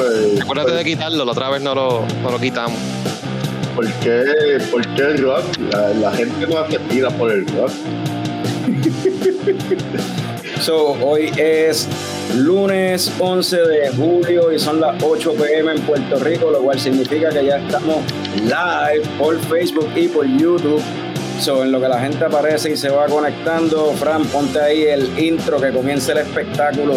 pues, Acuérdate de quitarlo, la otra vez no lo, no lo quitamos. ¿por qué, por qué el rock? La, la gente no hace tira por el rock. So, hoy es lunes 11 de julio y son las 8 pm en Puerto Rico, lo cual significa que ya estamos live por Facebook y por YouTube. So, en lo que la gente aparece y se va conectando, Fran, ponte ahí el intro que comience el espectáculo.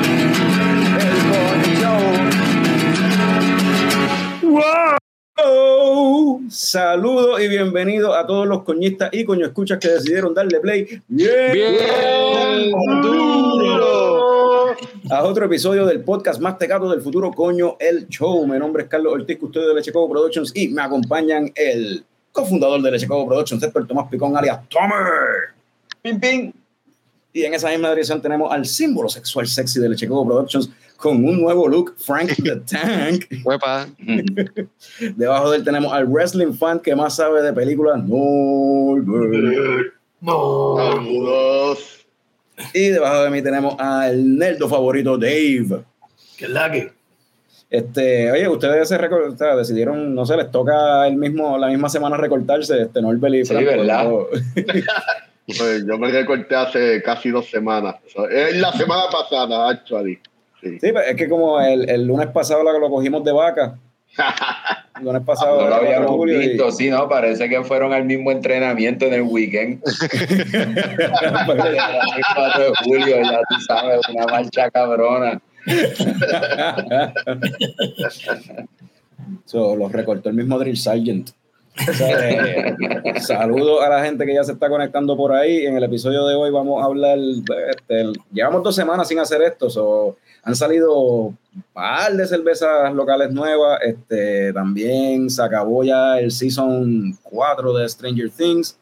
Saludos y bienvenidos a todos los coñistas y coño escuchas que decidieron darle play. ¡Bien! ¡Bien! ¡Duro! A otro episodio del podcast más tecato del futuro, coño, el show. Mi nombre es Carlos Ortiz, custodio de Leche Coco Productions y me acompañan el cofundador de Leche Coco Productions, Héctor Tomás Picón, alias Tomer. Pim, pim. Y en esa misma dirección tenemos al símbolo sexual sexy de Leche Coco Productions con un nuevo look, Frank the Tank. Huepa. Debajo de él tenemos al wrestling fan que más sabe de películas, Norbert. No. Saludos. Y debajo de mí tenemos al nerdo favorito, Dave. Que es la que. Este, oye, ustedes se recor- o sea, decidieron, no sé, les toca el mismo, la misma semana recortarse, este Norbert y Sí, Frank, ¿verdad? ¿no? Pues yo me recorté hace casi dos semanas. Es la semana pasada, actually. Sí. Es que como el, el lunes pasado lo, lo cogimos de vaca. El lunes pasado No lo habíamos julio y- visto, sí, ¿no? Parece que fueron al mismo entrenamiento en el weekend. El 4 de julio, ya tú sabes, una marcha cabrona. So, los recortó el mismo Drill Sergeant. Eh, Saludos a la gente que ya se está conectando por ahí. En el episodio de hoy vamos a hablar. este, llevamos dos semanas sin hacer esto. so, han salido un par de cervezas locales nuevas. Este, también se acabó ya el season 4 de Stranger Things.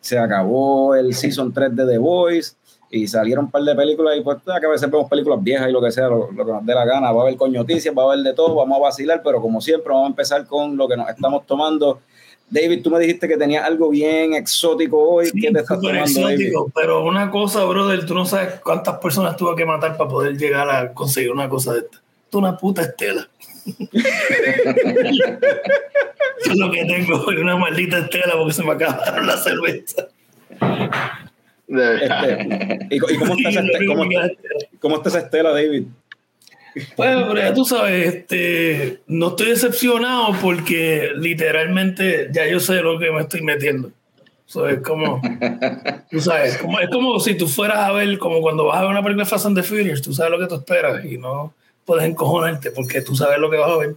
Se acabó el season 3 de The Voice. Y salieron un par de películas. Y pues, que a veces vemos películas viejas y lo que sea, lo, lo que nos dé la gana. Va a haber coñoticias, va a haber de todo. Vamos a vacilar. Pero como siempre, vamos a empezar con lo que nos estamos tomando. David, tú me dijiste que tenías algo bien exótico hoy. Sí, ¿Qué te estás tomando, David? exótico, pero una cosa, brother, tú no sabes cuántas personas tuvo que matar para poder llegar a conseguir una cosa de esta. Tú una puta estela. Eso es lo que tengo, una maldita estela porque se me acabaron la cerveza. Este, ¿y, cómo, está esa, este- cómo, cómo está esa estela, David? Bueno, pero ya tú sabes, este, no estoy decepcionado porque literalmente ya yo sé lo que me estoy metiendo. So, es como, tú sabes, como, es como si tú fueras a ver, como cuando vas a ver una película de Fast and the Furious, tú sabes lo que tú esperas y no puedes encojonarte porque tú sabes lo que vas a ver.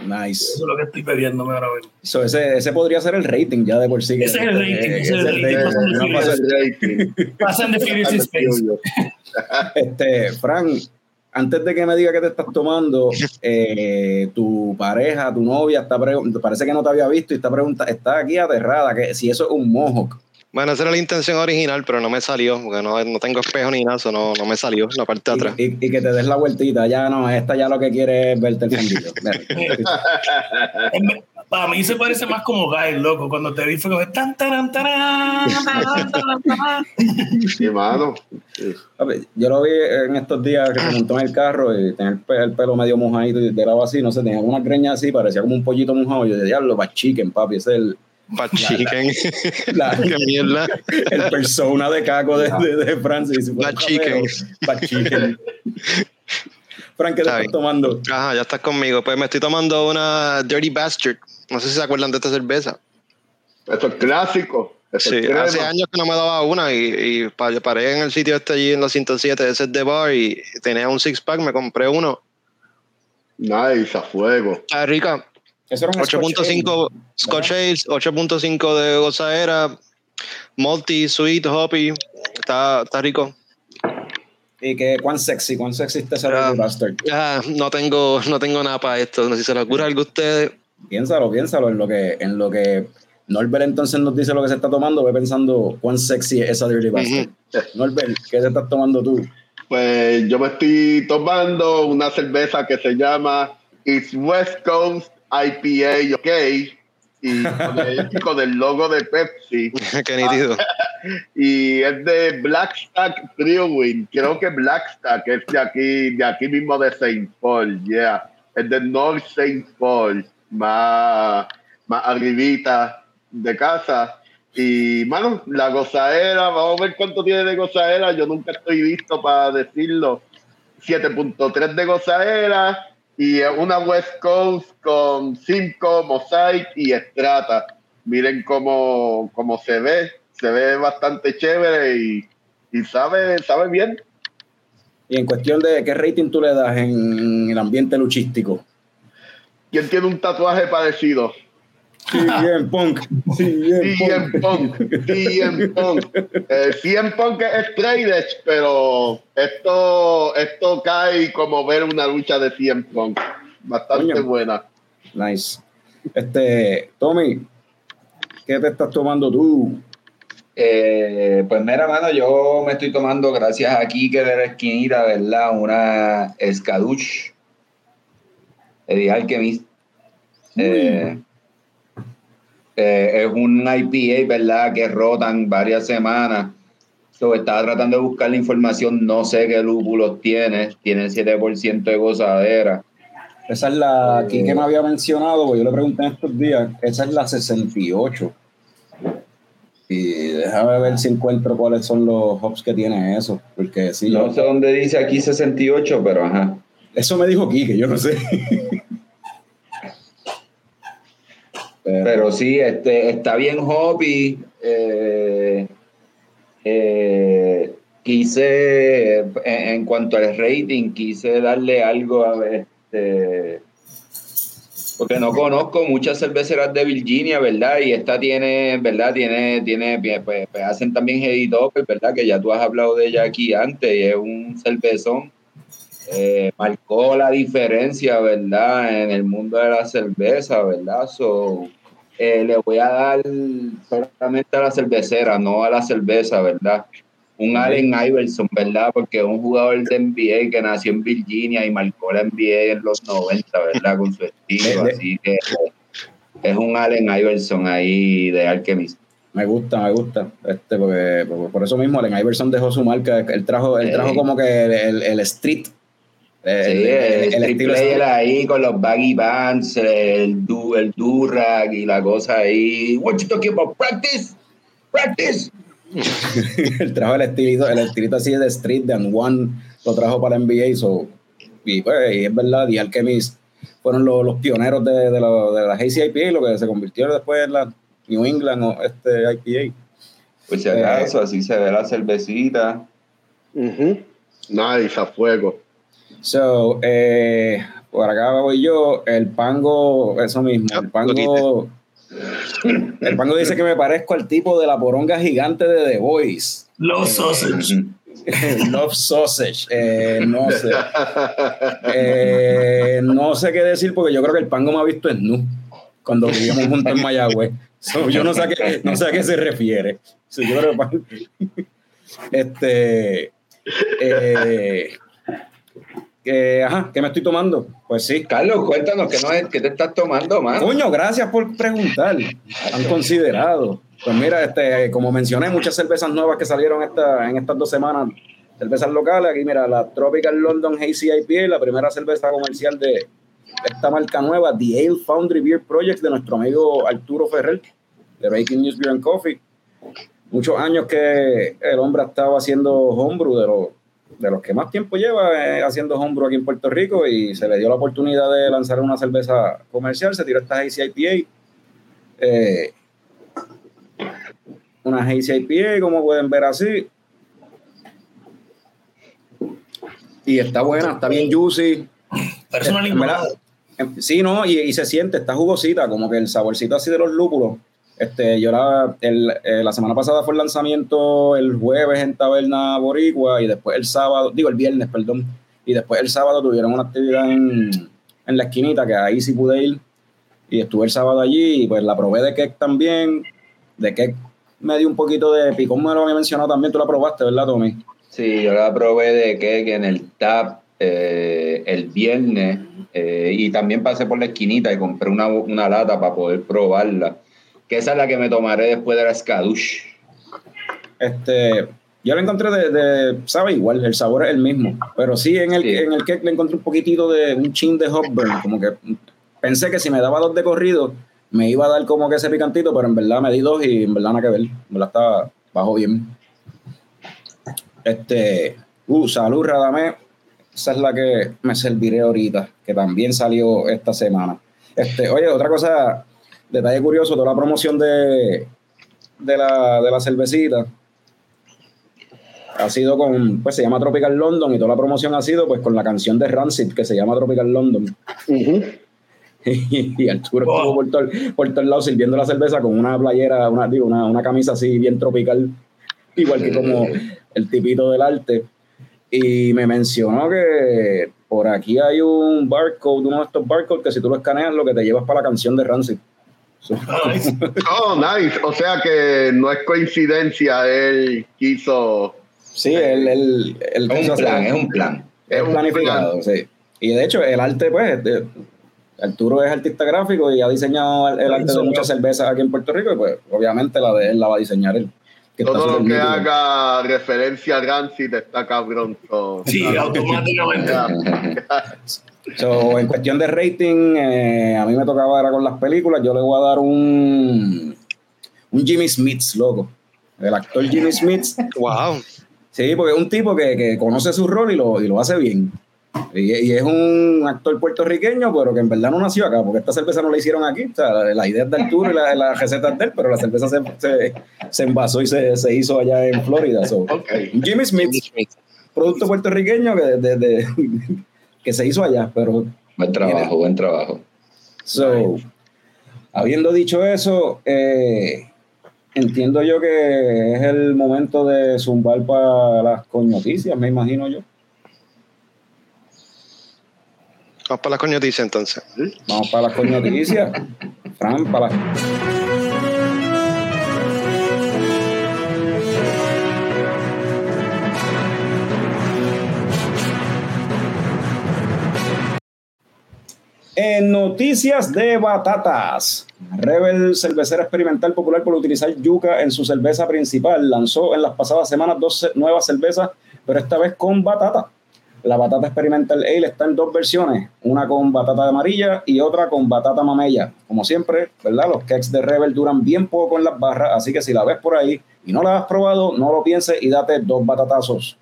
Nice. Eso es lo que estoy bebiéndome ahora mismo. So, ese, ese podría ser el rating ya de por sí. Ese es el rating, Eh, ese es el rating. Fast and the Furious Space. Este, Frank, antes de que me diga qué te estás tomando, eh, tu pareja, tu novia, está parece que no te había visto y está pregunta, está aquí aterrada, que si eso es un mohawk. Bueno, esa era la intención original, pero no me salió, porque no, no tengo espejo ni nada, eso no, no me salió, la parte de atrás. Y, y- y que te des la vueltita, ya no, esta ya lo que quiere es verte el fundillo. Para mí se parece más como Guy, loco. Cuando te vi fue como tan, taran. Sí, mano. Yo lo vi en estos días que se montó en el carro y tenía el, pe- el pelo medio mojadito y era así, no sé, tenía una greña así, parecía como un pollito mojado. Yo decía, diablo, pa' chicken, papi, ese es el, Pa' chicken. la- Qué mierda. el persona de caco de, de, de Francis. Pa' chicken. Pa' chicken. Frank, ¿qué te Está estás tomando? Ajá, ya estás conmigo. Pues me estoy tomando una Dirty Bastard. No sé si se acuerdan de esta cerveza. Eso es clásico. Sí, es hace años que no me daba una y, y pa- paré en el sitio este allí en la 107 de ese de bar y tenía un six pack, me compré uno Nice, a fuego. Está rica. Eso era un Scotch 8.5 Ale. Scotch Ale, 8.5 de gozadera, multi, sweet, hoppy. Está, está rico. Y que cuán sexy, cuán sexy está ese Ah. Dirty Bastard. Ah, no tengo, no tengo nada para esto. No sé si se le ocurre algo a ustedes. Piénsalo, piénsalo en lo que, en lo que Norbert entonces nos dice lo que se está tomando, ve pensando cuán sexy es esa Dirty Bastard. Norbert, ¿qué te estás tomando tú? Pues yo me estoy tomando una cerveza que se llama It's West Coast IPA, ok. Y con el, con el logo de Pepsi. Qué nítido. Y es de Blackstack Brewing. Creo que Blackstack es de aquí, de aquí mismo de St. Paul, yeah. Es de North St. Paul, más, más arribita de casa. Y, mano, la gozadera, vamos a ver cuánto tiene de gozadera. Yo nunca estoy listo para decirlo. 7.3 de gozadera y una West Coast con 5 Mosaic y Strata. Miren cómo, cómo se ve. Se ve bastante chévere y, y sabe, sabe bien. Y en cuestión de qué rating tú le das en el ambiente luchístico. ¿Quién tiene un tatuaje parecido? Sí, bien, punk. Sí, bien, CM Punk. CM Punk. Eh, CM Punk es edge, pero esto, esto cae como ver una lucha de CM Punk. Bastante Coño. buena. Nice. Este, Tommy, ¿qué te estás tomando tú? Eh, pues mira, mano, yo me estoy tomando, gracias a Kike de la esquinita, ¿verdad? Una Escaduch de Alchemist. Eh, eh, es un IPA, ¿verdad? Que rotan varias semanas. So, estaba tratando de buscar la información, no sé qué lúpulos tiene. Tiene 7% de gozadera. Esa es la que me había mencionado, porque yo le pregunté en estos días. Esa es la 68. Y déjame ver si encuentro cuáles son los hops que tiene eso. Porque sí, No sé dónde dice aquí 68, pero ajá. Eso me dijo Kike, yo no sé. Pero- sí, este, está bien hobby. Eh, eh, quise, en, cuanto al rating, quise darle algo a este, porque no conozco muchas cerveceras de Virginia, ¿verdad? Y esta tiene, ¿verdad? Tiene, tiene, pues, pues, hacen también Heady Topper, ¿verdad? Que ya tú has hablado de ella aquí antes, y es un cervezón. Eh, marcó la diferencia, ¿verdad? En el mundo de la cerveza, ¿verdad? So, eh, le voy a dar solamente a la cervecera, no a la cerveza, ¿verdad? Un Allen Iverson, ¿verdad? Porque es un jugador de NBA que nació en Virginia y marcó la NBA en los 90, ¿verdad? Con su estilo, así que es un Allen Iverson ahí de Alchemist. Me gusta, me gusta. Este, porque, porque por eso mismo, Allen Iverson dejó su marca. Él trajo, él trajo como que el, el- el street. El, Sí, el- el, el player ahí con los baggy pants, el, du, el durag y la cosa ahí. What you talking about? Practice, practice. él trajo el estilito, el estilito así de street, de and one, lo trajo para NBA. So, y, pues, y es verdad, y Alchemist fueron los, los pioneros de, de, la, de la Hazy IPA, lo que se convirtió después en la New England o este IPA. Pues si acaso, así se ve la cervecita. Ujú. Nice, a fuego. So, eh, por acá voy yo, el pango, eso mismo, Ah, el pango, el pango dice que me parezco al tipo de la poronga gigante de The Voice. Los sausage. Love Sausage, eh, no sé. Eh, no sé qué decir porque yo creo que el pango me ha visto en nu cuando vivíamos juntos en Mayagüez. So, yo no sé, a qué, no sé a qué se refiere. So, yo creo que Pango- este, eh, que, ajá, ¿qué me estoy tomando? Pues sí. Carlos, cuéntanos qué, no es, qué te estás tomando, mano. Coño, gracias por preguntar. Han considerado. Pues mira, este, como mencioné, muchas cervezas nuevas que salieron esta, en estas dos semanas, cervezas locales. Aquí, mira, la Tropical London Hazy IPA, la primera cerveza comercial de esta marca nueva, The Ale Foundry Beer Project, de nuestro amigo Arturo Ferrer, de Breaking News Beer and Coffee. Muchos años que el hombre ha estado haciendo homebrew, de los, de los que más tiempo lleva eh, haciendo homebrew aquí en Puerto Rico, y se le dio la oportunidad de lanzar una cerveza comercial, se tiró esta Hazy IPA. Eh, una Hazy IPA, como pueden ver así. Y está buena, está bien juicy. Una limonada. Sí, no, y, y se siente, está jugosita, como que el saborcito así de los lúpulos. Este, yo la, eh, la semana pasada fue el lanzamiento el jueves en Taberna Boricua y después el sábado, digo el viernes, perdón, y después el sábado tuvieron una actividad en, en la esquinita, que ahí sí pude ir, y estuve el sábado allí y pues la probé de cake también, de cake me dio un poquito de picón, me lo había mencionado también, tú la probaste, ¿verdad, Tommy? Sí, yo la probé de cake en el TAP eh, el viernes eh, y también pasé por la esquinita y compré una, una lata para poder probarla. Que esa es la que me tomaré después de la Skadush. Este, yo lo encontré de, de- sabe igual, el sabor es el mismo, pero sí en el, Sí. en el cake le encontré un poquitito de un chin de Hopburn, como que pensé que si me daba dos de corrido me iba a dar como que ese picantito, pero en verdad me di dos y en verdad nada que ver, en verdad estaba bajo bien. Este, uh, salud Radamé, esa es la que me serviré ahorita, que también salió esta semana. Este, oye, otra cosa, detalle curioso, toda la promoción de, de la, de la cervecita ha sido con, pues se llama Tropical London y toda la promoción ha sido pues con la canción de Rancid que se llama Tropical London. y Arturo estuvo por todo, por todos lados sirviendo la cerveza con una playera, una, digo, una, una camisa así bien tropical, igual que como el tipito del arte. Y me mencionó que por aquí hay un barcode, uno de estos barcodes que si tú lo escaneas lo que te llevas para la canción de Rancid. So- nice. Oh, nice. O sea que no es coincidencia, él quiso. sí, el, el, el Es un plan, es un plan. Es Es un planificado, sí. Y de hecho, el arte, pues, de- Arturo es artista gráfico y ha diseñado el, el arte de muchas cervezas aquí en Puerto Rico, y pues, obviamente, la de él la va a diseñar él. que Todo lo que haga referencia a Rancid está cabrón. so- Sí, automáticamente. So, en cuestión de rating, eh, a mí me tocaba era con las películas, yo le voy a dar un, un Jimmy Smith, loco. El actor Jimmy Smith, Wow. Sí, porque es un tipo que, que conoce su rol y lo, y lo hace bien. Y, y es un actor puertorriqueño, pero que en verdad no nació acá, porque esta cerveza no la hicieron aquí. O sea, la, la idea es de Arturo y la, la receta es de él, pero la cerveza se, se, se envasó y se, se hizo allá en Florida. So. Jimmy Smith, producto puertorriqueño que, de- de- que se hizo allá, pero Buen trabajo, buen trabajo. So, habiendo dicho eso, eh, entiendo yo que es el momento de zumbar para las coñoticias, me imagino yo. Vamos para la coñoticia entonces. Vamos para las coñoticias. Fran, para las... En noticias de batatas, Rebel, cervecera experimental popular por utilizar yuca en su cerveza principal, lanzó en las pasadas semanas dos nuevas cervezas, pero esta vez con batata. La batata experimental ale está en dos versiones, una con batata amarilla y otra con batata mamella. Como siempre, ¿verdad? Los cakes de Rebel duran bien poco en las barras, así que si la ves por ahí y no la has probado, no lo pienses y date dos batatazos.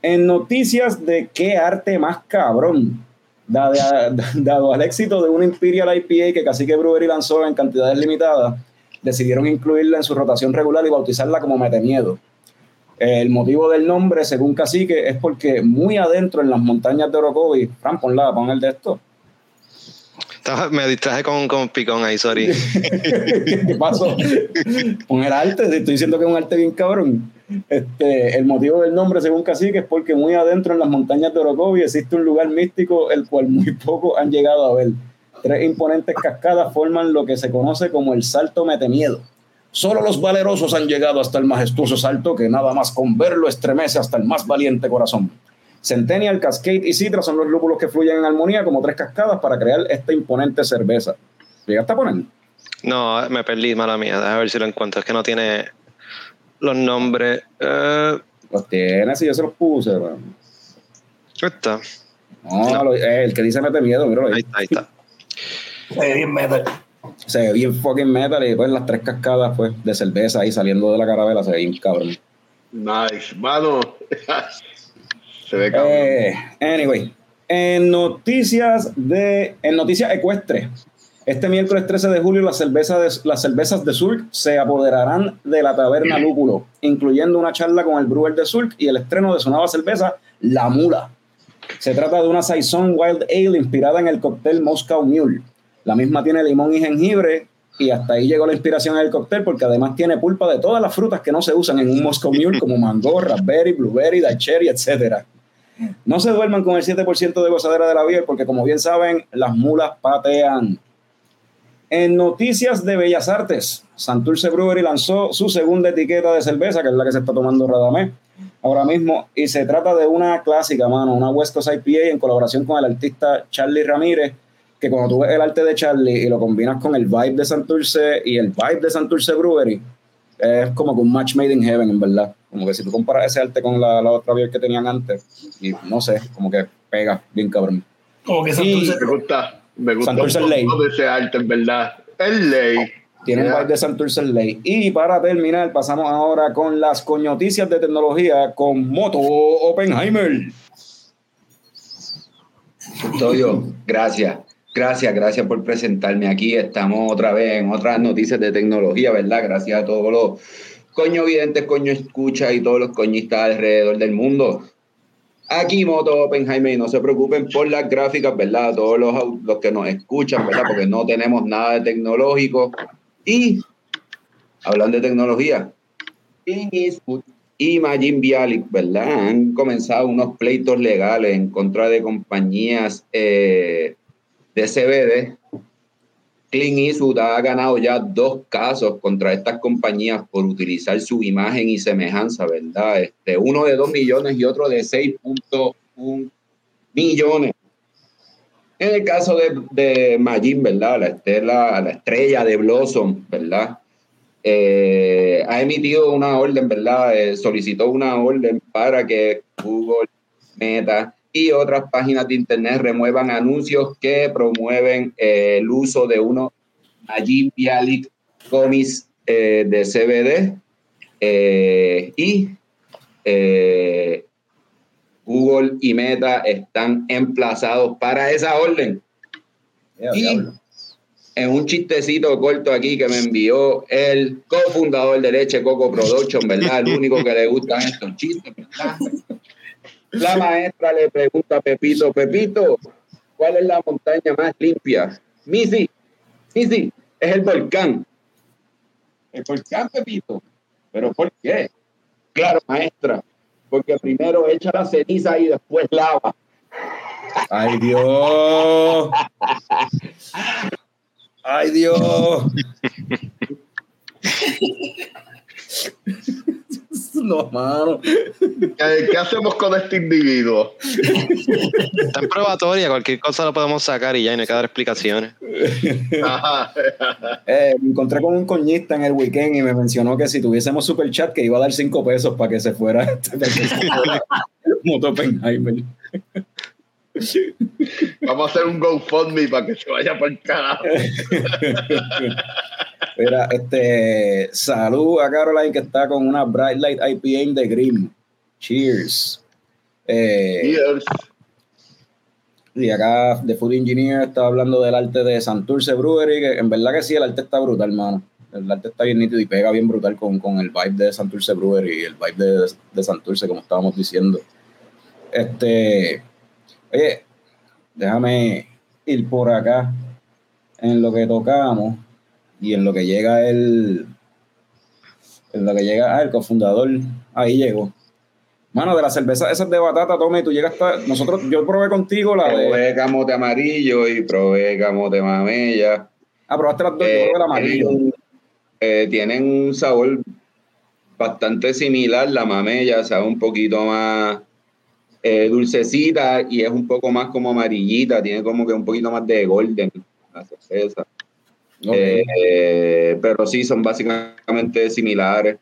En noticias de qué arte más cabrón, dado, al éxito de una Imperial IPA que Cacique Brewery lanzó en cantidades limitadas, decidieron incluirla en su rotación regular y bautizarla como Metemiedo. El motivo del nombre, según Cacique, es porque muy adentro en las montañas de Orocovi, Fran, ponla, pon el de esto. Me distraje con, con picón ahí, sorry. ¿Qué pasó? Con el arte, te estoy diciendo que es un arte bien cabrón. Este, el motivo del nombre, según Cacique, es porque muy adentro en las montañas de Orocovi existe un lugar místico el cual muy pocos han llegado a ver. Tres imponentes cascadas forman lo que se conoce como el Salto Metemiedo. Solo los valerosos han llegado hasta el majestuoso salto que nada más con verlo estremece hasta el más valiente corazón. Centennial, Cascade y Citra son los lúpulos que fluyen en armonía como tres cascadas para crear esta imponente cerveza. ¿Llegaste a poner? No, me perdí, mala mía. Déjame ver si lo encuentro. Es que no tiene los nombres. Eh, Los tienes y yo se los puse. bro. está. No, lo- eh, el que dice mete miedo, míralo Ahí ahí. está, ahí está. Se ve bien metal. Se ve bien fucking metal y después las tres cascadas pues, de cerveza ahí saliendo de la carabela se ve bien cabrón. Nice, mano. Se ve cabrón. Eh, anyway, en noticias de en noticias ecuestres, este miércoles 13 de julio las cervezas de, las cervezas de Surk se apoderarán de la taberna Lúpulo, incluyendo una charla con el brewer de Surk y el estreno de su nueva cerveza, La Mula. Se trata de una Saison Wild Ale inspirada en el cóctel Moscow Mule. La misma tiene limón y jengibre y hasta ahí llegó la inspiración del cóctel porque además tiene pulpa de todas las frutas que no se usan en un Moscow Mule como mango, raspberry, blueberry, cherry, etc. No se duerman con el 7% de gozadera de la beer porque como bien saben, las mulas patean. En noticias de Bellas Artes, Santurce Brewery lanzó su segunda etiqueta de cerveza, que es la que se está tomando Radamés ahora mismo, y se trata de una clásica, mano, una West Coast IPA en colaboración con el artista Charlie Ramírez, que cuando tú ves el arte de Charlie y lo combinas con el vibe de Santurce y el vibe de Santurce Brewery, es como que un match made in heaven, en verdad. Como que si tú comparas ese arte con la, la otra beer que tenían antes, y no sé, como que pega bien cabrón. Como que Y- Santurce. Me gusta, me gusta Santurce un Ley. poco de ese arte, en verdad. Es ley. Tiene un vibe de Santurce Ley. Y para terminar, pasamos ahora con las coñoticias de tecnología con Moto Oppenheimer. Toyo, gracias. Gracias, gracias por presentarme aquí. Estamos otra vez en otras noticias de tecnología, ¿verdad? Gracias a todos los coño videntes, coño escucha y todos los coñistas alrededor del mundo. Aquí Moto Oppenheimer, y no se preocupen por las gráficas, ¿verdad? Todos los, los que nos escuchan, ¿verdad? Porque no tenemos nada de tecnológico. Y hablando de tecnología, Eastwood y Majin Bialik, ¿verdad? Han comenzado unos pleitos legales en contra de compañías eh, de CBD. Clint Eastwood ha ganado ya dos casos contra estas compañías por utilizar su imagen y semejanza, ¿verdad? Este, uno de 2 millones y otro de 6.1 millones. En el caso de, de Majin, ¿verdad? La, estela, la estrella de Blossom, ¿verdad? Eh, ha emitido una orden, ¿verdad? Eh, solicitó una orden para que Google, Meta y otras páginas de internet remuevan anuncios que promueven eh, el uso de unos Najib Bialik comis eh, de CBD eh, y Google y Meta están emplazados para esa orden. Y diablo. en un chistecito corto aquí que me envió el cofundador de Leche Coco Production, ¿verdad? El único que le gustan estos chistes, ¿verdad? La maestra le pregunta a Pepito, Pepito, ¿cuál es la montaña más limpia? Missy, Missy, es el volcán. El volcán, Pepito. ¿Pero por qué? Claro, maestra, porque primero echa la ceniza y después lava. Ay, Dios. Ay, Dios. No, mano. ¿Qué, qué hacemos con este individuo? Está en probatoria, cualquier cosa lo podemos sacar y ya y no hay que dar explicaciones. Ajá. Eh, me encontré con un coñista en el weekend y me mencionó que si tuviésemos super chat que iba a dar cinco pesos para que se fuera, para Moto Oppenheimer. Vamos a hacer un GoFundMe para que se vaya por el carajo. Mira, este, salud a Caroline que está con una Bright Light IPA de Grimm. Cheers. Eh, Cheers. y acá The Food Engineer está hablando del arte de Santurce Brewery, que en verdad que sí, el arte está brutal, mano. El arte está bien nítido y pega bien brutal con, con el vibe de Santurce Brewery y el vibe de, de Santurce, como estábamos diciendo. Este, oye, déjame ir por acá en lo que tocamos y en lo que llega el, en lo que llega ah, el cofundador, ahí llegó. Mano, de la cerveza esas de batata, tome, tú llegas hasta, nosotros, yo probé contigo la de, Probé camote amarillo y probé camote mamella. ah, probaste las dos, yo Eh, probé el amarillo. tienen, eh, tienen un sabor bastante similar. La mamella sabe un poquito más eh, dulcecita y es un poco más como amarillita. Tiene como que un poquito más de golden la cerveza. Ok. Eh, pero sí, son básicamente similares.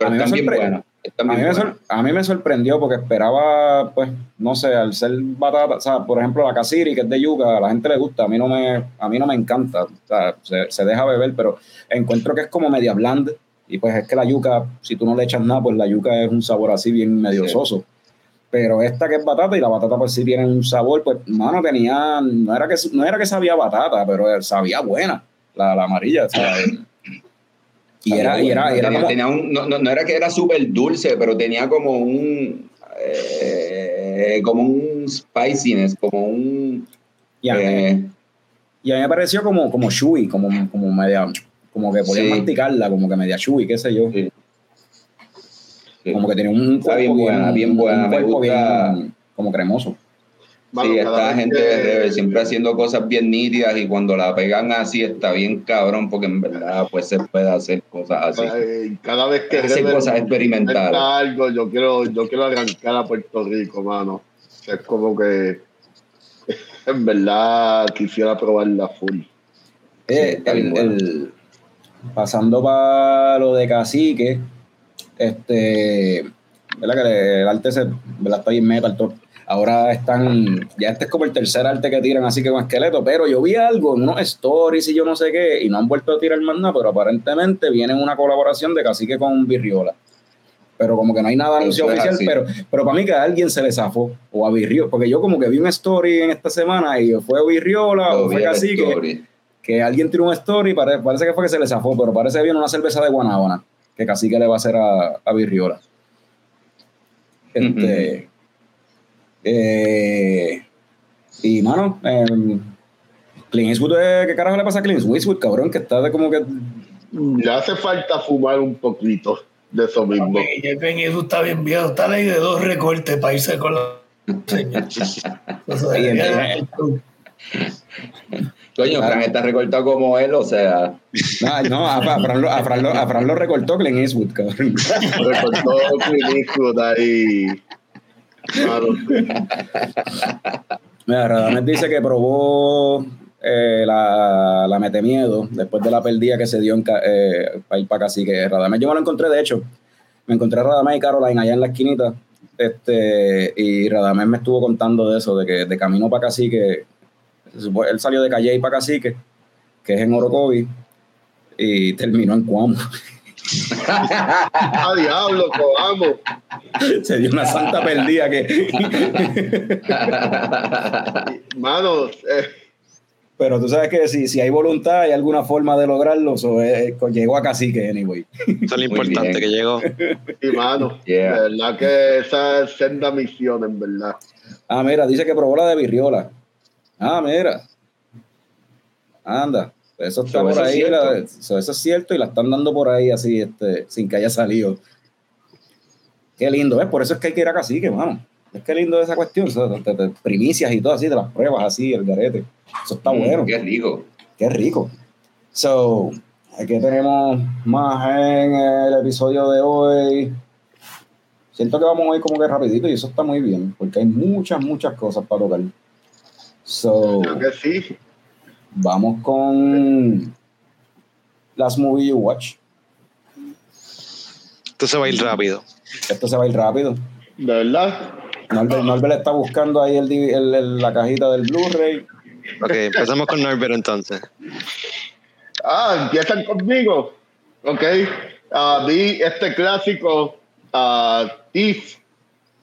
A mí me están bien sorpre- buenas. están A mí, bien me buenas. sor- a mí me sorprendió porque esperaba, pues, no sé, al ser batata, o sea, por ejemplo, la casiri, que es de yuca, a la gente le gusta, a mí no me, a mí no me encanta, o sea, se, se deja beber, pero encuentro que es como media blanda, y pues es que la yuca, si tú no le echas nada, pues la yuca es un sabor así bien medio Sí. soso. Pero esta que es batata y la batata pues sí tiene un sabor, pues, mano, tenía, no era que, no era que sabía batata, pero sabía buena, la, la amarilla, sea, y era, y era, era tenía, como- tenía un, no, no- no era que era súper dulce, pero tenía como un. eh, eh, como un spiciness, como un... Y a, eh, y a mí me pareció como, como chewy, como, como media, como que podía Sí. masticarla, como que media chewy, qué sé yo. Sí. Sí. Como que tenía un Está bien buena, bien buena, me gusta. bien como cremoso. Mano, sí, esta gente que- de Rebel siempre haciendo cosas bien nítidas y cuando la pegan así está bien cabrón porque en verdad pues se puede hacer cosas así. cada vez que Rebel cosas experimentales. algo, yo quiero, yo quiero arrancar a Puerto Rico, mano. Es como que en verdad quisiera probarla full. Eh, está bien el- bueno. el- pasando para lo de cacique, este, ¿verdad? Que el arte se, ¿verdad? Está bien metal todo. Ahora están, ya este es como el tercer arte que tiran así que con esqueleto, pero yo vi algo en unos stories y yo no sé qué, y no han vuelto a tirar más nada, pero aparentemente viene una colaboración de cacique con Virriola. Pero como que no hay nada anunciado Eso es oficial, así. pero, pero para mí que a alguien se le zafó, o a Virriola, porque yo como que vi un story en esta semana y fue Virriola o fue cacique que alguien tiró un story, pare- parece que fue que se le zafó, pero parece que viene una cerveza de Guanábana, que casi que le va a hacer a, a Virriola. Este, eh, y mano, eh, Clint Eastwood, eh, ¿qué carajo le pasa a Clint Eastwood, cabrón? Que está de como que. Le hace falta fumar un poquito de eso mismo. Y el Ben eso está bien viejo. Está ley de dos recortes para irse con la entonces- Coño. Fran está recortado como él, o sea, No, no, a, Fran, lo, a, Fran lo, a Fran lo recortó Clint Eastwood, cabrón. Recortó Clint Eastwood ahí. Claro, Mira, Radamés dice que probó eh, la, la Metemiedo después de la perdida que se dio en, eh, para ir para Cacique. Radamés yo me lo encontré, de hecho. Me encontré a Radamés y Caroline allá en la esquinita. Este, y Radamés me estuvo contando de eso, de que de camino para Cacique, él salió de Calle para Cacique, que es en Orocovi, y terminó en Cuamo. ¡Ah, diablo, vamos! se dio una santa perdida que... Mano, eh, Pero tú sabes que si, si hay voluntad, hay alguna forma de lograrlo, so, eh, eh, llegó a Cacique, anyway. Eso es lo importante que llegó. sí, mano. Yeah. De verdad que esa es senda misión, en verdad. Ah, mira, dice que probó la de Virriola. Ah, mira. Anda. Eso está por eso ahí. la- eso es cierto y la están dando por ahí así, este, sin que haya salido. Qué lindo, ¿ves? Por eso es que hay que ir a Cacique, mano. Es que lindo esa cuestión. o sea, primicias y todo así, de las pruebas así, el garete. Eso está bueno. Mm, Qué rico. Qué rico. So, aquí tenemos más en el episodio de hoy. Siento que vamos hoy como que rapidito y eso está muy bien, porque hay muchas, muchas cosas para tocar. So, Creo que sí. vamos con las movie you watch. Esto se va a ir rápido. Esto se va a ir rápido. De verdad. Norbert, Norbert está buscando ahí el, el- el- la cajita del Blu-ray. Ok, empezamos con Norbert entonces. Ah, empiezan conmigo. Ok. Ah, vi este clásico, ah, Thief.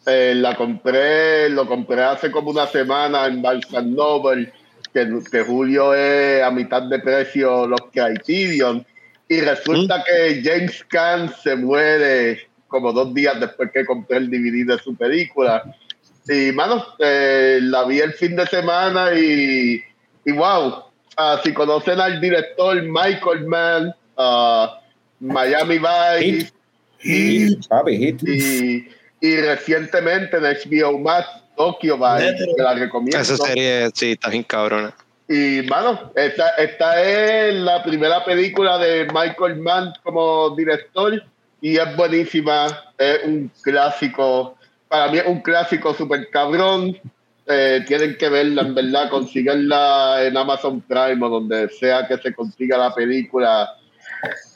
Eh, la compré, lo compré hace como una semana en Barnes Noble, que, que Julio es a mitad de precio los Criterion. Y resulta que James Caan se muere como dos días después que compré el DVD de su película. Y, mano, eh, la vi el fin de semana y, y wow, Ah, si conocen al director Michael Mann, ah, Miami Vice, Hit, papi, hit. y, y recientemente en HBO Max, Tokyo Vice, que la recomiendo. Esa serie, sí, está bien cabrona. Y, mano, esta, esta es la primera película de Michael Mann como director y es buenísima. Es un clásico. Para mí es un clásico súper cabrón. Eh, tienen que verla, en verdad. Consíganla en Amazon Prime o donde sea que se consiga la película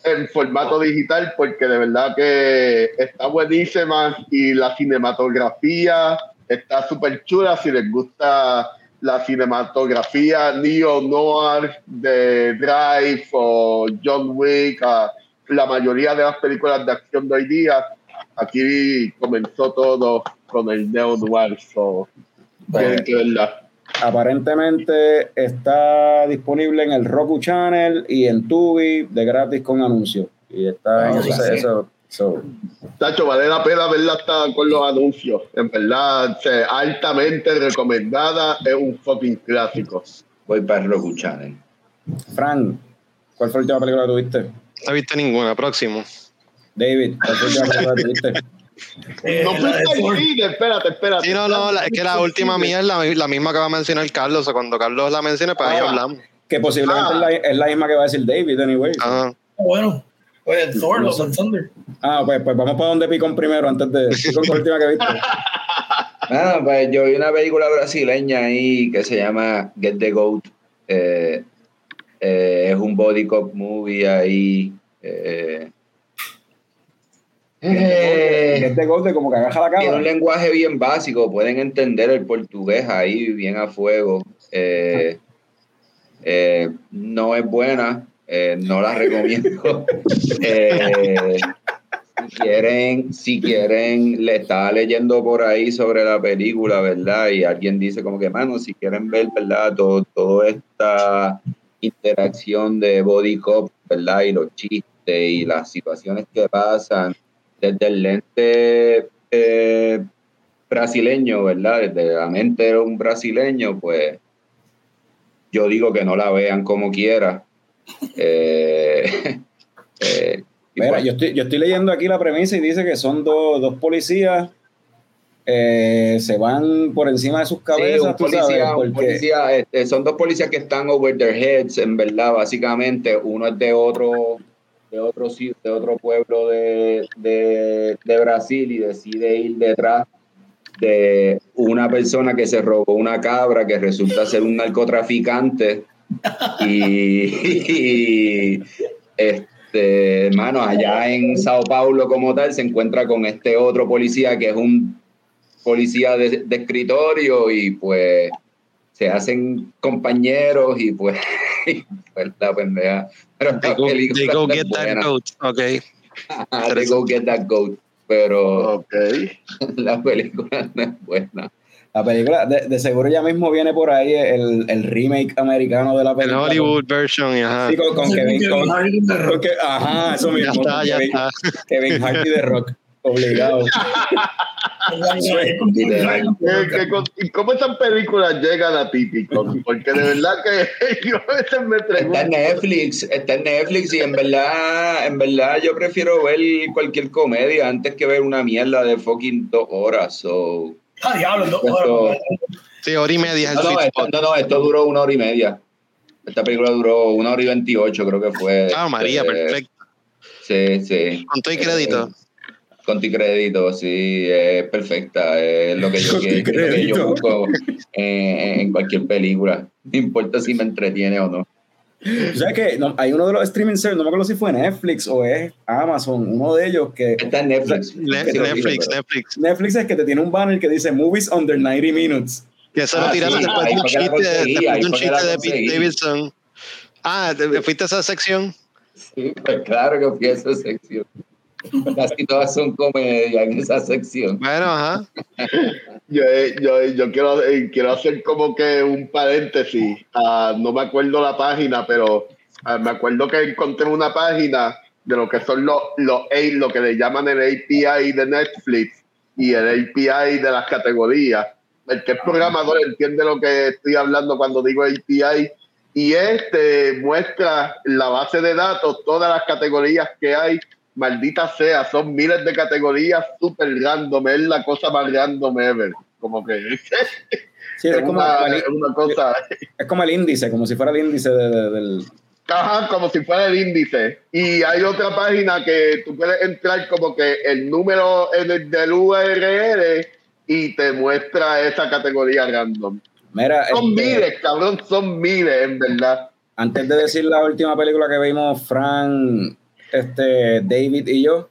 en formato digital porque de verdad que está buenísima y la cinematografía está súper chula si les gusta la cinematografía neo noir de Drive o John Wick, ah, la mayoría de las películas de acción de hoy día, aquí comenzó todo con el neo noir, so, tienen que verla. Aparentemente está disponible en el Roku Channel y en Tubi de gratis con anuncios. Y está Ah, en sí, eso, So, Tacho, vale la pena verla hasta con los anuncios. En verdad, altamente recomendada. Es un fucking clásico. Voy para Roku Channel. Frank, ¿cuál fue la última película que tuviste? No viste ninguna, próximo. David, ¿cuál fue la última película que tuviste? Eh, no fuiste al espérate, espérate. Sí, no, no, la- es que la última mía es la, la misma que va a mencionar Carlos. O sea, cuando Carlos la mencione, pues ahí Ah. hablamos. Que posiblemente Ah. es, la, es la misma que va a decir David, anyway. Ajá. Bueno, pues Thor, and Thunder. Ah, pues, pues vamos para donde Picón primero, antes de. Picón, ¿cuál fue la última que viste? Ah, pues yo vi una película brasileña ahí que se llama Get the Goat. Eh, eh, es un body cop movie ahí. Eh, eh, Este golpe como que agaja la tiene un lenguaje bien básico, pueden entender el portugués ahí bien a fuego. Eh, eh, no es buena, no la recomiendo. Si quieren, si quieren, le estaba leyendo por ahí sobre la película, ¿verdad? Y alguien dice como que, mano, si quieren ver, ¿verdad? Todo, toda esta interacción de body cop, ¿verdad? Y los chistes y las situaciones que pasan desde el lente eh, brasileño, ¿verdad? Desde la mente de un brasileño, pues yo digo que no la vean como quiera. Eh, eh, Mira, pues, yo estoy, yo estoy leyendo aquí la premisa y dice que son dos, dos policías. eh, se van por encima de sus Sí, cabezas, un policía, sabes, un policía, este, son dos policías que están over their heads, en verdad, básicamente. Uno es de otro, de otro, de otro pueblo de, de, de Brasil y decide ir detrás de una persona que se robó una cabra que resulta ser un narcotraficante. Y, y, este, hermano, allá en Sao Paulo como tal se encuentra con este otro policía que es un policía de, de escritorio y pues se hacen compañeros y pues, y, pues, la pendeja. Pero They la go, película they go get that buena. goat. Ok. They go get that goat. Pero Ok. la película no es buena. la película, de, de seguro ya mismo viene por ahí el, el remake americano de la El película. Hollywood version, y ajá. Sí, con, con Kevin, con- Hardy de Rock. con que- ajá, eso Ya mismo. está, con ya Kevin, está. Kevin Hart y The Rock, obligado. Eh, que con- ¿Y cómo esas películas llegan a ti? Porque de verdad que yo a veces me Está en pregunto. Netflix, está en Netflix y en verdad, en verdad yo prefiero ver cualquier comedia antes que ver una mierda de fucking dos horas. So, Ah, diablo, no, Esto- Sí, hora y media no, no, esto, no, no, esto duró una hora y media. Esta película duró una hora y veintiocho, creo que fue. Ah, María, Este, perfecto. Sí, sí. Con todo y crédito. Tu crédito, sí, es perfecta. Es lo que yo, Con tu quiero, es lo que crédito. yo busco en, en cualquier película. No importa si me entretiene o no. ¿Tú ¿Sabes qué? No, hay uno de los streaming services, no me acuerdo si fue Netflix o es Amazon, uno de ellos que Está en Netflix. Lo Netflix, Netflix. Netflix es que te tiene un banner que dice Movies Under 90 Minutes. Que eso lo Ah, tiraron sí, después ahí de un que chiste, conseguí, después ahí de un que chiste de Pete. Davidson. Ah, ¿te- ¿fuiste a esa sección? Sí, pues claro que fui a esa sección. Casi todas son comedia en esa sección. Bueno, ajá. Yo, eh, yo, yo quiero, eh, quiero hacer como que un paréntesis. Ah, no me acuerdo la página, pero ah, me acuerdo que encontré una página de lo que son los, los lo que le llaman el API de Netflix y el API de las categorías. El que es programador entiende lo que estoy hablando cuando digo API. Y este muestra la base de datos, todas las categorías que hay maldita sea, son miles de categorías super random, es la cosa más random ever. Como que Sí, es, es, como, una, el, es una cosa, es como el índice, como si fuera el índice de- de- del... ajá, como si fuera el índice. Y hay otra página que tú puedes entrar como que el número el- del URL y te muestra esa categoría random. Mira, Son este, miles, cabrón, son miles, en verdad. antes de decir la última película que vimos, Fran, este, David y yo,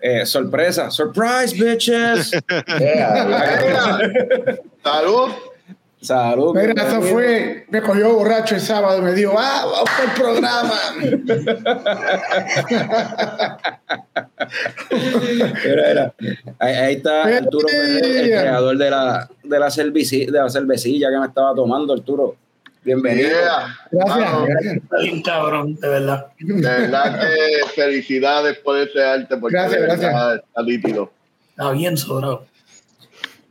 eh, sorpresa, surprise, bitches. Yeah, Salud. Salud. Mira, eso fue, me cogió borracho el sábado y me dijo, ah, vamos por el programa. Mira, mira. Ahí, ahí está Arturo el creador de la, de, la cerveci- de la cervecilla que me estaba tomando, Arturo. Bienvenido. Yeah. Gracias, Mano, gracias. Está bien cabrón, de verdad. de verdad que felicidades por ese arte, porque Gracias, gracias. está nítido. Está bien sobrado.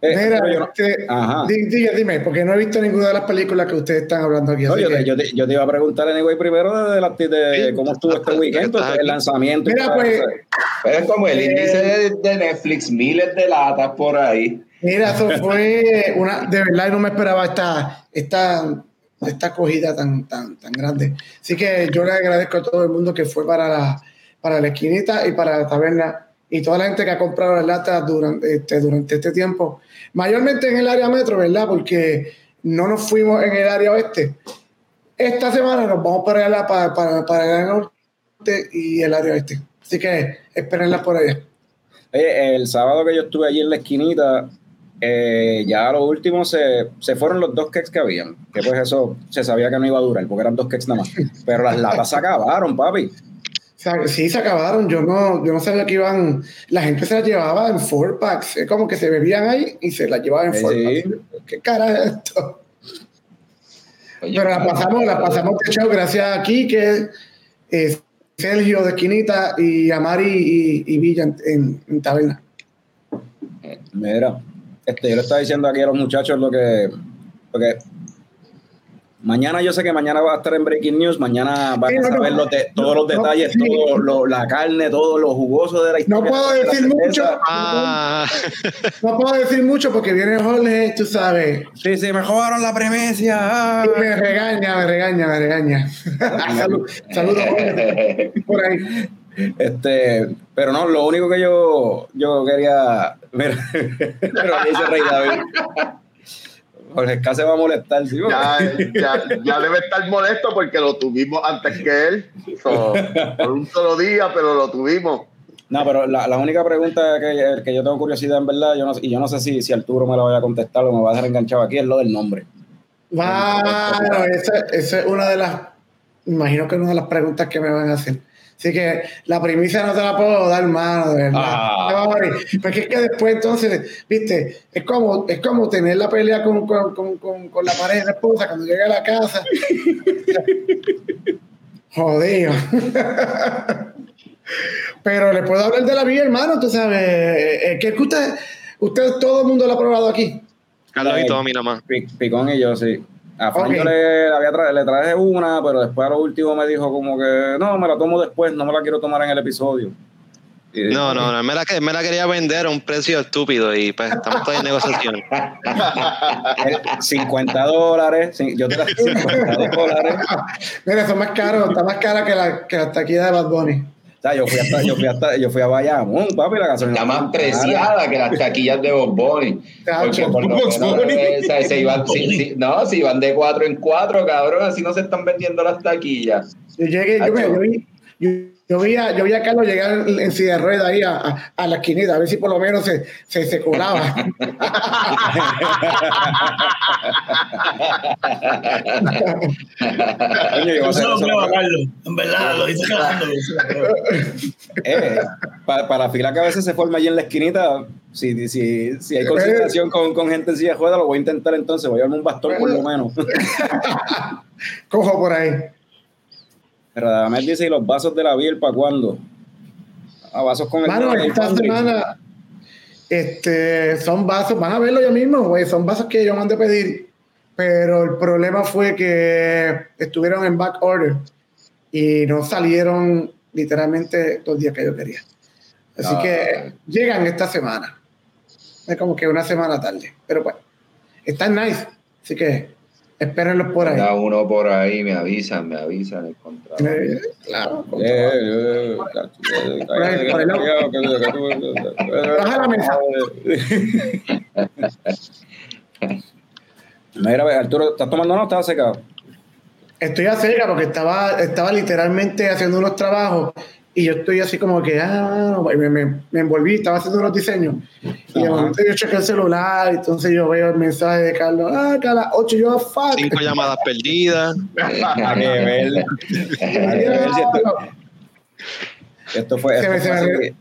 Eh, Mira, yo no- este, Ajá. di- diga, dime, porque no he visto ninguna de las películas que ustedes están hablando aquí. No, yo, te, que- yo, te, yo te iba a preguntar, anyway, primero de, la- de cómo estuvo este weekend, el lanzamiento. Mira, pues. Pero es como el Eh, índice de, de Netflix, miles de latas por ahí. Mira, eso fue una, de verdad, no me esperaba esta, esta, esta acogida tan, tan, tan grande. Así que yo le agradezco a todo el mundo que fue para la, para la esquinita y para la taberna y toda la gente que ha comprado las latas durante este, durante este tiempo, mayormente en el área metro, ¿verdad? Porque no nos fuimos en el área oeste. Esta semana nos vamos para allá, para, para, para el área norte y el área oeste. Así que espérenlas por allá. Oye, el sábado que yo estuve allí en la esquinita, eh, ya a lo último se, se fueron los dos cakes que habían. Que pues eso se sabía que no iba a durar, porque eran dos cakes nada más. Pero las latas se acabaron, papi. O sea, sí, se acabaron. Yo no, yo no sabía que iban. La gente se las llevaba en four packs. Es como que se bebían ahí y se las llevaban en Sí, four sí. packs. ¿Qué cara es esto? Oye, Pero la pasamos, la pasamos de show gracias a Kike, eh, Sergio de Esquinita y a Mari y, y Villa en, en- en Taberna. Mira, este, yo le estaba diciendo aquí a los muchachos lo que. Porque mañana yo sé que mañana va a estar en Breaking News, mañana van Sí, a no, saber no, los de- todos los no, detalles, sí. todo lo- la carne, todo lo jugoso de la No historia puedo de la decir mucho. Ah, No puedo decir mucho porque viene Jorge, tú sabes. Sí, sí, me jodaron la ah. Y me regaña, me regaña, me regaña. Salud- Saludos, Jorge, por ahí. Este, pero no, lo único que yo, yo quería. Mira, pero me dice Rey David. Jorge Esca se va a molestar, ¿sí? Ya, ya, ya debe estar molesto porque lo tuvimos antes que él. So, por un solo día, pero lo tuvimos. No, pero la, la única pregunta que, que yo tengo curiosidad en verdad, yo no, y yo no sé si, si Arturo me la vaya a contestar o me va a dejar enganchado aquí, es lo del nombre. Bueno, esa, esa es una de las, imagino que es una de las preguntas que me van a hacer. Así que la primicia no te la puedo dar, mano, de verdad. Ah. Porque es que después entonces, viste, es como, es como tener la pelea con, con, con, con, con la pareja de la esposa cuando llega a la casa. Jodido. Pero le puedo hablar de la vida, hermano, tú sabes. eh, que es que usted, usted, todo el mundo lo ha probado aquí. Carlos y Tommy nomás. Pi- Picón y yo, sí. A Fran Ok. yo le, había tra- le traje una, pero después a lo último me dijo como que no, me la tomo después, no me la quiero tomar en el episodio. Y No, no, no, me la, me la quería vender a un precio estúpido y pues estamos todavía en negociación. Eh, 50 dólares, yo te la 50 dólares. Mira, es más caro, está más cara que la, que la taquilla de Bad Bunny. O sea, yo fui hasta, yo fui hasta, yo fui a Bayamón, papi, la gasolina. La más preciada que las taquillas de Bob Bunny. Porque por lo menos, eh, o sea, se iban, si- si- no, si van de cuatro en cuatro, cabrón, así no se están vendiendo las taquillas. Yo llegué, yo, yo yo, yo vi a, yo vi a Carlos llegar en, silla de ruedas ahí a, a, a la esquinita, a ver si por lo menos se, se, se colaba. A Carlos. En verdad, lo dice cagando. eh, pa- para la fila que a veces se forma allí en la esquinita, si, si, si hay consideración con, con gente en silla de ruedas, lo voy a intentar entonces, voy a darme un bastón por lo menos. Cojo por ahí. Radamel dice, ¿y los vasos de la biel para cuándo? Ah, vasos con el Mano, el esta semana este, son vasos, van a verlo ya mismo, güey, son vasos que yo mandé pedir, pero el problema fue que estuvieron en back order y no salieron literalmente los días que yo quería. Así Ah. que llegan esta semana. Es como que una semana tarde, pero bueno, están nice, así que espérenlos por ahí. Da uno por ahí, me avisan, me avisan el contrato. Eh, claro, Baja la mesa. Mira, Arturo, ¿estás tomando nota o estás secado? Estoy a cega porque estaba, estaba literalmente haciendo unos trabajos y yo estoy así como que, ah, me, me, me envolví, estaba haciendo unos diseños. Y de momento yo chequé el celular, entonces yo veo el mensaje de Carlos, ah, que a las 8 yo, fuck. Cinco llamadas perdidas. Que ver. Que esto, fue. Me- Esto se fue, así-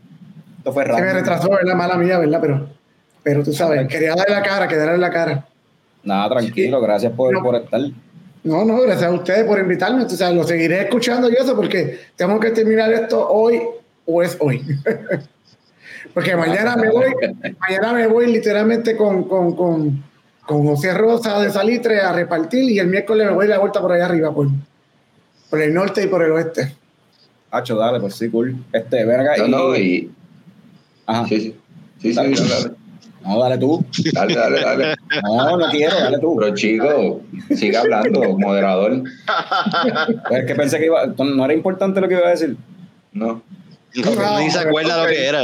esto fue Se me retrasó, ¿verdad? Mala mía, ¿verdad? Pero, pero tú sabes, quería darle la cara, quería darle la cara. Nada, tranquilo, gracias por, No. por estar. No, no, gracias a ustedes por invitarme. O sea, lo seguiré escuchando y eso porque tengo que terminar esto hoy o es hoy. porque mañana me voy, mañana me voy literalmente con, con, con, con José Rosa de Salitre a repartir y el miércoles me voy a la vuelta por allá arriba, por, por el norte y por el oeste. Hacho, dale, pues sí, cool. Este, ven acá No, y- no, y. Ajá. Sí, sí. Sí, sí, dale, dale. No, dale tú. Dale, dale, dale. No, no quiero, dale tú. Pero chico, sigue hablando, moderador. Es que pensé que iba, no era importante lo que iba a decir. No. No, ni se acuerda lo que era.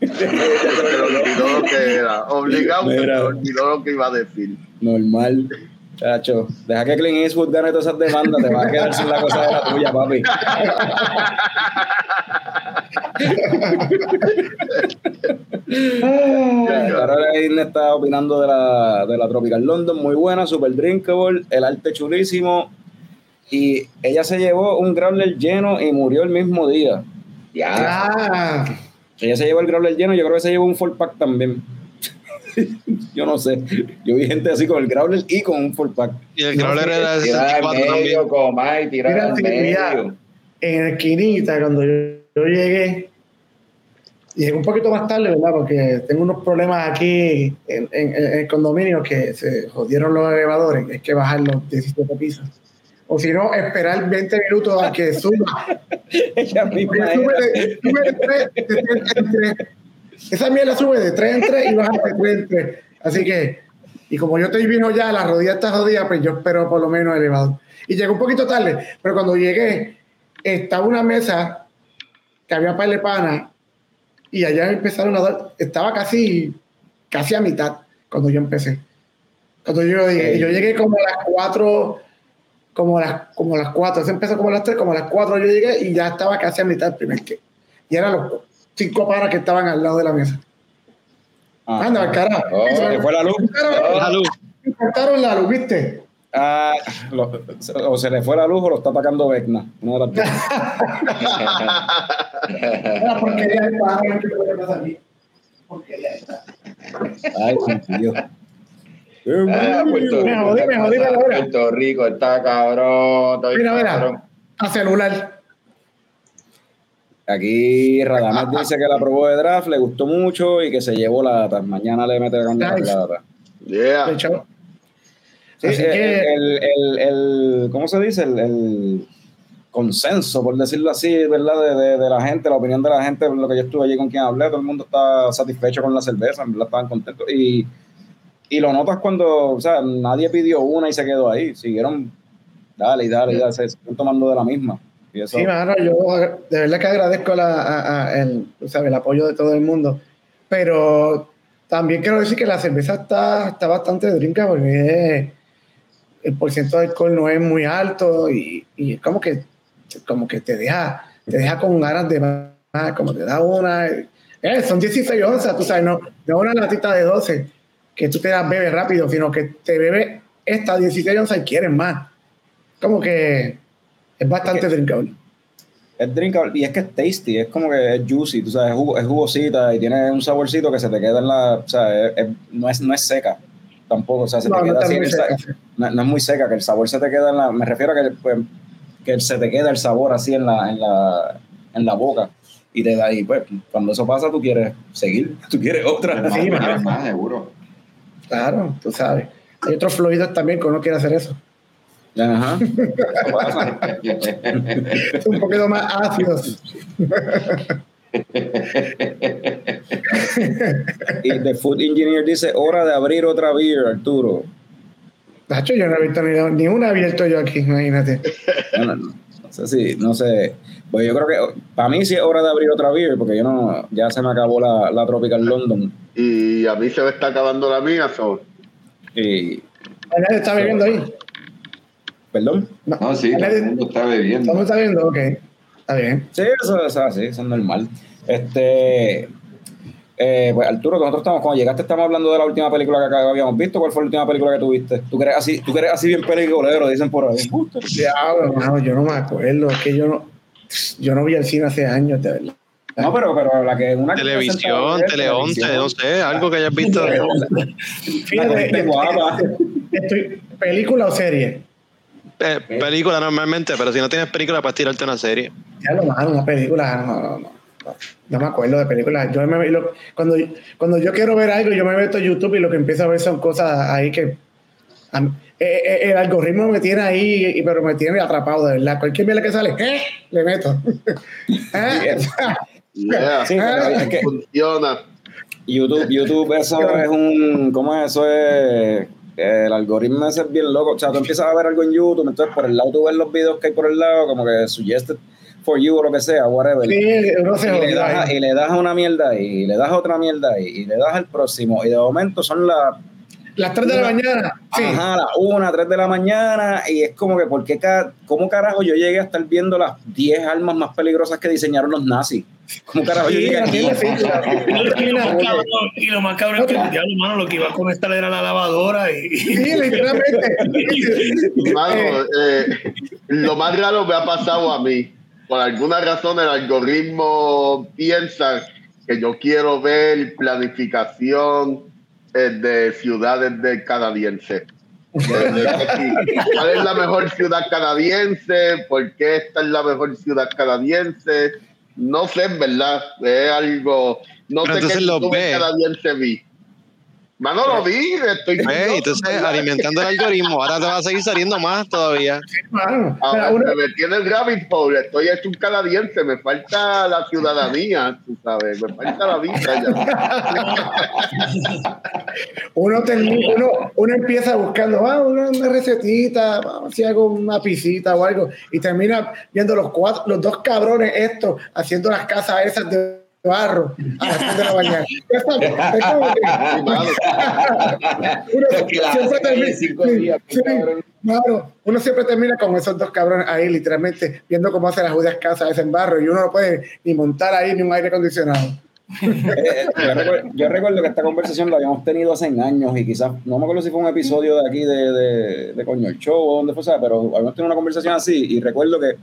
Se olvidó lo que era. Obligado, se Mira. olvidó lo que iba a decir. Normal. Chacho, deja que Clint Eastwood gane todas esas demandas, te vas a quedar sin la cosa de la tuya, papi. Caroline está opinando de la, de la Tropical London, muy buena, super drinkable, el arte chulísimo. Y ella se llevó un growler lleno y murió el mismo día. Ya. Ah, Ella se llevó el growler lleno, yo creo que se llevó un full pack también. yo no sé. Yo vi gente así con el growler y con un full pack. Y el crawler era de Tirar al 64 medio, también. Comay, tirar Mira, al medio. mira. en la esquinita, cuando yo, yo llegué, llegué un poquito más tarde, ¿verdad? Porque tengo unos problemas aquí en, en- en el condominio que se jodieron los elevadores, hay que bajar los 17 pisos. O si no, esperar 20 minutos a que suba. Ella misma sube de, sube de tres- de tres en tres. Esa mierda sube de 3 en 3 y baja de 3 en 3. Así que, y como yo estoy vino ya, la rodilla está jodida, pues yo espero por lo menos el elevador. Y llegué un poquito tarde, pero cuando llegué, estaba una mesa que había par de pana y allá empezaron a dar, estaba casi, casi a mitad cuando yo empecé. Cuando yo llegué, yo llegué como a las 4, como a las, como a las 4, se empezó como a las 3, como a las 4 yo llegué y ya estaba casi a mitad el primer que. Y eran los cinco panas que estaban al lado de la mesa. Ah, Anda, al carajo. Oh, se fue la luz. cortaron- cortaron la luz, ¿viste? Ah, lo- o se le fue la luz o lo está atacando Vecna. Una de las dos. Era porquería de pájaro que puede pasar. Porquería esta. Ay, sentido. Ah, Puerto Me Rico, jodí, me jodí, me jodí. Puerto Rico está cabrón. Mira, cabrón. mira, a celular. Aquí Radamés dice que la probó de draft, le gustó mucho y que se llevó la data. Mañana le mete la Nice. data. Yeah. Sí, Así el, que- el, el, el- ¿cómo se dice? El, el consenso, por decirlo así, ¿verdad? De, de, de la gente, la opinión de la gente, lo que yo estuve allí con quien hablé, todo el mundo está satisfecho con la cerveza, en verdad estaban contentos. Y, y lo notas cuando, o sea, nadie pidió una y se quedó ahí, siguieron, dale y dale, y dale, se están tomando de la misma. Y eso, Sí, mano, yo de verdad que agradezco la, a- a- el, sabes, el apoyo de todo el mundo. Pero también quiero decir que la cerveza está, está bastante drinka porque el porcentaje de alcohol no es muy alto y, y es como que, como que te deja, te deja con ganas de más, como te da una. eh, son 16 onzas, tú sabes, no, no una latita de 12 que tú te las bebes rápido, sino que te bebes esta 16 onzas y quieres más. Como que es bastante drinkable. es drinkable y es que es tasty, es como que es juicy, tú sabes, es, jugo- es jugosita y tiene un saborcito que se te queda en la, o sea, es- es- no, es, no es seca tampoco, o sea, se No, te no queda está así, muy seca, no, no es muy seca, que el sabor se te queda en la, me refiero a que, pues, que se te queda el sabor así en la, en la, en la boca y te da y pues cuando eso pasa tú quieres seguir, tú quieres otra. Más, Sí, más, mano. más, seguro. Claro, tú sabes. Hay otros fluidos también que uno quiere hacer eso. Ajá. Un poquito más ácidos. Y The Food Engineer dice, hora de abrir otra beer, Arturo. Nacho, yo no he visto ni, ni una abierto yo aquí, imagínate. Bueno, no, no sé si, no sé. Pues yo creo que para mí sí es hora de abrir otra beer, porque yo no, ya se me acabó la, la Tropical London. Y a mí se me está acabando la mía, so. Y, ¿Nadie está bebiendo ahí? perdón. No, sí, todo el mundo está bebiendo. ¿Cómo está viendo? Ok, está bien. Sí, eso, eso, sí, eso es normal. Este, eh, pues Arturo, nosotros estamos, cuando llegaste estamos hablando de la última película que acá habíamos visto. ¿Cuál fue la última película que tuviste? Tú crees así, tú crees así bien peliculero, dicen por ahí. Diablo, mano, yo no me acuerdo. Es que yo no, yo no vi el cine hace años, de verdad. No, pero, pero la que una que Televisión, presentaba ayer, Tele 11, no sé, algo que hayas visto. La Fíjate, estoy, ¿película o serie? eh, película normalmente, pero si no tienes película, puedes tirarte una serie. Ya lo malo, una película, no, no, no. No me acuerdo de películas. Yo me, lo- cuando, cuando yo quiero ver algo, yo me meto a YouTube y lo que empiezo a ver son cosas ahí que. a eh, eh, el algoritmo me tiene ahí, y- pero me tiene atrapado, de verdad. Cualquier mierda que sale, ¿eh? le meto. ¿Eh? Yeah. Sí, pero es que Funciona. YouTube, YouTube, eso es un. ¿Cómo es? Eso es. El algoritmo ese es bien loco. O sea, tú empiezas a ver algo en YouTube, entonces por el lado tú ves los videos que hay por el lado, como que suggested for you o lo que sea, whatever. Sí, uno se y, le das, ahí. y le das a una mierda ahí, y le das a otra mierda ahí, y le das al próximo, y de momento son las Las 3 de la mañana. Sí. Ajá, las 1, 3 de la mañana, y es como que, ¿por qué ¿cómo carajo yo llegué a estar viendo las 10 armas más peligrosas que diseñaron los nazis? ¿Cómo carajo yo Sí, llegué la aquí? sí, la Y lo, más cabrón, y lo más cabrón es que el diablo, mano, lo que iba a conectar era la lavadora y, Sí, literalmente. Mano, eh, lo más raro me ha pasado a mí. Por alguna razón el algoritmo piensa que yo quiero ver planificación eh, de ciudades de si, ¿Cuál es la mejor ciudad canadiense? ¿Por qué esta es la mejor ciudad canadiense? No sé, en verdad. Es algo. No Pero sé qué lo youtuber ve. canadiense vi. Mano, lo vi. Estoy Ve, curioso, entonces ¿verdad? alimentando el algoritmo, ahora te va a seguir saliendo más todavía. mano. Ahora Mira, uno- me en el rabbit hole, estoy hecho un canadiense, me falta la ciudadanía, tú sabes, me falta la visa ya. uno, termina- uno, uno empieza buscando ah, una, una recetita, vamos si hago una pisita o algo, y termina viendo los cuatro, los dos cabrones estos haciendo las casas esas de barro a las 3 de la mañana. Uno siempre termina, cinco sí, días, sí, cabrón. claro, uno siempre termina con esos dos cabrones ahí, literalmente, viendo cómo hacen las judías casas esas en barro, y uno no puede ni montar ahí ni un aire acondicionado. Eh, yo, recuerdo, yo recuerdo que esta conversación la habíamos tenido hace años y quizás, no me acuerdo si fue un episodio de aquí de, de, de Coño el Show o donde fue, ¿sabes? pero habíamos tenido una conversación así y recuerdo que,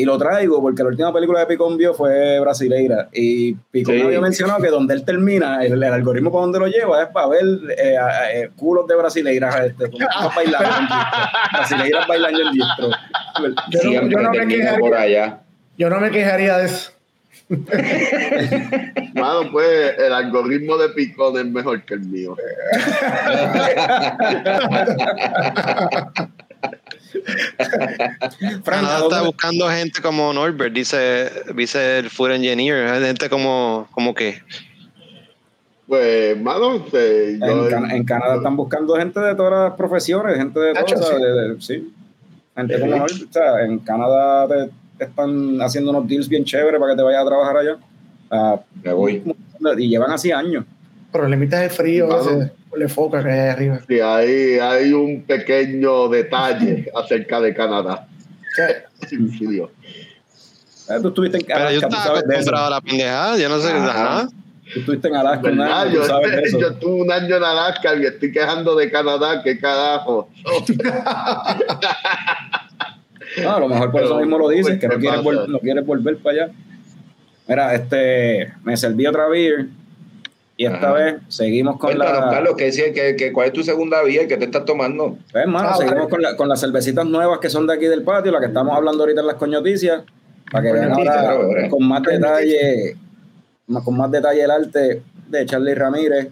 y lo traigo porque la última película de Picón vio fue Brasileira y Picón Sí. había mencionado que donde él termina, el, el algoritmo para donde lo lleva es para ver eh, a- eh, culos de brasileiras este, bailando brasileiras bailando en distro. Yo no, Siempre yo no me quejaría, por allá. yo no me quejaría de eso. Mano, pues el algoritmo de Picón es mejor que el mío. Fran, Canadá ¿a está buscando gente como Norbert, dice, dice el food engineer, gente como, como que. Pues, mano, eh, yo- En, Can- en Canadá están buscando gente de todas las profesiones, gente de todas, sí. de- de- sí. Gente como Norbert, o sea, en Canadá te, te están haciendo unos deals bien chéveres para que te vayas a trabajar allá. Ah, Me voy. y llevan así años. Problemitas de frío, Mano. Le foca que hay ahí arriba. sí, hay, hay un pequeño detalle acerca de Canadá. Sí, sí, Dios. Eh, Tú estuviste en Pero yo Alaska, estaba eso. acostumbrado a la pendejada, yo no sé. Ajá. Ajá. Tú estuviste en Alaska un año, Yo, sabes eso. yo estuve un año en Alaska y estoy quejando de Canadá, qué carajo. No, a lo mejor por eso Pero, mismo lo dices, pues, que no ¿qué quieres, no quieres volver para allá. Mira, este, me serví otra beer y esta Ajá. vez seguimos con Cuéntanos, la... Carlos, ¿qué, qué- qué- ¿cuál es tu segunda vía? ¿Qué te estás tomando? Pues, hermano, Ah, seguimos vale. con, la- con las cervecitas nuevas que son de aquí del patio, la que estamos hablando ahorita en las coñoticias, para que vean ahora claro. con más detalle, con más detalle el arte de Charlie Ramírez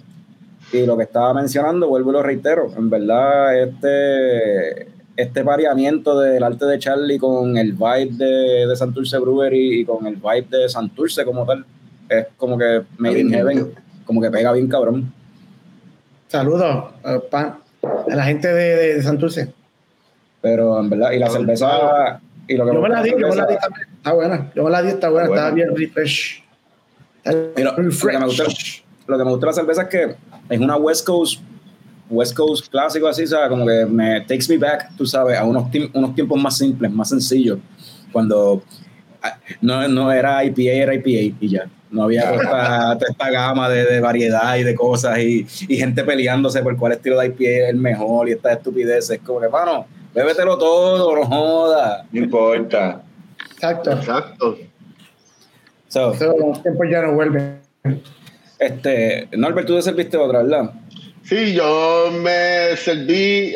y lo que estaba mencionando, vuelvo y lo reitero, en verdad este este variamiento del arte de Charlie con el vibe de, de Santurce Brewery y con el vibe de Santurce como tal, es como que Made in Heaven, como que pega bien cabrón. Saludos eh, pa- a la gente de, de, de Santurce. Pero en verdad, y la cerveza, y lo que Yo me la di, yo me la di también. Está buena. Yo me la di, está buena, Buena. está bien refresh. Está lo, que me gusta, fresh. lo que me gusta de la cerveza es que es una West Coast, West Coast clásico así, ¿sabes? Como que me takes me back, tú sabes, a unos, unos tiempos más simples, más sencillos. Cuando ah, no, no era IPA, era IPA y ya. No había toda esta, toda esta gama de, de variedad y de cosas y, y gente peleándose por cuál estilo de IPA es el mejor y estas estupideces. Como que, mano, bébetelo todo, no jodas. No importa. Exacto. Exacto. So, Eso, los tiempos ya no vuelven. este, Norbert, tú te serviste otra, ¿verdad? Sí, yo me serví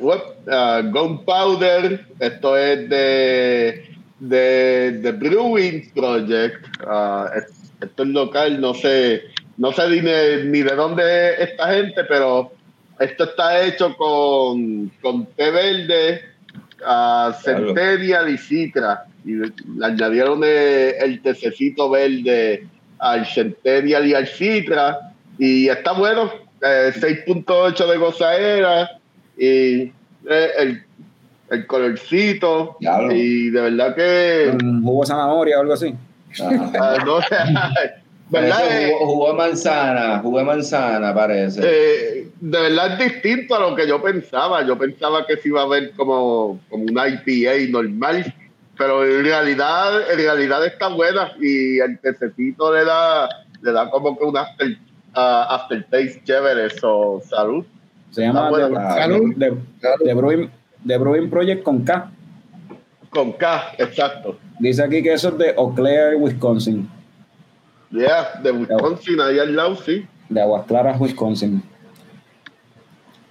what? Ah, Gunpowder, esto es de, de, de Brewing Project. Ah, es- esto es local, no sé, no sé ni de, ni de dónde es esta gente, pero esto está hecho con, con té verde, ah, Claro. centennial y citra. Y le añadieron el tececito verde al centennial y al citra. Y está bueno, eh, 6.8 de gozaera y eh, el, el colorcito. Diablo. Y de verdad que... Un jugo de zanahoria o algo así. Ah, no, ¿verdad? Jugo, jugo de manzana, jugo de manzana parece. eh, de verdad es distinto a lo que yo pensaba. Yo pensaba que se iba a ver como, como una IPA normal, pero en realidad, en realidad está buena y el tececito le da, le da como que un after, ah, aftertaste chévere. Eso, salud. Se llama The, salud. The- The Brewing, The Brewing Project con K. Con K, exacto. Dice aquí que eso es de Eau Claire, Wisconsin. Yeah, de Wisconsin, ahí al lado, sí. De Aguas Claras, Wisconsin.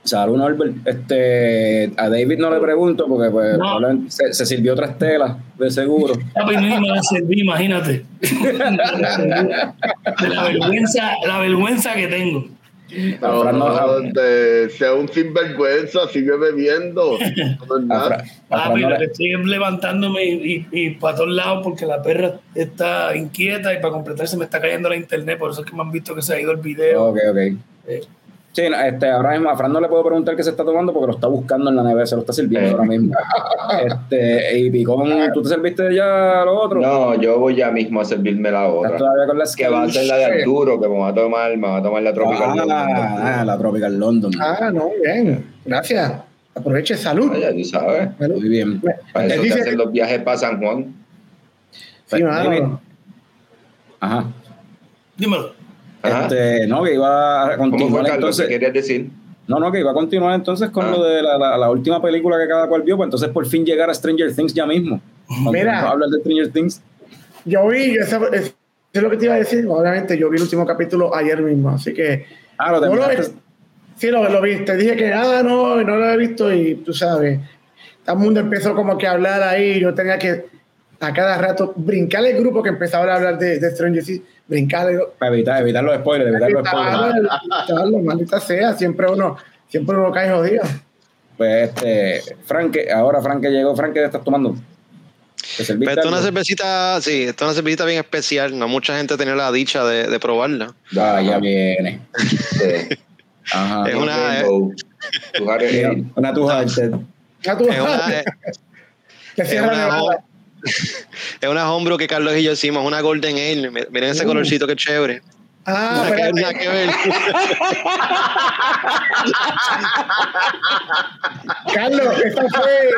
Salud, Norbert. Este, a David no le pregunto porque pues, No. se, se sirvió otras telas, de seguro. No me la serví, imagínate. De la vergüenza, la vergüenza que tengo. No, Fran no- sea un sinvergüenza, sigue bebiendo. No A. Fra- a Papi, no lo le- que estoy es levantándome y, y, para todos lados porque la perra está inquieta y para completarse me está cayendo la internet. Por eso es que me han visto que se ha ido el video. Ok, ok. Eh. Sí, este, ahora mismo a Fran no le puedo preguntar qué se está tomando porque lo está buscando en la nevera, se lo está sirviendo ahora mismo. Este, y Picón, ¿tú te serviste ya lo otro? No, yo voy ya mismo a servirme la ¿Estás otra. todavía con las Que va a ser la de Arturo, que me va a tomar, me va a tomar la tropical. Ah, ah, la Tropical London. Ah, no, bien. Gracias. Aproveche salud. Ah, ya tú sabes. Muy bien. Para eso que dice- hacen los viajes para San Juan. Sí, mano. David. Ajá. Dímelo. Este, no, que iba a ¿Cómo fue, continuar entonces. ¿Qué querías decir? No, no, que iba a continuar entonces con Ah. lo de la, la- la última película que cada cual vio, pues entonces por fin llegar a Stranger Things ya mismo. Mira. hablar de Stranger Things. Yo vi, eso, es- lo que te iba a decir. Obviamente, yo vi el último capítulo ayer mismo, así que. Ah, lo No lo. Sí, lo, lo vi. Te dije que, ah, no, no lo he visto y tú sabes. Todo el mundo empezó como que a hablar ahí. Yo tenía que a cada rato brincar el grupo que empezaba a hablar de, de Stranger Things, brincarle. Para evitar, evitar los spoilers, evitar los spoilers. Evitarlo, maldita sea. Siempre uno, siempre uno cae jodido. Pues este, Frank, que- ahora Frank que llegó, Frank, ¿qué te estás tomando? ¿Te serviste Pero esto es una cervecita, sí, esto es una cervecita bien especial. No mucha gente tiene la dicha de, de probarla. Ah, ya viene. Sí. Ajá. Es una-. Tu Mira, Hill. Una tú Es una, es, que es cierra una. Es una hombro que Carlos y yo hicimos, una Golden Ale. Miren ese Uh. colorcito que chévere. Ah, Nada que nada que ver. Carlos, esta fue,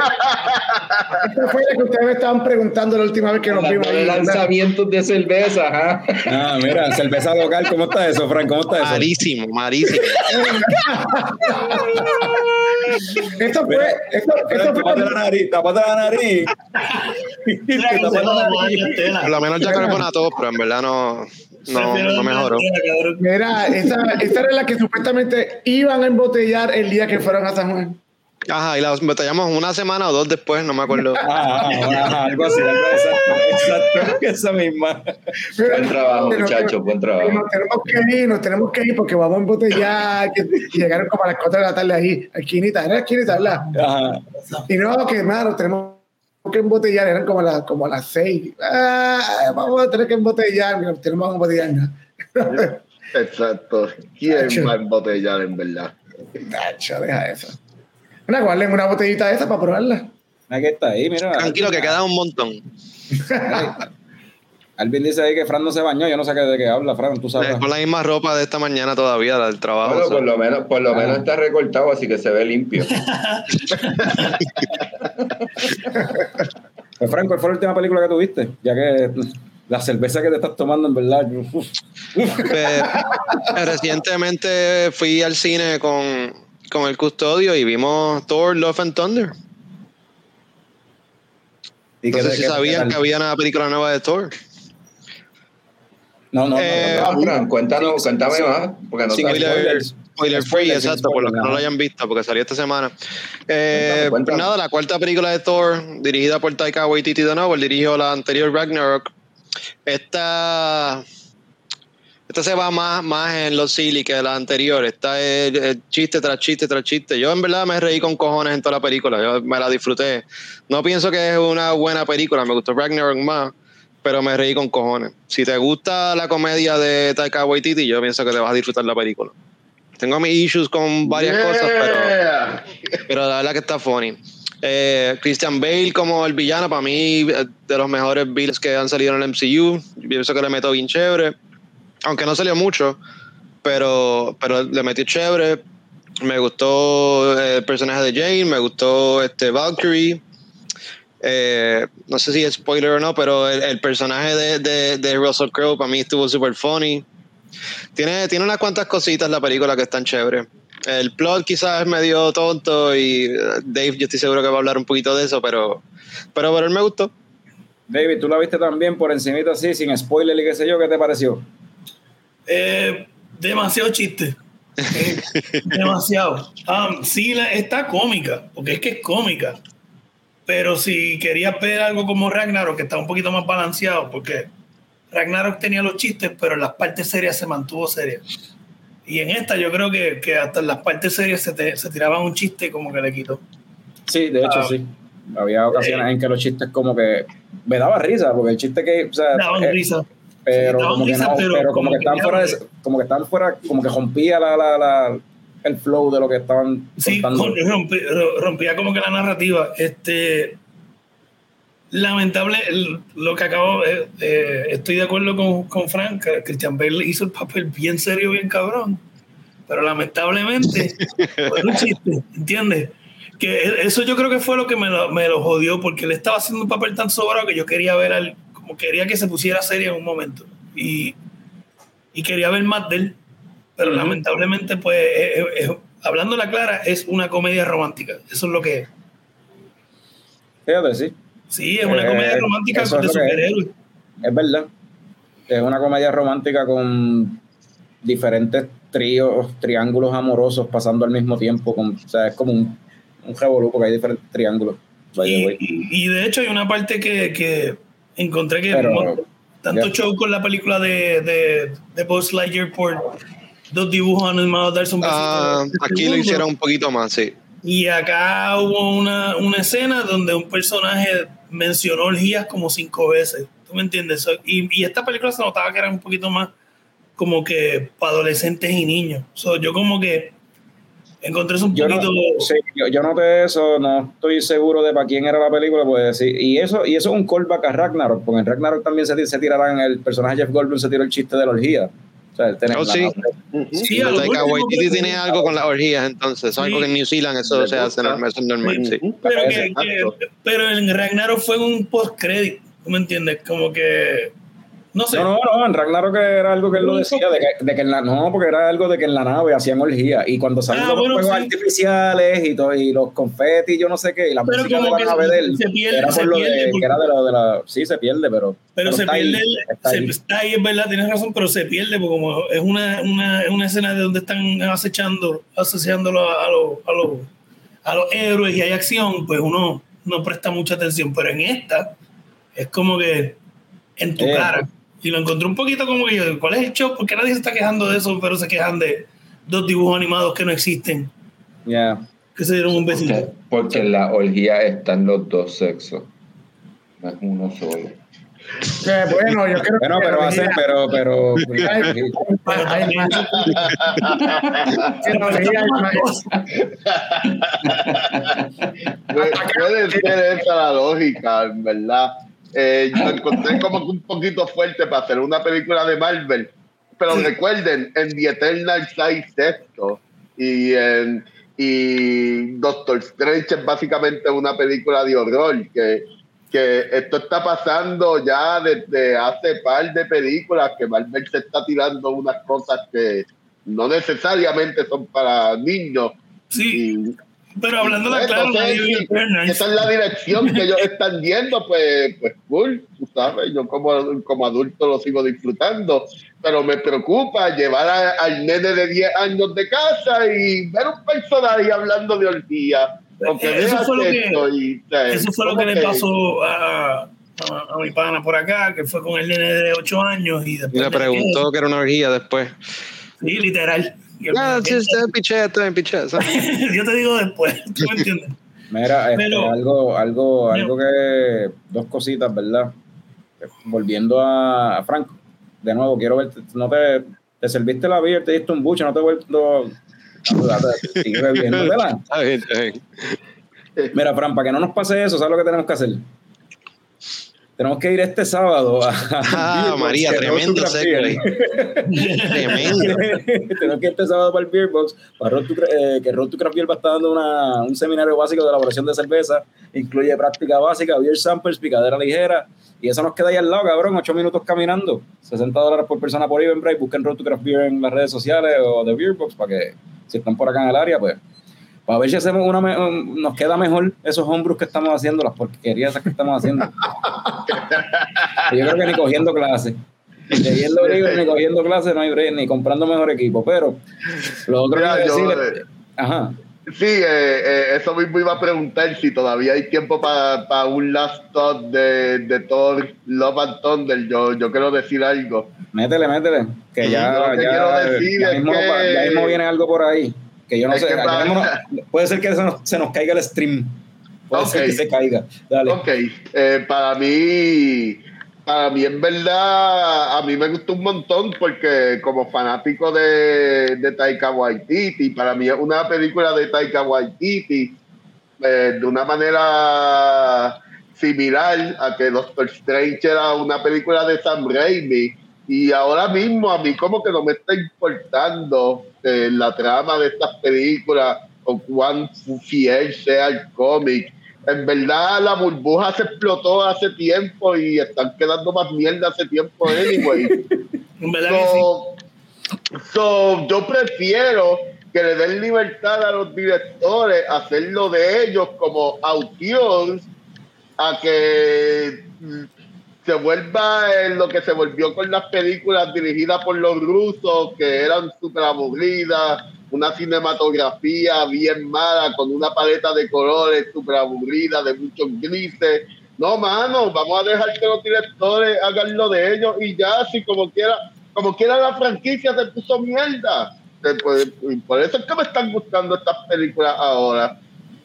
esta fue la que ustedes me estaban preguntando la última vez que nos vimos. Lanzamientos de cerveza, ajá. Ah, mira, cerveza local, ¿cómo está eso, Frank? ¿Cómo está eso? Marísimo, marísimo. Esto fue, esto, Pero esto fue la nariz. Tapate la nariz. Por lo menos ya carbonato, pero en verdad no, no, no mejoró. Mira, esa, esa era la que supuestamente iban a embotellar el día que fueron a San Juan. Ajá, y la batallamos una semana o dos después, no me acuerdo. Ah, ah, ah, algo así, algo exacto, exacto, esa misma. Buen trabajo, muchachos, buen trabajo. Nos tenemos que ir, nos tenemos que ir porque vamos a embotellar. y llegaron como a las 4 de la tarde ahí, a esquinita, era esquinita, ¿verdad? Ajá. Y no, que hermano, tenemos que embotellar, eran como, las como a las 6. Ah, vamos a tener que embotellar, mira, tenemos que embotellar nada. Exacto. ¿Quién Nacho. va a embotellar en verdad? Nacho, deja eso. Una, guarden una botellita de esa para probarla. Aquí está ahí, mira. Tranquilo, que queda un montón. Alvin dice ahí que Fran no se bañó, yo no sé qué- de qué habla, Fran, tú sabes. Con la misma ropa de esta mañana todavía, la del trabajo. Bueno, por lo menos, por lo menos está recortado, así que se ve limpio. Pues Fran, ¿cuál fue la última película que tuviste? Ya que la cerveza que te estás tomando, en verdad. Pues, recientemente fui al cine con, con el custodio y vimos Thor, Love and Thunder. ¿Y No sé si sabían que había una película nueva de Thor. No, no, no, Eh, no, Ah, Fran, cuéntanos, cuéntame más, porque no. Spoiler free, Spoiler, sin exacto, por los que no lo hayan visto, porque salió esta semana. Eh, Cuéntame, cuéntame. Nada, la cuarta película de Thor, dirigida por Taika Waititi de nuevo, él dirigió la anterior Ragnarok. Esta, esta se va más, más en lo silly que la anterior. Esta es chiste tras chiste tras chiste. Yo en verdad me reí con cojones en toda la película. Yo me la disfruté. No pienso que es una buena película. Me gustó Ragnarok más, pero me reí con cojones. Si te gusta la comedia de Taika Waititi, yo pienso que te vas a disfrutar la película. Tengo mis issues con varias cosas, pero pero la verdad que está funny. Eh, Christian Bale como el villano, para mí, eh, de los mejores villains que han salido en el MCU. Yo pienso que le meto bien chévere. Aunque no salió mucho, pero, pero le metió chévere. Me gustó eh, el personaje de Jane, me gustó este Valkyrie. Eh, no sé si es spoiler o no, pero el, el personaje de, de, de Russell Crowe para mí estuvo super funny. Tiene, tiene unas cuantas cositas la película que están chéveres. El plot quizás es medio tonto y eh, Dave, yo estoy seguro que va a hablar un poquito de eso, pero, pero por él me gustó. David, tú la viste también por encimita así, sin spoiler y qué sé yo, ¿qué te pareció? Eh, demasiado chiste. Eh, demasiado. Um, sí, la- está cómica, porque es que es cómica. Pero si querías ver algo como Ragnarok, que está un poquito más balanceado, porque Ragnarok tenía los chistes, pero en las partes serias se mantuvo seria. Y en esta yo creo que, que hasta en las partes serias se, te- se tiraban un chiste como que le quitó. Sí, de hecho Ah. sí. Había ocasiones en que los chistes como que me daba risa, porque el chiste que, o sea, Daban eh, risa. pero daban como que risa, no, pero pero, como como que que estaban fuera, como que estaban fuera, como que rompía la, la, la- el flow de lo que estaban Sí, contando. con- rompi- ro- rompía como que la narrativa. Este, lamentable, el- lo que acabo, eh, eh, estoy de acuerdo con, con Frank, que Christian Bale hizo el papel bien serio, bien cabrón, pero lamentablemente fue un chiste, ¿entiendes? Que e- eso yo creo que fue lo que me lo, me lo jodió, porque él estaba haciendo un papel tan sobrado que yo quería ver al, como quería que se pusiera serio en un momento, y, y quería ver más de él, pero lamentablemente, pues, eh, eh, eh, hablando la clara, es una comedia romántica, eso es lo que es. Fíjate, sí. Sí, es una Eh, comedia romántica eso es de es. superhéroes. Es verdad. Es una comedia romántica con diferentes tríos, triángulos amorosos pasando al mismo tiempo. Con, o sea, es como un, un revolú porque hay diferentes triángulos. Y, y- y de hecho hay una parte que, que encontré que Pero, tanto ya. show con la película de, de, de Buzz Lightyear por dos dibujos animados darse un besito. Ah, aquí lo hicieron un poquito más, sí. Y acá hubo una, una escena donde un personaje mencionó orgías como cinco veces. ¿Tú me entiendes? So- Y, y esta película se notaba que era un poquito más como que para adolescentes y niños. So, yo como que encontré eso un Yo, no, poquito... sí, yo, yo noté eso, no estoy seguro de para quién era la película, pues sí. Y eso, y eso es un callback a Ragnarok, porque en Ragnarok también se, se tirarán, el personaje Jeff Goldblum se tiró el chiste de la orgía. O sea, tiene Oh, la- sí. Sí, a Waititi tiene algo con las orgías, entonces. Es algo Sí. que en New Zealand eso se hace normal, sí. Pero, que, que- pero en Ragnarok fue un post-credit, ¿tú me entiendes? Como que, no sé. No, no, no, en Ragnarok era algo que él lo decía, de que, de que en la, no, porque era algo de que en la nave hacían orgía, y cuando salían Ah, los bueno, fuegos sí. artificiales y, todo, y los confetis, yo no sé qué, y la Pero música de la que nave de él, se pierde- era se por lo pierde de, porque- que era de, lo, de la, sí se pierde, pero, Pero se está pierde, ahí, está se- ahí. está ahí, es verdad, tienes razón, pero se pierde porque como es una, una, una escena de donde están acechando, asociándolo a, a los, a, los, a los héroes y hay acción, pues uno no presta mucha atención. Pero en esta es como que en tu Eh. cara. Y lo encontré un poquito como que yo, ¿cuál es el show? Porque nadie se está quejando de eso, pero se quejan de dos dibujos animados que no existen, ya. que se dieron un besito. Porque, porque en la orgía están los dos sexos. No es uno solo. Que, bueno, yo creo Bueno, que pero hacen, pero, pero, Pero. Puede, puede ser esa la lógica, en verdad. Eh, yo encontré como un poquito fuerte para hacer una película de Marvel. Pero recuerden, en The Eternal hay sexto y, en, y Doctor Strange es básicamente una película de horror. Que, que esto está pasando ya desde hace par de películas que Marvel se está tirando unas cosas que no necesariamente son para niños Sí, Pero hablando de claro, no sé nadie si vio Eternals. esa es la dirección que ellos están yendo, pues, pues cool, tú sabes, yo como, como adulto lo sigo disfrutando, pero me preocupa llevar a- al nene de 10 años de casa y ver un personaje hablando de orgía. Porque Eh, Eso fue lo que- y, Eso fue lo que le pasó a, a, a mi pana por acá, que fue con el nene de 8 años y Y después. le de- preguntó que era una orgía después. Sí, literal. En piché, está en piché. ¿sabes? Yo te digo después, ¿tú me entiendes? Mira, este, Pero- algo, algo, algo que, dos cositas, ¿verdad? Volviendo a, a Franco, de nuevo, quiero ver, no te, te serviste la beer, te diste un buche, no te he vuelto, sigue bebiéndotela. Mira, Fran, para que no nos pase eso, ¿sabes lo que tenemos que hacer? Tenemos que ir este sábado a. Ah, María, tremendo segue. Tremendo. Tenemos que ir este sábado para el Beer Box, para Road to eh, que Road to Craft Beer va a estar dando una- un seminario básico de elaboración de cerveza. Incluye práctica básica, beer samples, picadera ligera. Y eso nos queda ahí al lado, cabrón, 8 minutos caminando. 60 dólares por persona por Eventbrite. Busquen Road to Craft Beer en las redes sociales o de Beer Box para que, si están por acá en el área, pues para ver si hacemos una nos queda mejor esos hombros que estamos haciendo, las porquerías esas que estamos haciendo. Yo creo que ni cogiendo clases. Ni leyendo libros, ni cogiendo clases, no hay break, ni comprando mejor equipo. Pero lo otro que Mira, decir, eh, ajá, Sí, eh, eh, eso mismo iba a preguntar si todavía hay tiempo para un last thought de, de Thor Love and Thunder. Yo, yo quiero decir algo. métele, métele, que ya, ya, quiero decir ya mismo, que- ya mismo viene algo por ahí. Que yo no Es sé, puede ser que se nos, se nos caiga el stream. Puede ser Ok. que se caiga. Dale. Ok, eh, para mí, para mí en verdad, a mí me gustó un montón porque como fanático de, de Taika Waititi, para mí es una película de Taika Waititi eh, de una manera similar a que Doctor Strange era una película de Sam Raimi y ahora mismo a mí como que no me está importando eh, la trama de estas películas o cuán fiel sea el cómic. En verdad la burbuja se explotó hace tiempo y están quedando más mierda hace tiempo anyway. En verdad que sí. So, so, yo prefiero que le den libertad a los directores, hacerlo de ellos como auteurs, a que se vuelva en lo que se volvió con las películas dirigidas por los rusos, que eran súper aburridas, una cinematografía bien mala, con una paleta de colores súper aburrida, de muchos grises. No, mano, vamos a dejar que los directores hagan lo de ellos y ya, si como quiera, como quiera la franquicia se puso mierda. Y por eso es que me están gustando estas películas ahora.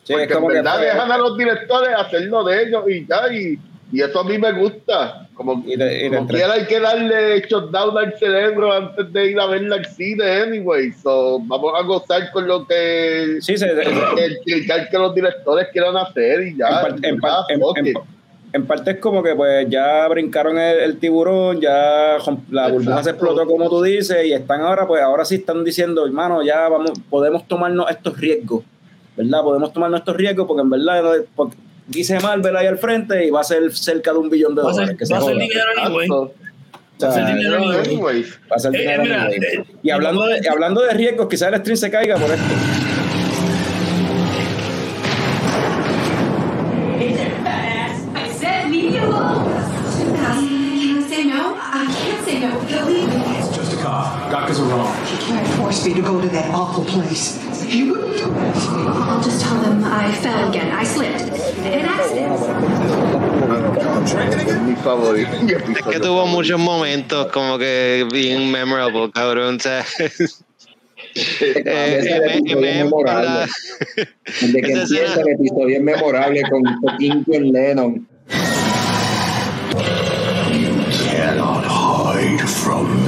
Sí, porque en como verdad dejan a los directores hacerlo de ellos y ya, y, y eso a mí me gusta. Como, Y te- y te como quiera hay que darle shutdown al cerebro antes de ir a verla al cine anyway. So, vamos a gozar con lo que Sí, se- que los directores quieran hacer y ya. en, par- en parte es como que pues ya brincaron el, el tiburón, ya la burbuja se Exacto. explotó como tú dices y están ahora pues ahora sí están diciendo hermano ya vamos podemos tomarnos estos riesgos, ¿verdad? Podemos tomarnos estos riesgos porque en verdad porque dice Marvel ahí al frente y va a ser cerca de un billón de dólares. que va a ser dinero anyway. Va a ser dinero anyway. Va a ser dinero mira, anyway. y hablando de, hablando de riesgos, quizás el stream se caiga por esto. I said leave me alone. I can't say no. I can't say no. He'll leave me. It's just a cop. Gaka's are wrong. You can't force me to go to that awful place. You wouldn't do it. I'll just tell them I fell again. I slipped. An accident. es mi favorito. Mi Es que tuvo muchos momentos como que bien memorable, cabrón. O sea, eh, Ese M- episodio M- memorable. la- Desde que empieza el episodio es memorable con fucking John Lennon. Cannot hide from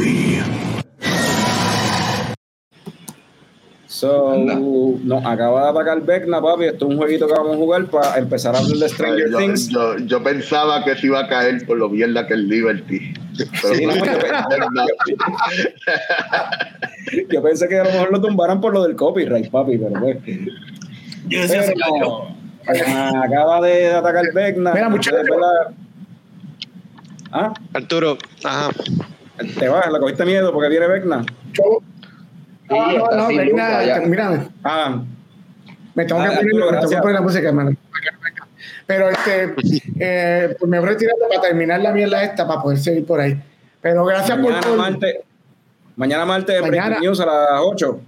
So, no, acaba de atacar Vecna, papi. Esto es un jueguito que vamos a jugar para empezar a hablar de Stranger yo, Things. yo- yo pensaba que se iba a caer por lo mierda que es Liberty. Pero Sí, no, yo, yo pensé que a lo mejor lo tumbaran por lo del copyright, papi, pero pues. Yo decía. Pero, acaba de atacar Vecna. Mira, muchachos. Ah, Arturo, ajá. te vas, le cogiste miedo porque viene Vecna. Yo- Ah, no, no, allá. mira, Ah, Me tengo, Ah, que, poner, me tengo poner la música, hermano. para que no me ca- Pero este, eh, pues me voy retirando para terminar la mierda esta para poder seguir por ahí. Pero gracias por, Mañana por- martes, mañana martes Mañana. News a las 8.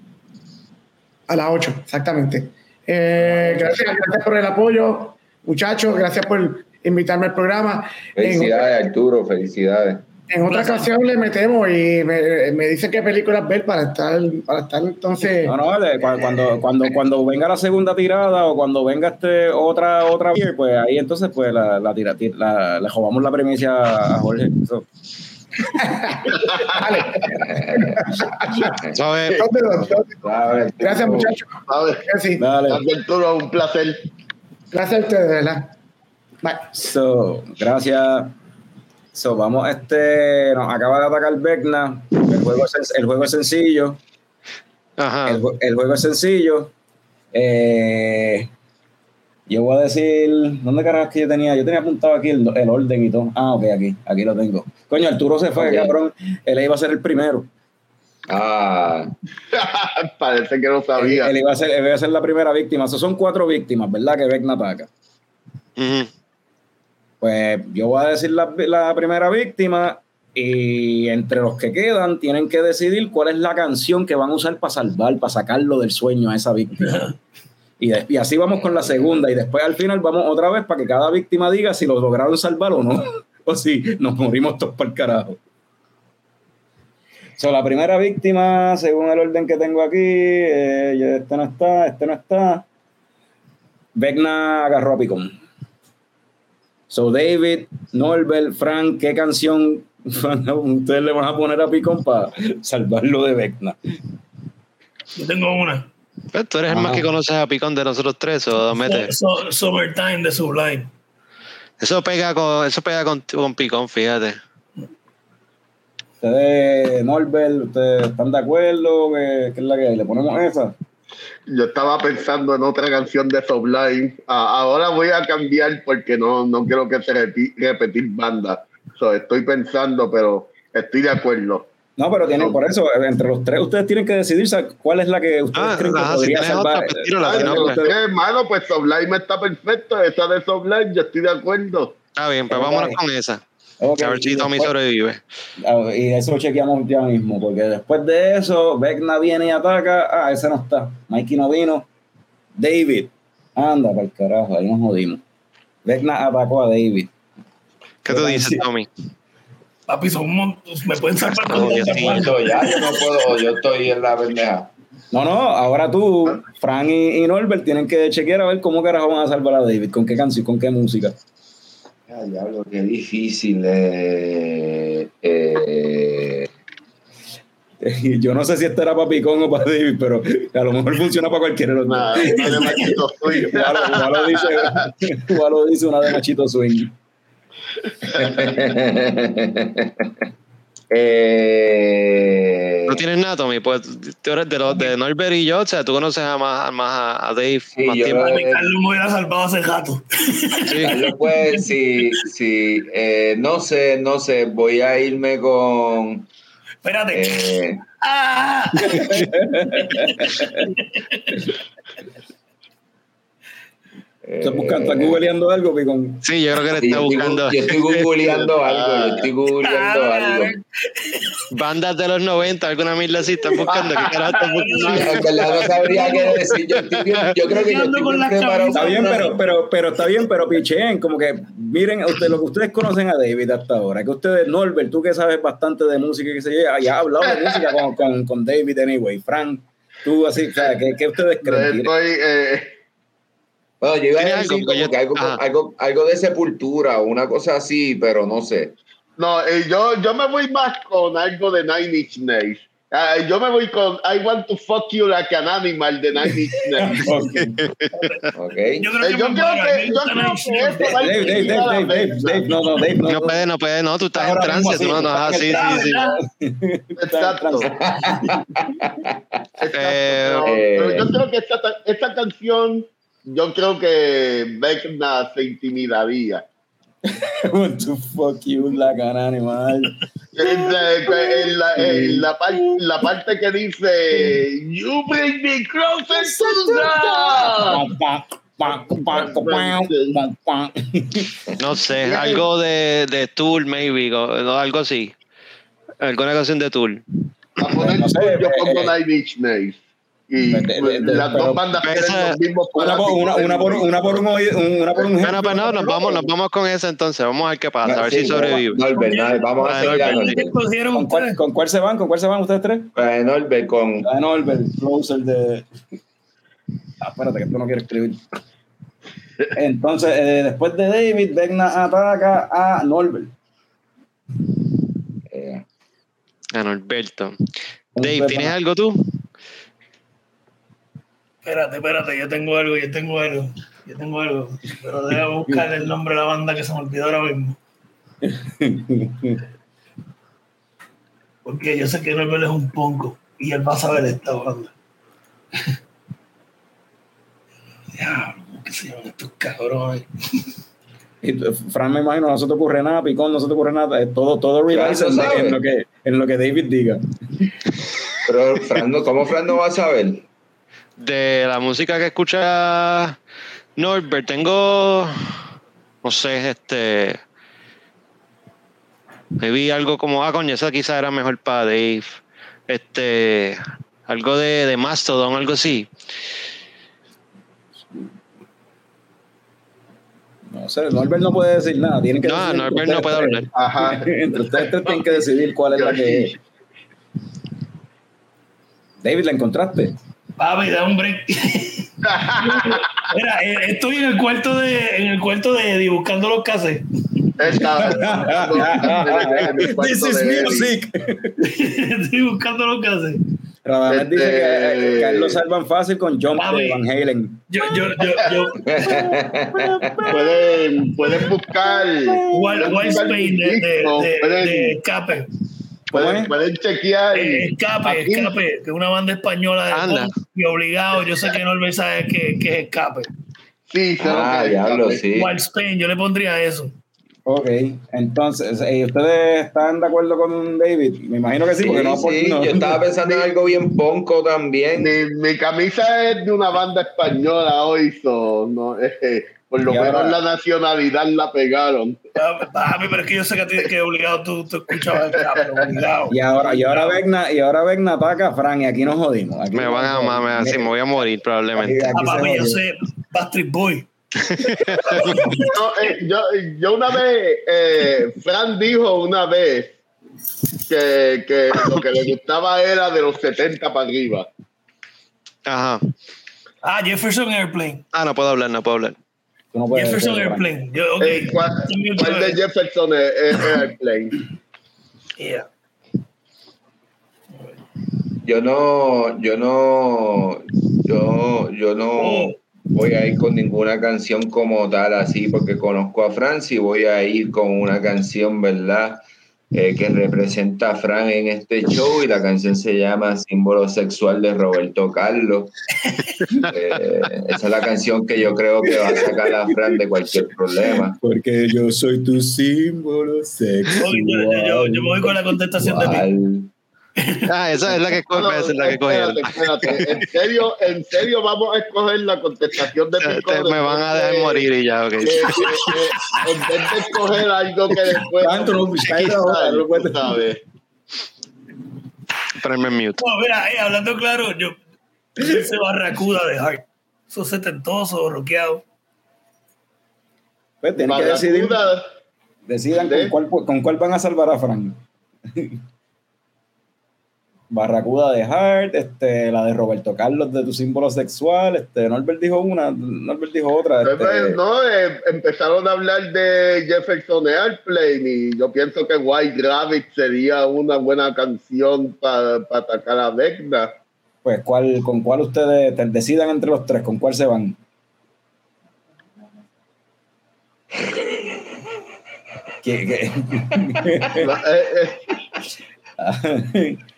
a las 8, exactamente. Eh, gracias, gracias por el apoyo, muchachos. Gracias por invitarme al programa. En, Felicidades, Arturo, felicidades. En otra ocasión le metemos y me, me dicen qué películas ver para estar, para estar entonces. No, no, vale, cu- cuando, cuando, cuando venga la segunda tirada o cuando venga este otra otra pues ahí entonces pues la, la, tira- ti- la- la premisa a Jorge. Eso. ¿Sabes? ¿Dónde, dónde, dónde? Dale, Gracias, muchachos. Sí, Dale. Arturo, un placer. gracias a ustedes, de ¿verdad? Bye. So, gracias. So, vamos, este, nos acaba de atacar Vecna. El juego es, el juego es sencillo. Ajá. El, jue- el juego es sencillo. Eh, yo voy a decir, ¿dónde carajo que yo tenía? Yo tenía apuntado aquí el, el orden y todo. Ah, ok, aquí, aquí lo tengo. Coño, Arturo se fue, cabrón. Él iba a ser el primero. Ah, Parece que no sabía. Él iba a ser, él iba a ser la primera víctima. Esos son cuatro víctimas, ¿verdad? Que Vecna ataca. Ujú. Pues yo voy a decir la, la primera víctima y entre los que quedan tienen que decidir cuál es la canción que van a usar para salvar, para sacarlo del sueño a esa víctima. Y, de- y así vamos con la segunda y después al final vamos otra vez para que cada víctima diga si lo lograron salvar o no. O si nos morimos todos por el carajo. So, la primera víctima, según el orden que tengo aquí, eh, este no está, este no está. Vecna agarró a Picón. So, David, Norbert, Frank, ¿qué canción ustedes le van a poner a Picón para salvarlo de Vecna? Yo tengo una. Pues tú eres el más Ajá. que conoces a Picón de nosotros tres, o mete. So- so- Summertime de Sublime. Eso pega con, eso pega con, con Picón, fíjate. Ustedes, Norbert, ¿ustedes están de acuerdo? ¿Qué, qué es la que hay? ¿Le ponemos esa? Yo estaba pensando en otra canción de Sublime. Ah, ahora voy a cambiar porque no, no quiero que se repi- repetir banda. So, estoy pensando, pero estoy de acuerdo. No, pero tienen, por eso, entre los tres, ustedes tienen que decidir cuál es la que ustedes Ah, creen que ajá, si podría salvar. pues si pues. ustedes, hermano, pues Sublime está perfecto. Esa de Sublime, yo estoy de acuerdo. Está bien, pues vámonos con esa. Ok, A ver si y Tommy después- sobrevive. Ah, Y eso lo chequeamos ya mismo, porque después de eso, Vecna viene y ataca. Ah, ese no está. Mikey no vino. David. Anda, para el carajo, ahí nos jodimos. Vecna atacó a David. ¿Qué tú dices, sí. Tommy? Papi, son un mon- Me pueden salvar ya yo no puedo, yo estoy en la pendeja. No, no, ahora tú, Frank y, y Norbert tienen que chequear a ver cómo carajo van a salvar a David, con qué canción, con qué música. Ay, diablo, qué difícil. Eh, eh, Yo no sé si este era para Picón o para David, pero a lo mejor funciona para cualquiera de los dos. Dice una de Machito Swing. eh, ¿No tienes nada, Tommy? Pues tú eres de los de Norbert y yo, o sea, tú conoces a más, más a, Dave Sí, más yo- tiempo. Carlos me hubiera salvado hace rato. Sí. Carlos, pues, sí, sí, eh, no sé, no sé, voy a irme con... Espérate. eh, ¡Ah! ¿Estás buscando, estás googleando algo, Picón? Sí, yo creo que le está buscando yo estoy googleando algo, yo estoy googleando algo. bandas de los 90, alguna mierda así, están buscando. ¿Qué carajo están buscando? No sabría qué decir, yo, estoy bien- yo creo que yo Ando estoy con bien las preparado Está bien, pero, pero, pero está bien, pero picheen, como que miren usted, lo que ustedes conocen a David hasta ahora, que ustedes, Norbert, tú que sabes bastante de música y que se lleva, ya has hablado de música con, con, con David anyway, Frank, tú así, o sea, ¿qué, qué ustedes creen? Estoy, eh, Bueno, yo iba a ¿Tiene decir algo? como Yo- que algo, algo, algo de sepultura o una cosa así, pero no sé. no, eh, yo, yo me voy más con algo de Nine Inch Nails. Ah, yo me voy con I want to fuck you like an animal de Nine Inch Nails. ¿Ok? Yo creo Eh, que yo me creo que, yo creo que Dave, Dave, Dave, Dave, Dave, no, no, Dave, no. No puede, no puede, no, tú estás en Ahora mismo trance, tú no, no, ah, en sí, sí, sí. Exacto. Exacto, Eh, pero, eh. pero yo creo que esta, esta canción, yo creo que Vecna se intimidaría. Want to fuck you like an animal. En la, en la- en la par- la parte que dice You bring me closer to. No sé, algo de, de Tool, maybe, o- no, algo así. Alguna canción de Tool. A poner No sé, yo eh, pongo eh, Inch Nails. Y de- de- pues, de- las dos bandas esa- los mismos Una por, una, una por, una por un oído, una por un Bueno, pues no, nos vamos, nos vamos con esa entonces. Vamos a ver qué pasa, a ver Sí, si sobrevive. Norbert, vamos a seguir a Norbert. Norbert. ¿Qué cogieron ¿Con cuál? ¿Con cuál se van? ¿Con cuál se van ustedes tres? Eh, Norbert con Ah, Norbert, closer de. Ah, espérate, que esto no quiere escribir. Entonces, eh, después de David, Vegna ataca a Norbert. eh, A Norberto. Dave. ¿tienes algo tú? Espérate, espérate, yo tengo algo, yo tengo algo, yo tengo algo. Pero déjame buscar el nombre de la banda que se me olvidó ahora mismo. Porque yo sé que Norbert es un ponco y él va a saber esta banda. Diablo, ¿cómo que se llaman estos cabrones? Y tú, Fran, me imagino, no se te ocurre nada, Picón, no se te ocurre nada. eh, Todo, todo Fran en, lo que, en lo que David diga. pero Fran, no- ¿cómo Fran no va a saber? De la música que escucha Norbert, tengo. No sé, este. Me vi algo como. Ah, coño, esa quizá era mejor para Dave. Este. Algo de, de Mastodon, algo así. No sé, Norbert no puede decir nada. Tienen que No, Norbert no puede hablar. Ajá. Entre ustedes tres tienen que decidir cuál es la que es. David, ¿la encontraste? Papi, da un break. Mira, eh, estoy en el cuarto de, en el cuarto de Eddie buscando los cuarto This is de music. estoy buscando los cassettes. Radamés Este- dice que, él lo salvan fácil con Jump de Papi. Van Halen. Yo, yo, yo, yo, Pueden, pueden buscar. Wild, Spain de, de, de, de. Pueden, pueden chequear. Eh, Escape, aquí. Escape, que es una banda española de Anda. y obligado. Yo sé que Norbert sabe que, que es Escape. Sí, lo Ah, diablo, sí. Wild Spain, yo le pondría eso. Ok, entonces, eh, ¿ustedes están de acuerdo con David? Me imagino que sí, Sí, porque no, sí, no- yo estaba pensando en algo bien ponco también. Mi, mi camisa es de una banda española hoy, so, no, eh, por lo Y menos ahora- la nacionalidad la pegaron. Papi, papi, pero es que yo sé que a ti que obligado tú, tú escuchabas Escape, obligado. Y ahora, y ahora Vegna, y ahora Vegna ataca a Fran y aquí nos jodimos. Aquí Me van a amar, me, así me voy a morir probablemente. Aquí- aquí Ah, papi, yo sé, Bastard Boy. Yo, eh, yo, yo una vez, eh, Fran dijo una vez que, que lo que le gustaba era de los 70 para arriba. Ajá. Ah, Jefferson Airplane. Ah, no puedo hablar, no puedo hablar. Tú no puedes Jefferson. Airplane. Yo, ok. Eh, ¿cuál, cuál de Jefferson es, es Airplane? Yeah. Yo no, yo no, yo, yo no Oh. voy a ir con ninguna canción como tal así, porque conozco a Franci, voy a ir con una canción, ¿verdad? Eh, que representa a Fran en este show y la canción se llama Símbolo Sexual de Roberto Carlos. Eh, esa es la canción que yo creo que va a sacar a Fran de cualquier problema. Porque yo soy tu símbolo sexual. Yo, yo, yo, yo me voy con la contestación de mí. Ah, esa es la que coge, No, esa es la que coge. espérate. En serio, en serio vamos a escoger la contestación de te- me van a dejar morir y ya, ok. eh, eh, eh, en vez de escoger algo que después Tanto no, sabes. Ponerme en mute. No, mira, eh, hablando claro, yo ese barracuda de Hart. Eso setentoso, roqueado. Pues tienen que decidir, decidan ¿De? con cuál, con cuál van a salvar a Fran. Barracuda de Hart, este, la de Roberto Carlos de tu símbolo sexual, este, Norbert dijo una, Norbert dijo otra. Pues, Este, No, eh, empezaron a hablar de Jefferson Airplane y yo pienso que White Rabbit sería una buena canción para atacar a Vecna. Pues, ¿cuál, ¿con cuál ustedes te- decidan entre los tres? ¿Con cuál se van? ¿Qué- qué?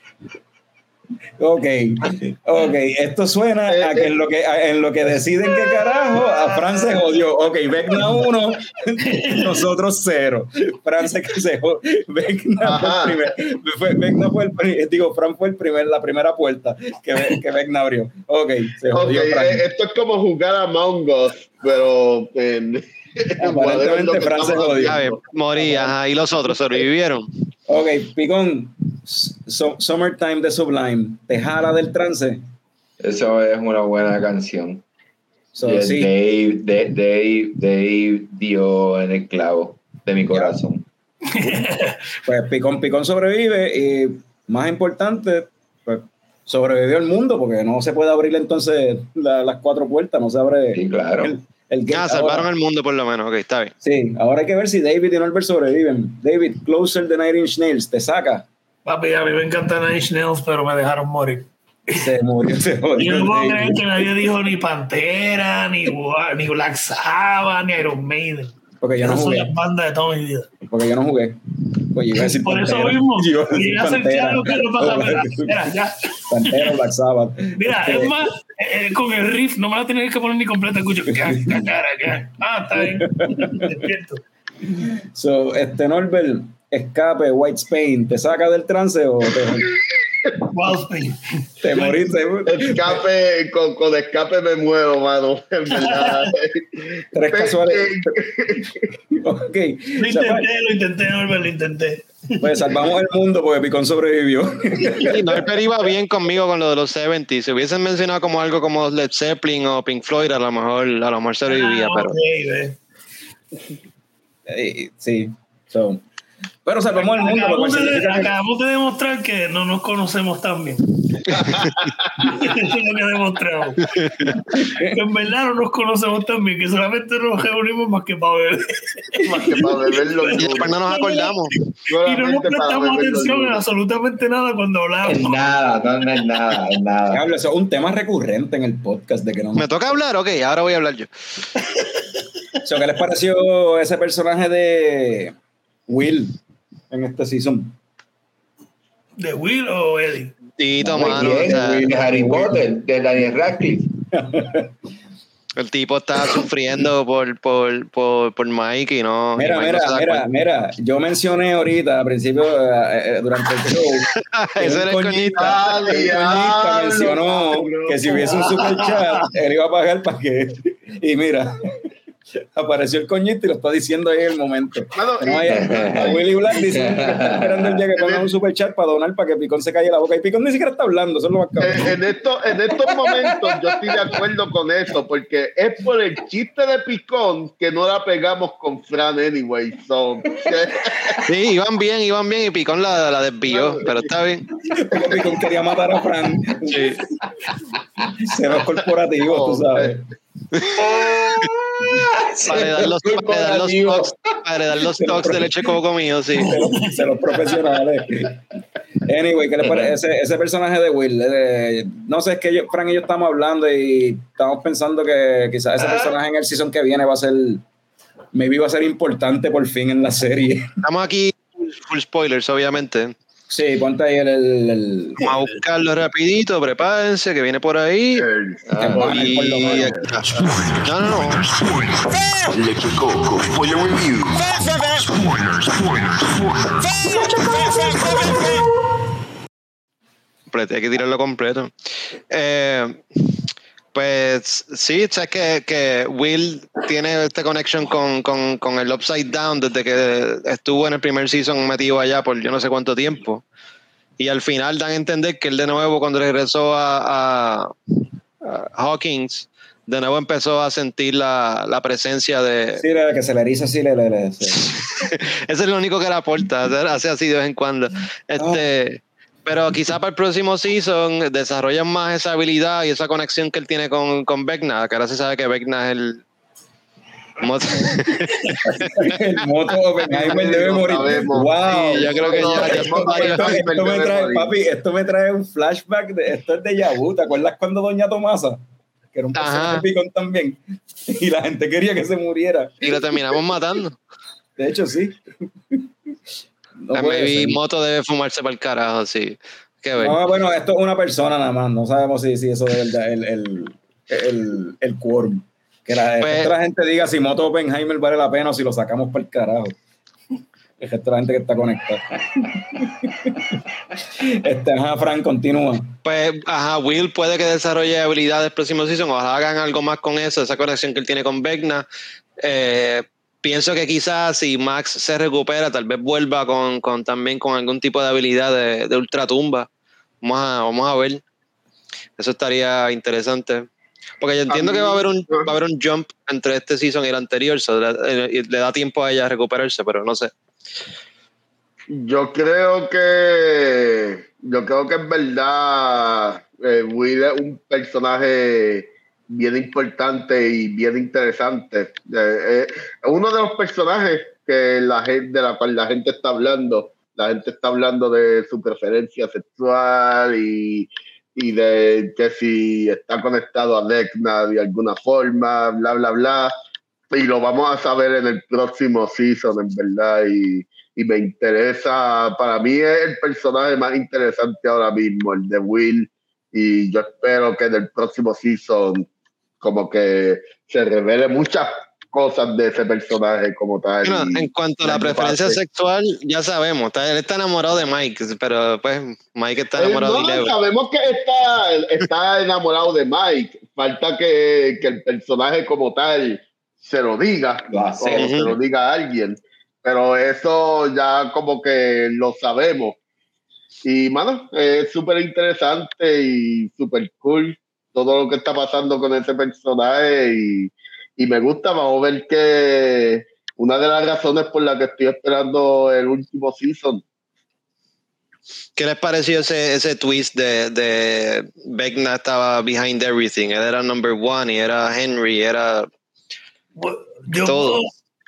Eh, eh, Ok, ok, esto suena a que en lo que, a- en lo que deciden qué carajo, a Fran se jodió. Ok, Vecna 1, nosotros 0. Fran se, se jodió. Vecna fue el primer, fue, el digo, Fran fue el primer, la primera puerta que, que Vecna abrió. Ok, se jodió Fran. eh, esto es como jugar a Among Us, pero lo que Fran se jodió. A ver, haciendo. morí, ajá, y los otros sobrevivieron. Ok, Picón, Su- Summertime de Sublime, ¿te jala del trance? Eso es una buena canción. So, sí. Dave, Dave, Dave, Dave dio en el clavo de mi corazón. Pues Picón, Picón sobrevive y más importante, pues sobrevivió el mundo porque no se puede abrir entonces la- las cuatro puertas, no se abre Sí, claro. el, el Ah, salvaron ahora. el mundo por lo menos, ok, está bien. Sí, ahora hay que ver si David y Norbert sobreviven. David, Closer the Nine Inch Nails, te saca. Papi, a mí me encantan Nine Inch Nails, pero me dejaron morir. Se murió, se Y jodió. no puedo creer que nadie dijo ni Pantera, ni, ni Black Sabbath, ni Iron Maiden. Porque yo no son jugué. las bandas de toda mi vida. Porque yo no jugué. Pues yo iba a decir Por eso Pantera. mismo, Yo iba a decir Pantera. claro que no pasa ya. Pantera, Black Sabbath. Mira, Este, es más, eh, con el riff no me la tenía que poner ni completa. Escucho. Ah, está bien. Despierto. So, este Norbert, escape, White Spain, ¿te saca del trance o te, Wildspin. te moriste? Escape, con, con escape me muevo, mano. En verdad. Tres casuales. ok. Lo intenté, lo intenté, Norbert, lo intenté. Pues salvamos el mundo porque Picón sobrevivió. Y Norbert iba bien conmigo con lo de los 70 Si hubiesen mencionado como algo como Led Zeppelin o Pink Floyd, a lo mejor, a lo mejor sobrevivía, Ah, pero. Eh, sí. So, pero salvamos el mundo Acabamos de, acabamos demostrar que no nos conocemos tan bien. Eso es lo que demostramos. Que en verdad no nos conocemos tan bien, que solamente nos reunimos más que para beber. Más que para beberlo Y después no nos acordamos. Y no nos prestamos atención en duro. absolutamente nada cuando hablamos. nada, no, no es nada, es nada. Diablo, eso es un tema recurrente en el podcast de que no ¿Me toca hablar? Ok, ahora voy a hablar yo. So, ¿Qué les pareció ese personaje de Will en este season? ¿De Will o Eddie? Tito, Muy mano. o bien, sea, Harry Potter, de Daniel Radcliffe. el tipo está sufriendo por, por, por, por Mike y no. Mira, mira, no mira, mira, yo mencioné ahorita al principio eh, eh, durante el show Ese era el coñita diablo, mencionó que si hubiese un super chat, él iba a pagar para que. Y mira, apareció el coñito y lo está diciendo ahí en el momento. Mano, No a Willy Black dice que está esperando el día que ponga un super chat para donar para que Picón se calle la boca. Y Picón ni siquiera está hablando, eso es lo más cabrón. Eh, en, esto, en estos momentos yo estoy de acuerdo con eso, porque es por el chiste de Picón que no la pegamos con Fran anyway. So, Sí, iban bien, iban bien y Picón la, la desvió, pero está bien. Porque Picón quería matar a Fran. Sí. Ceros corporativos, tú sabes. Para heredar los, para heredar los para heredar los de leche coco mío, sí. de los profesionales. Anyway, ¿qué les parece? Ese, ese personaje de Will, eh, no sé, es que yo, Frank y yo estamos hablando y estamos pensando que quizás ese personaje en el season que viene va a ser, maybe va a ser importante por fin en la serie. Estamos aquí full spoilers, obviamente. Sí, ponte ahí el... el, el- Vamos a buscarlo rapidito, prepárense, que viene por ahí. Ah, Y. No, no, no. Leche Coco, spoiler review. Spoilers, spoilers. completo, hay que tirarlo completo. Eh, pues sí, sabes que, que Will tiene esta conexión con, con, con el Upside Down desde que estuvo en el primer season metido allá por yo no sé cuánto tiempo. Y al final dan a entender que él de nuevo cuando regresó a, a- a Hawkins, de nuevo empezó a sentir la, la presencia de... Sí, la que se le eriza así, le, le, le- sí. Ese es lo único que le aporta, hace así de vez en cuando. Este, Pero quizá para el próximo season desarrollan más esa habilidad y esa conexión que él tiene con, con Vecna, que ahora se sabe que Vecna es el... mot- el moto Oppenheimer debe morir. Wow. Sí, yo creo que ya- ya esto, esto- esto me trae, morir. papi, esto me trae un flashback de esto es de Yabu. ¿Te acuerdas cuando Doña Tomasa? Que era un personaje picón también. Y la gente quería que se muriera. y lo terminamos matando. De hecho, sí. No A. Moto debe fumarse para el carajo, sí. que ver. No, bueno, esto es una persona nada más. No sabemos si, si eso es verdad, el, el, el, el quórum. Que la, Pues- que la gente diga si Moto Oppenheimer vale la pena o si lo sacamos para el carajo. Resto de la gente que está conectada. este, ajá, Frank, continúa. Pues, ajá, Will puede que desarrolle habilidades próximo season, ojalá hagan algo más con eso, esa conexión que él tiene con Vecna. Eh, pienso que quizás si Max se recupera, tal vez vuelva con, con también con algún tipo de habilidad de, de ultratumba. Vamos a, vamos a ver. Eso estaría interesante. Porque yo entiendo que va a haber un va a haber un jump entre este season y el anterior, so le, eh, le da tiempo a ella a recuperarse, pero no sé. Yo creo que yo creo que es verdad eh, Will es un personaje bien importante y bien interesante. Eh, eh, uno de los personajes que la gente, de la cual la gente está hablando. La gente está hablando de su preferencia sexual y, y de que si está conectado a Vecna de alguna forma, bla, bla, bla. Y lo vamos a saber en el próximo season, en verdad. Y, y me interesa, para mí es el personaje más interesante ahora mismo, el de Will, y yo espero que en el próximo season como que se revele muchas cosas de ese personaje como tal. En cuanto a la preferencia sexual, ya sabemos, está- él está enamorado de Mike, pero pues Mike está Eh, enamorado no, de Eleven. sabemos que está, está enamorado de Mike. Falta que, que el personaje como tal se lo diga Lo o se lo diga a alguien. Pero eso ya como que lo sabemos. Y, mano, es súper interesante y súper cool todo lo que está pasando con ese personaje y, y me gusta. Vamos a ver que una de las razones por la que estoy esperando el último season ¿Qué les pareció ese, ese twist de, de Vecna estaba behind everything? Él era number one y era Henry, era Bueno, Yo, Todo. puedo-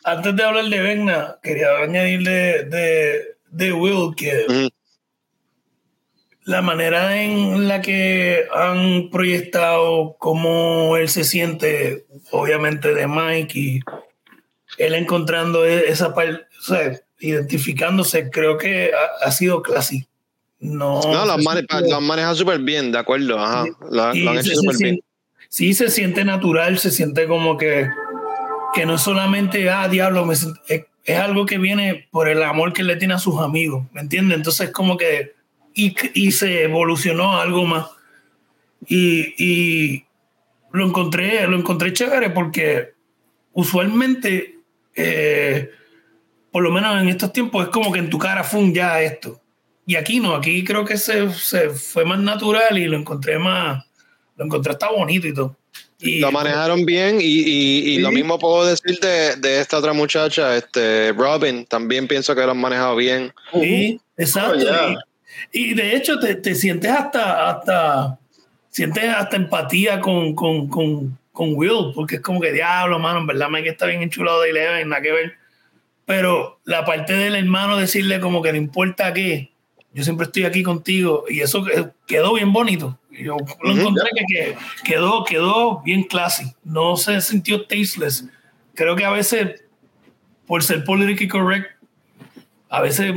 antes de hablar de Vecna, quería añadir de, de, de Will que. La manera en la que han proyectado cómo él se siente, obviamente de Mike y él encontrando e- esa parte, o sea, identificándose, creo que ha, ha sido classy. No, No, lo han, lo manejado súper bien, de acuerdo. Ajá. Lo, lo han hecho súper bien. siente- sí se siente natural, se siente como que, que no es solamente, ah, diablo, me siento- es, es algo que viene por el amor que le tiene a sus amigos, ¿me entiendes? Entonces como que, y, y se evolucionó a algo más. Y, y lo encontré, lo encontré chévere porque usualmente, eh, por lo menos en estos tiempos, es como que en tu cara fue ya esto. Y aquí no, aquí creo que se, se fue más natural y lo encontré más, lo encontré hasta bonito y todo. Y, Lo manejaron bien y, y- y lo Sí. mismo puedo decir de, de esta otra muchacha, este Robin, también pienso que lo han manejado bien. Sí, exacto. Oh, yeah. Y, de hecho te, te sientes hasta, hasta, sientes hasta empatía con, con, con, con Will, porque es como que diablo, mano, en verdad Mike está bien enchulado de Eleven, nada que ver. Pero la parte del hermano decirle como que no importa qué, yo siempre estoy aquí contigo, y eso que- quedó bien bonito. Yo lo Ujú. encontré que, que quedó, quedó bien classy, no se sintió tasteless. Creo que a veces, por ser politically correct, a veces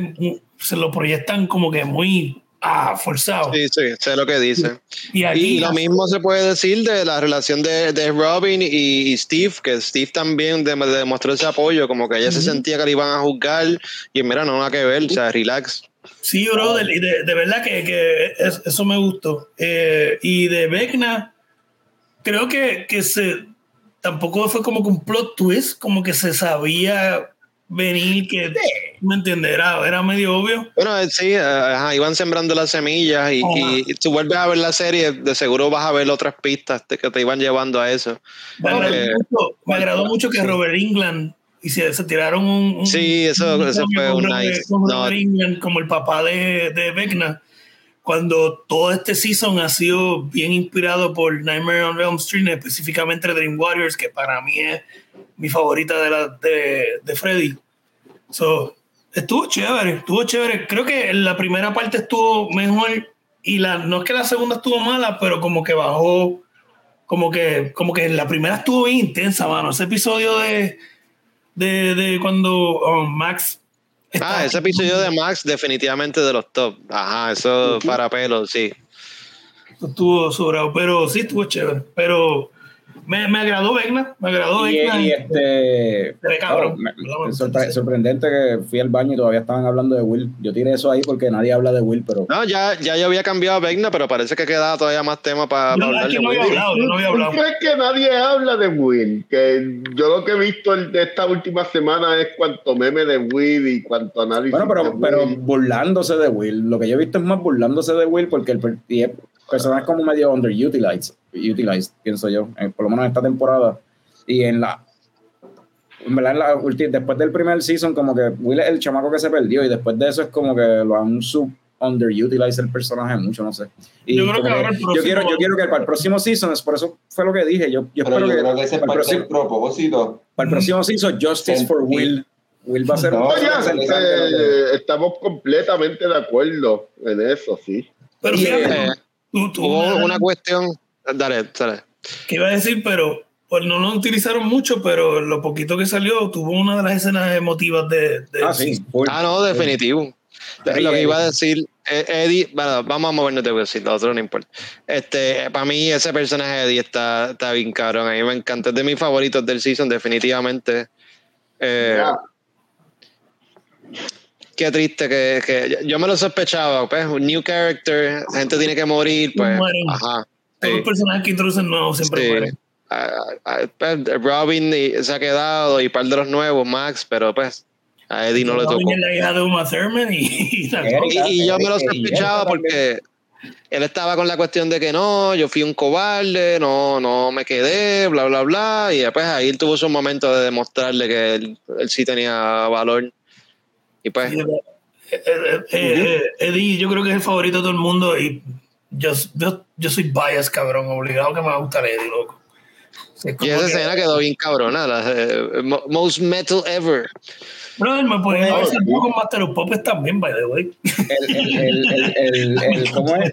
se lo proyectan como que muy ah, forzado. Sí, sí, sé lo que dice. Y aquí Y lo mismo se puede decir de la relación de, de Robin y, y Steve, que Steve también de- demostró ese apoyo, como que ella se sentía que le iban a juzgar y mira, no nada que ver, o sea, relax. Sí, brother, y de, de verdad que, que es- eso me gustó. Eh, y de Vecna, creo que, que se tampoco fue como que un plot twist, como que se sabía venir, que me entiendes, era, medio obvio. Bueno, eh, sí, eh, ajá, iban sembrando las semillas y, y tú vuelves a ver la serie, de seguro vas a ver otras pistas te- que te iban llevando a eso. Me agradó, Eh, mucho, me agradó mucho que Robert England y se, se tiraron un, un- Sí, eso- un eso fue un Robert- nice. Robert Englund como el papá de, de Vecna cuando todo este season ha sido bien inspirado por Nightmare on Elm Street, específicamente Dream Warriors, que para mí es mi favorita de, la, de, de Freddy. So, estuvo chévere, estuvo chévere. Creo que la primera parte estuvo mejor y la, no es que la segunda estuvo mala, pero como que bajó, como que, como que la primera estuvo bien intensa, mano. Ese episodio de, de, de cuando um, Max Ah, ese episodio de Max definitivamente de los top. Ajá, eso para pelo, sí. Estuvo sobrado, pero sí estuvo chévere. Pero me, me agradó Vecna, me agradó Y, Vecna. y este. Cabrón. me- me- sorpre- sorprendente que fui al baño y todavía estaban hablando de Will. Yo tiré eso ahí porque nadie habla de Will, pero. No, ya, ya yo había cambiado a Vecna, pero parece que queda todavía más tema para Yo hablar de no había Will. hablado, yo no había ¿Tú hablado. crees que nadie habla de Will? Que yo lo que he visto el- de esta última semana es cuanto meme de Will y cuanto análisis. Bueno, de pero, Will. pero burlándose de Will. Lo que yo he visto es más burlándose de Will porque y el personaje es como medio underutilized, utilized, pienso yo, eh, por lo menos en esta temporada. Y en la. En verdad, en la ulti- después del primer season, como que Will es el chamaco que se perdió, y después de eso es como que lo han sub underutilized el personaje mucho, no sé. Y Yo creo que ahora el yo próximo- quiero, yo quiero que para el próximo season, es por eso fue lo que dije. Yo, yo Pero espero yo que, creo que ese es para, el próximo, propósito. para el próximo season, Justice for Will. Will va a ser No, No, ya, que- eh, estamos completamente de acuerdo en eso, sí. Pero Y, fíjate, eh, tú, tú- Hubo una cuestión. Dale, dale. que iba a decir, pero pues no lo utilizaron mucho, pero lo poquito que salió tuvo una de las escenas emotivas de, de- Ah, sí. Ah, no, definitivo. Lo que iba a decir, eh, Eddie, bueno, vamos a movernos de decir, lo otro no importa. Este, para mí ese personaje de Eddie está, está bien cabrón, a mí me encanta, es de mis favoritos del season, definitivamente. Eh, Ya. Qué triste que, que yo me lo sospechaba, pues, un new character, gente tiene que morir, pues, ajá. Todos los personajes que introducen nuevos siempre Sí. mueren. Pues, Robin y- se ha quedado y par de los nuevos, Max, pero pues a Eddie no le tocó. Robin es la hija de Uma Thurman y, y. Y, y yo me lo sospechaba porque él estaba con la cuestión de que no, yo fui un cobarde, no, no me quedé, bla, bla, bla. Y después ahí él tuvo su momento de demostrarle que él, él sí tenía valor. Y pues, Sí, eh, eh, eh, Eddie, yo creo que es el favorito de todo el mundo y yo, yo, yo soy bias, cabrón, obligado que me va a gustar Eddie, loco. Es y esa que- escena quedó bien cabrona, la, eh, mo- most metal ever. Brother, me pueden Bueno, hacer un poco Master of Puppets también, by the way. el, el, el, el, el- el- ¿cómo es?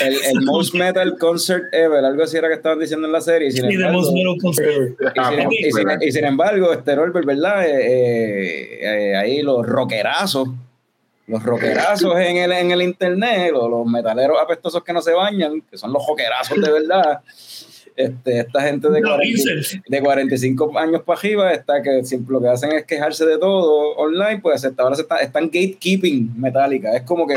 El, el most metal concert ever, algo así era que estaban diciendo en la serie. Y sin, Sí, the embargo, most metal concert. y sin, y sin- y sin embargo, este Norbert, ¿verdad? Eh, eh, eh, ahí los rockerazos, los rockerazos en el, en el internet, los, los metaleros apestosos que no se bañan, que son los rockerazos de verdad. Este, esta gente de, Los 40 incels. de 45 años para arriba está que siempre lo que hacen es quejarse de todo online, pues hasta ahora se está- están gatekeeping Metallica. Es como que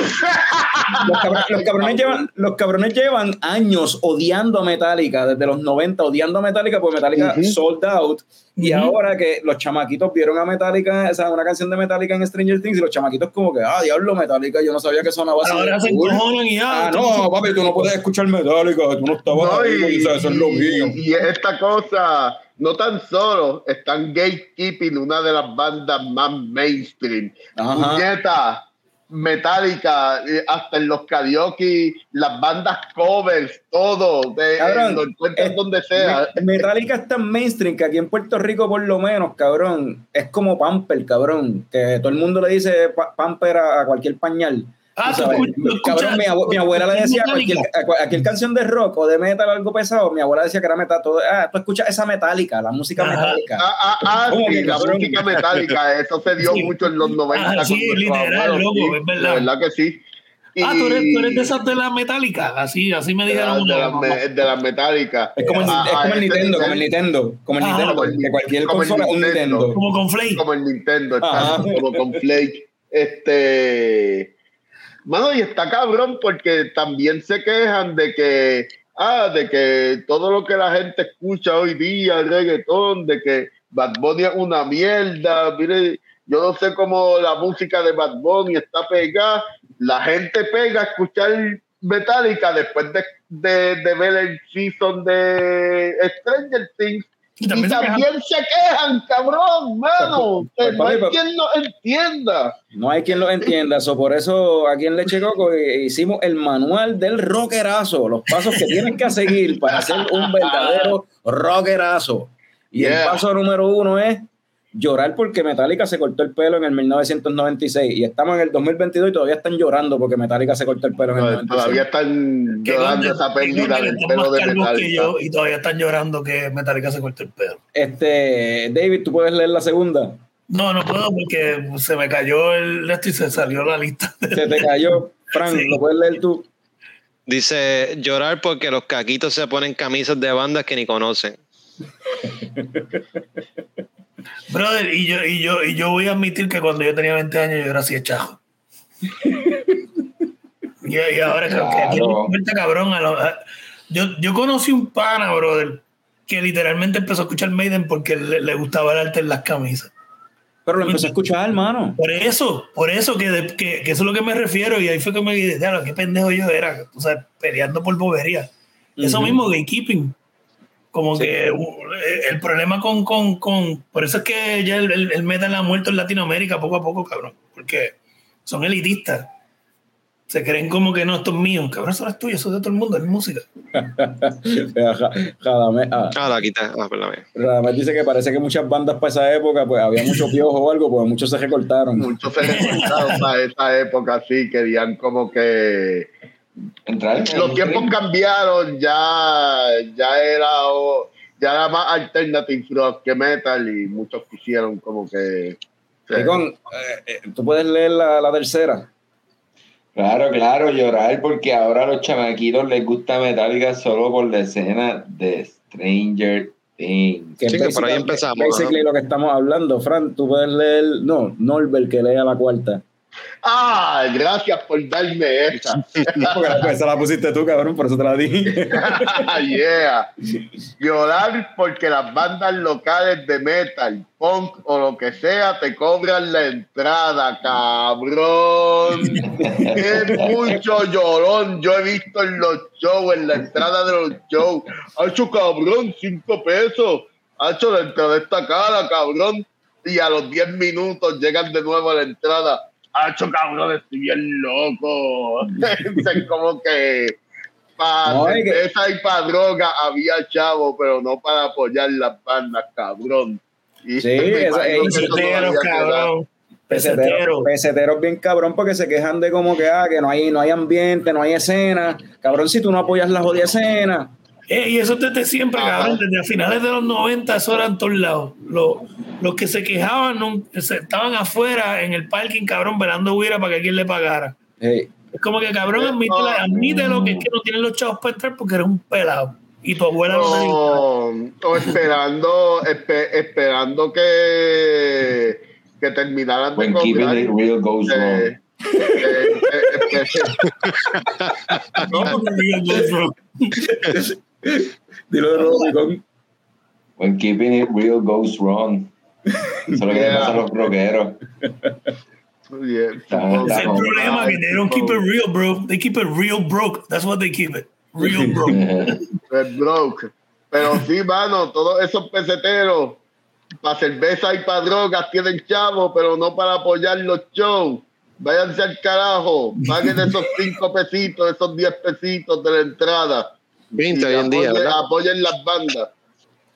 los cabrones, los cabrones llevan, los cabrones llevan años odiando a Metallica, desde los 90 odiando a Metallica, porque Metallica Ujú. sold out. Y Ujú. ahora que los chamaquitos vieron a Metallica, o sea, una canción de Metallica en Stranger Things, y los chamaquitos como que, ah, diablo, Metallica, yo no sabía que sonaba así. Ahora se cool". encojonan y ya. Ah, no, papi, tú no puedes escuchar Metallica, tú no estabas No, ahí, y, o sea, eso es lo mío. y- y esta cosa, no tan solo están gatekeeping una de las bandas más mainstream. Ajá. Puñeta, Metallica, eh, hasta en los karaoke, las bandas covers, todo, de, Cabrón, lo encuentras eh, donde sea. Me- Metallica es tan mainstream que aquí en Puerto Rico, por lo menos, cabrón, es como Pamper, cabrón. Que todo el mundo le dice pa- Pamper a, a cualquier pañal. Ah, Tú tú cabrón, mi, abue- mi abuela le decía cualquier, cualquier canción de rock o de metal algo pesado, mi abuela decía que era metal. Todo, ah, tú escuchas esa metálica, la música metálica. Ah, ah, ah, ¿Cómo sí, que, la música metálica, eso se dio Sí. mucho en los 90. Ah, sí, literal, loco, sí, es verdad. De verdad que sí. Ah, tú eres, tú eres de esas de la metálica. Así, así me de dijeron de una las me- de las metálicas. Es como el, Ah, es como ah, el Nintendo, como el Nintendo, como el Ah, Nintendo, como el- que cualquier como el consola es un Nintendo. Nintendo. Como con Flake. como el Nintendo, está como con Flake. Este, mano, y está cabrón porque también se quejan de que, ah, de que todo lo que la gente escucha hoy día, el reggaetón, de que Bad Bunny es una mierda. Mire, yo no sé cómo la música de Bad Bunny está pegada. La gente pega a escuchar Metallica después de, de, de ver el season de Stranger Things. Y Y también se quejan- también se quejan, cabrón, mano. Pues, no hay quien no entienda. No hay quien lo entienda, so, por eso aquí en Leche Coco eh, hicimos el manual del rockerazo, los pasos que tienen que seguir para ser un verdadero rockerazo. Y el paso número uno es llorar porque Metallica se cortó el pelo en el 1996 y estamos en el 2022 y todavía están llorando porque Metallica se cortó el pelo en el 96. Todavía están llorando esa pérdida del pelo de Metallica. yo y todavía están llorando que Metallica se cortó el pelo. Este, David, ¿tú puedes leer la segunda? No, no puedo porque se me cayó el esto y se salió la lista. Se te cayó. Frank, Sí. ¿lo puedes leer tú? Dice, llorar porque los caquitos se ponen camisas de bandas que ni conocen. Brother, y yo, y yo, y yo voy a admitir que cuando yo tenía 20 años yo era así de chajo. y, y ahora creo que aquí cabrón. a lo- a- yo, yo conocí un pana, brother, que literalmente empezó a escuchar Maiden porque le, le gustaba el arte en las camisas. Pero lo empecé a escuchar, hermano. Por eso, por eso que, de- que, que eso es lo que me refiero. Y ahí fue que me dije, "Diablo, qué pendejo yo era, o sea, peleando por bobería. Eso Ujú. mismo, gatekeeping. Como Sí. que uh, el problema con, con, con. Por eso es que ya el, el, el metal ha muerto en Latinoamérica poco a poco, cabrón. Porque son elitistas. Se creen como que no, esto es mío. Cabrón, eso no es tuyo, eso es de todo el mundo, es música. Radamés, ah, Ah, la quité. Ah. Radamés dice que parece que muchas bandas para esa época, pues había mucho piojo o algo, pues muchos se recortaron. Muchos se recortaron para esa época, sí, querían como que Entrar en los tiempos cambiaron, ya, ya era ya era más alternative rock que metal y muchos quisieron como que sí. Con, eh, eh, tú puedes leer la, la tercera. Claro, claro, llorar porque ahora a los chamaquitos les gusta Metallica solo por la escena de Stranger Things. Que Sí, que por ahí empezamos, Basically lo que estamos hablando. Fran, tú puedes leer. No, Norbert que lea la cuarta. Ah gracias por darme esa Porque la- esa la pusiste tú, cabrón, por eso te la di. yeah. llorar porque las bandas locales de metal punk o lo que sea te cobran la entrada cabrón. Es mucho llorón. Yo he visto en los shows en la entrada de los shows. Hecho cabrón cinco pesos. Hecho la entrada está cara cabrón. Y a los 10 minutos llegan de nuevo a la entrada hecho cabrón estoy bien loco es como que para No, y para droga había chavo pero no para apoyar las bandas cabrón y Sí, esa- eso cabrón. Peseteros, Peseteros. peseteros bien cabrón porque se quejan de como que, ah, que no hay, no hay ambiente, no hay escena. Cabrón, si tú no apoyas la jodida escena. Eh, y eso desde siempre, Ajá. cabrón, desde a finales de los 90, eso era en todos lados. Los, los que se quejaban no- se- estaban afuera en el parking, cabrón, velando huira para que alguien le pagara. Hey, Es como que, cabrón, admite, admítelo que es que no tienes los chavos para entrar porque eres un pelado. Y tu abuela no te dijo. o, esperando espe- esperando que que terminaran de When keeping cobrar it real goes eh, wrong. eh, eh, eh, No, porque no. dilo de nuevo, Ricón. When keeping it real goes wrong. Eso es lo que le Yeah. pasa a los rockeros. yeah, Está- es el problema, que they don't keep it real, bro. They keep it real broke. That's what they keep it. Real broke. Red broke. Pero sí, mano, todos esos peseteros para cerveza y para drogas tienen chavo, pero no para apoyar los shows. Váyanse al carajo, paguen esos cinco pesitos, esos 10 pesitos de la entrada. 20 Y hoy en día, apoyen, ¿verdad? apoyen las bandas.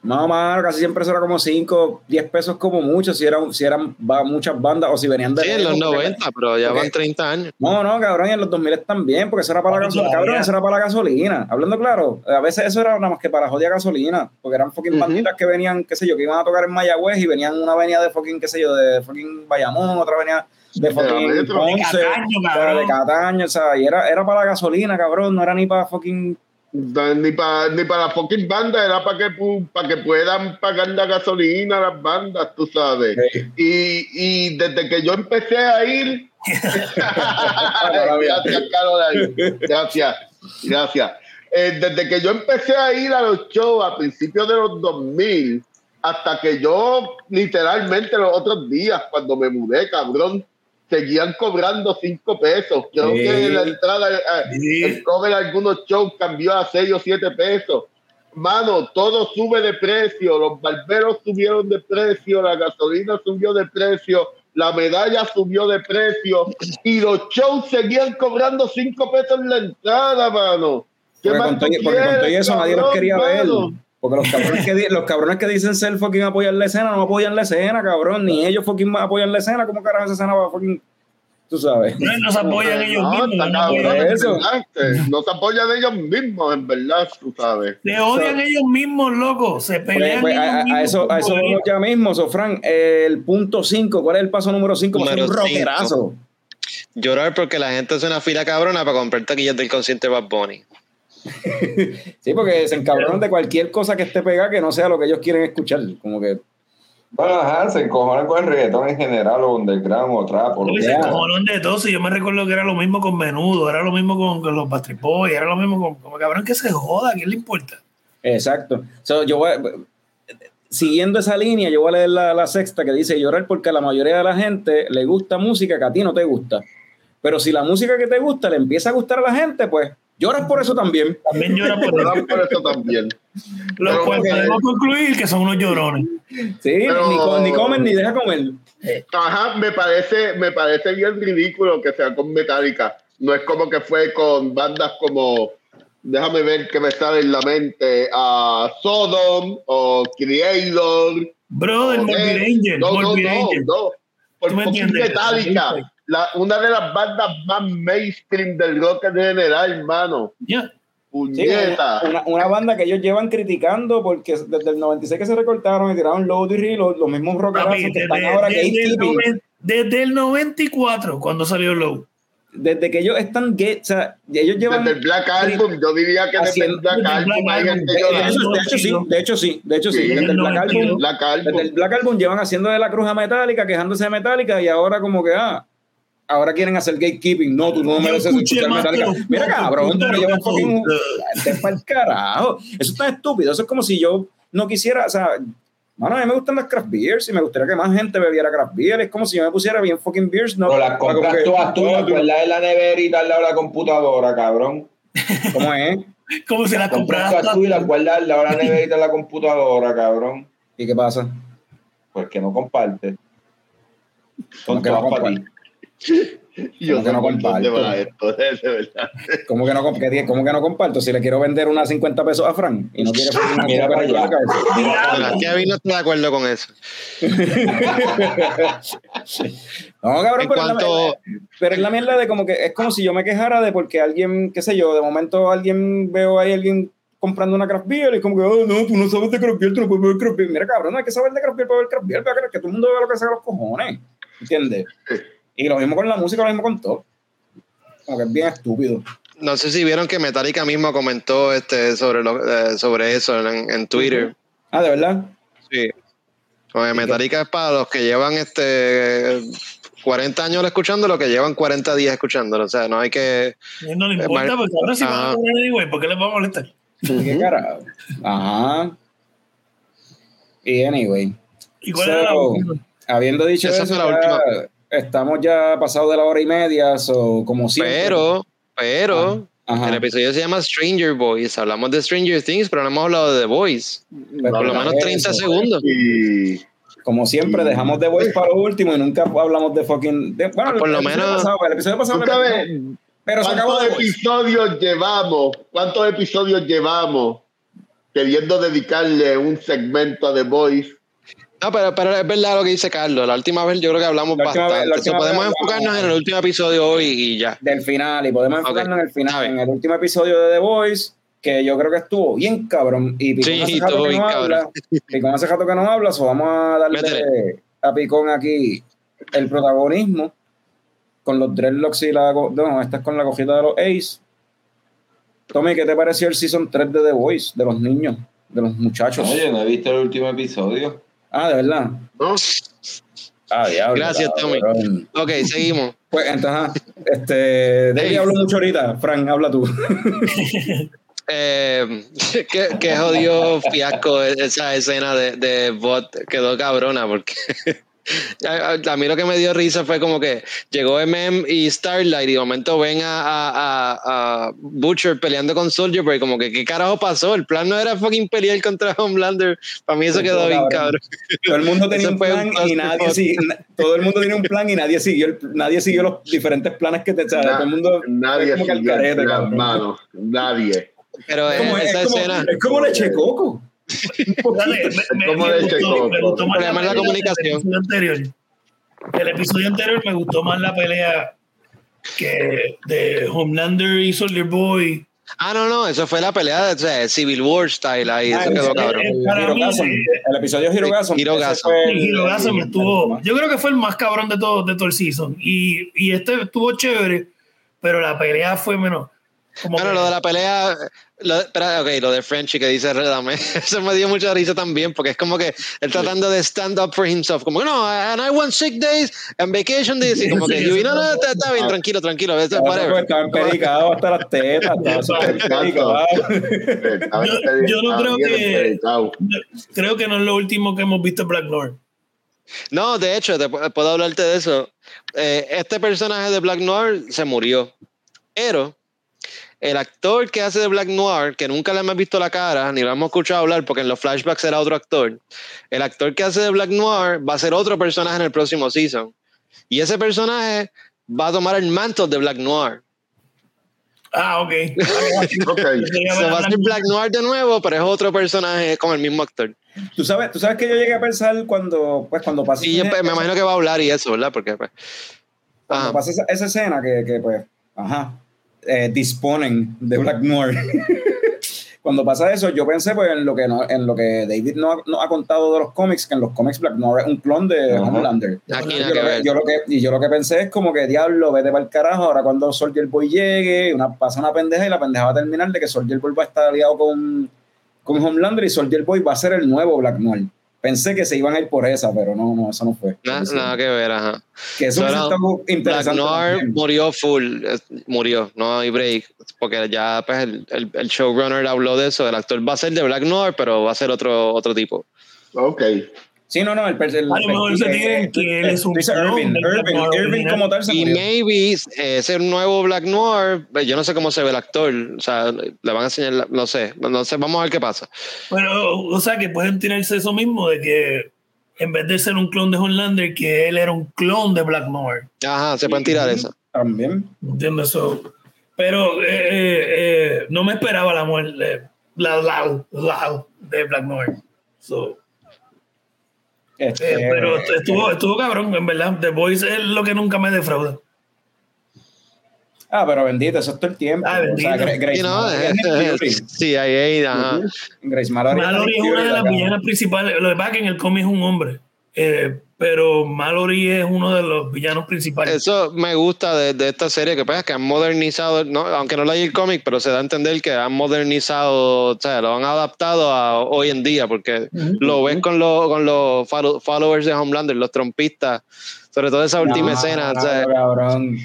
No, mano, casi siempre eso era como 5, 10 pesos como mucho, si eran, si eran muchas bandas o si venían de... Sí, en los lejos, porque- 90, pero ya van 30 años. No, no, cabrón, y en los 2000 también, porque eso era para la gasolina. Cabrón, eso era para la gasolina. Hablando claro, a veces eso era nada más que para jodida gasolina, porque eran fucking banditas que venían, qué sé yo, que iban a tocar en Mayagüez y venían una avenida de fucking, qué sé yo, de fucking Bayamón, otra avenida de fucking Metro. Ponce, De Cataño, o sea, cabrón. de Cataño, o sea, y era, era para la gasolina, cabrón, no era ni para fucking... Ni para ni para la fucking banda, era para que, para que puedan pagar la gasolina las bandas, tú sabes. Y, y desde que yo empecé a ir. gracias, Caroline. Gracias, gracias. Eh, desde que yo empecé a ir a los shows a principios de los 2000, hasta que yo, literalmente, los otros días, cuando me mudé, cabrón, seguían cobrando cinco pesos. Creo Sí. que la entrada, eh, Sí. el cover algunos shows cambió a 6 o 7 pesos. Mano, todo sube de precio, los barberos subieron de precio, la gasolina subió de precio, la medalla subió de precio y los shows seguían cobrando 5 pesos en la entrada, mano. ¿Qué Porque más con, tú todo, porque con todo quieres, eso nadie los quería ver. Porque los cabrones, que, los cabrones que dicen ser fucking apoyar la escena no apoyan la escena, cabrón. Ni ellos fucking apoyan la escena. ¿Cómo carajo esa escena va a fucking tú sabes. No, no se apoyan ellos No, mismos. no este, No se apoyan ellos mismos, en verdad, tú sabes. Se odian ellos mismos, loco. Se Pues, pelean pues, ellos a, a mismos eso, a eso vamos ya mismo, Sofran. El punto 5, ¿cuál es el paso número 5? Para ser un rockerazo. Llorar porque la gente hace una fila cabrona para comprar taquillas del concierto de Bad Bunny. Sí, porque se encabronan de cualquier cosa que esté pegada que no sea lo que ellos quieren escuchar. Como que, Bueno, ajá, se encojonan con el reggaetón en general, o underground, o trap, o lo que se cojonaron de todo. Si yo me recuerdo que era lo mismo con Menudo, era lo mismo con, con los Bastard Boys, era lo mismo con. Como cabrón que se joda, ¿a quién le importa? exacto. So, yo voy a- siguiendo esa línea, yo voy a leer la, la sexta que dice llorar porque a la mayoría de la gente le gusta música que a ti no te gusta. Pero si la música que te gusta le empieza a gustar a la gente, pues lloras por eso también. También llora por Lloran por eso también. Lo Pero cual porque- podemos concluir que son unos llorones. Sí, Pero- ni, co- ni comen ni deja comer. Ajá, me parece, me parece bien ridículo que sea con Metallica. No es como que fue con bandas como, déjame ver que me sale en la mente, a Sodom o Creator. Brother, Morbid. Angel. No, no, Morbid no, Angel. no. Por ¿Tú me entiendes? Metallica. La, una de las bandas más mainstream del rock en general, hermano. Ya. Sí, una, una banda que ellos llevan criticando porque desde el 96 que se recortaron y tiraron load y reload, los mismos rockerazos que están ahora desde el noven- desde el 94, cuando salió Low. Desde que ellos están gate, o sea, ellos llevan Desde el Black Album, yo diría que desde el Haciendo- Black Album De hecho, sí, de hecho sí, de hecho sí, Sí, desde el Black 92. Album, Black Album. desde el Black Album llevan haciendo de la cruz a Metallica, quejándose de Metallica y ahora como que ah, ahora quieren hacer gatekeeping, no, tú no mereces escuchar Metallica. Mira cabrón, tú me llevas que fucking el carajo. Eso es tan estúpido, eso es como si yo no quisiera, o sea, Mano, a mí me gustan las craft beers y me gustaría que más gente bebiera craft beer. Es como si yo me pusiera bien fucking beers, ¿no? Pero las compras que- todas tú, no, tú- guardas en la neverita al lado de la computadora, cabrón. ¿Cómo es? Como si las Compras compraras todas todas. tú y las guardas al lado de la neverita en la computadora, cabrón. ¿Y qué pasa? Pues que no comparte. Son todas para ti. Yo que no comparto. va esto, de verdad. ¿Cómo que no, comp- qué- cómo que no comparto? Si le quiero vender unas 50 pesos a Fran y no quiere fucking Mira para allá. Kevin no está de acuerdo con eso. No, cabrón, En pero, es la, cuanto- pero es la mierda de como que es como si yo me quejara de porque alguien, qué sé yo, de momento alguien veo ahí alguien comprando una craft beer y como que, oh, no, tú no sabes de craft beer, tú no puedes beber craft beer. Mira, cabrón, no hay que saber de craft beer para beber craft beer, para que todo el mundo vea lo que sea los cojones. ¿Entiendes? Y lo mismo con la música, lo mismo con todo. Como que es bien estúpido. No sé si vieron que Metallica mismo comentó este sobre lo- eh, sobre eso en, en Twitter. Ah, ¿de verdad? Sí. Oye, Metallica es para los que llevan este 40 años escuchándolo, los que llevan 40 días escuchándolo. O sea, no hay que. No le importa, Mar- porque ahora sí van a cobrar anyway, ¿por qué les va a molestar? ¿Qué carajo? Ajá. Y anyway. ¿Y cuál era la So, última? Habiendo dicho Esa eso, fue la última. Estamos ya pasados de la hora y media, so, como siempre. Pero, pero, Ajá. el episodio se llama Stranger Boys. Hablamos de Stranger Things, pero no hemos hablado de The Boys. Por lo menos 30 eso. segundos. Y Como siempre, dejamos The Voice para lo último y nunca hablamos de fucking. de- bueno, Ah, por el lo episodio menos- pasado, el episodio pasado sabes pero se acabó cuántos episodios llevamos, cuántos episodios llevamos queriendo dedicarle un segmento a The Voice. No, pero, pero es verdad lo que dice Carlos. La última vez yo creo que hablamos vez- bastante. podemos vez enfocarnos en el último episodio hoy y ya. Del final, y podemos enfocarnos en el final, en el último episodio de The Voice, que yo creo que estuvo bien cabrón. Y Picón Sí, hace estuvo que bien no cabrón. habla. Picón hace rato que no habla, so vamos a darle a Picón aquí el protagonismo con los dreadlocks y la. No, esta es con la cojita de los Ace. Tommy, ¿qué te pareció el season 3 de The Voice? De los niños, de los muchachos. Oye, no he visto el último episodio. Ah, de verdad. ¿no? Ah, diablo. Gracias, Tommy. cabrón. Ok, seguimos. Pues entonces, ajá, este, David Ey. habló mucho ahorita. Frank, habla tú. Eh, qué, qué jodido fiasco esa escena de, de Bot quedó cabrona porque a, a- a mí lo que me dio risa fue como que llegó MM y Starlight y de momento ven a, a- a- a Butcher peleando con Soldier Boy como que qué carajo pasó el plan no era fucking pelear contra Homelander para mí eso quedó bien cabrón. Todo el mundo tenía un plan un y nadie siguió, todo el mundo tenía un plan y nadie siguió el- nadie siguió los diferentes planes que te o sea, todo el mundo Nadie siguió el carete, mano. Nadie. pero Es como- eh, esa es como- escena es como leche coco. Dale, me, me- ¿Cómo me gustó, me gustó más la pelea comunicación. del episodio anterior. El episodio anterior me gustó más la pelea que de Homelander y Soldier Boy. Ah, no, no, eso fue la pelea de o sea, Civil War style ahí, Ah, eso quedó cabrón. eh, el episodio Hero Gasm, Hero ese Gasm. fue el- Y Hirogazo me el- estuvo. el- Yo creo que fue el más cabrón de todo, de todo el season. Y, y este estuvo chévere, pero la pelea fue menos. Como Bueno, que- lo de la pelea, lo, espera, ok, lo de Frenchy que dice Redame, eso me dio mucha risa también, porque es como que él tratando de stand up for himself, como que no, and I want sick days and vacation days, y como que, Sí, yo, sí, no, no, sí. está, está bien, tranquilo, tranquilo, eso, Ese fue- whatever. Estaba empedicado hasta las tetas, Yo- yo no creo que-. Creo que no es lo último que hemos visto en Black Lord. No, de hecho, te pu- puedo hablarte de eso. Eh, este personaje de Black Noir se murió, pero el actor que hace de Black Noir, que nunca le hemos visto la cara, ni lo hemos escuchado hablar, porque en los flashbacks era otro actor, el actor que hace de Black Noir va a ser otro personaje en el próximo season. Y ese personaje va a tomar el manto de Black Noir. Ah, ok. Ok. Se va a hacer Black Noir de nuevo, pero es otro personaje con el mismo actor. Tú sabes, tú sabes que yo llegué a pensar cuando, pues, cuando pasa Y yo, pues, me imagino que va a hablar y eso, ¿verdad? Porque, pues, cuando pasa esa, esa escena que, que, pues, ajá, eh, disponen de Black Noir. cuando pasa eso, yo pensé pues, en, lo que no- en lo que David nos ha, nos ha contado de los cómics, que en los cómics Black Noir es un clon de Ajá. Homelander. Aquí Yo lo que- ver. yo lo que- y yo lo que pensé es como que diablo, vete para el carajo, ahora cuando Soldier Boy llegue, una, pasa una pendeja y la pendeja va a terminar de que Soldier Boy va a estar aliado con, con Homelander y Soldier Boy va a ser el nuevo Black Noir. Pensé que se iban a ir por esa, pero no, no, eso no fue. Na- nada que ver, ajá. Que eso muy Black interesante. Murió full, murió, no hay break, porque ya pues, el, el, el showrunner habló de eso, el actor va a ser de Black Noir, pero va a ser otro, otro tipo. Ok. Sí, no, no, el, per- el A lo mejor se tienen que él es un dice Irving, Irving, como tal se Y maybe ese nuevo Black Noir, eh, yo no sé cómo se ve el actor, o sea, le van a enseñar, no sé, no sé, vamos a ver qué pasa. Pero, o sea, que pueden tirarse eso mismo de que en vez de ser un clon de Homelander, que él era un clon de Black Noir. Ajá, se pueden tirar eso. También. ¿Entiendes? So, pero eh, eh, eh, no me esperaba la muerte la, la, la de Black Noir. So, Este, eh, pero estuvo, estuvo cabrón, en verdad. The Voice es lo que nunca me defrauda. Ah, pero bendito, eso es todo el tiempo. Ah, bendito. O sea, Gra- Grace Sí, no, es Fury. sí, ahí, ahí, ajá. Grace Mallory, Mallory es una de las villanas principales. Lo que pasa es que en el cómic es un hombre. Eh, pero Mallory es uno de los villanos principales. Eso me gusta de, de esta serie, que pues, que han modernizado, no, aunque no leí el cómic, pero se da a entender que han modernizado, o sea, lo han adaptado a hoy en día, porque lo ves con, los con los follow- followers de Homelander, los trompistas, sobre todo esa última No, escena, o sea, cabrón.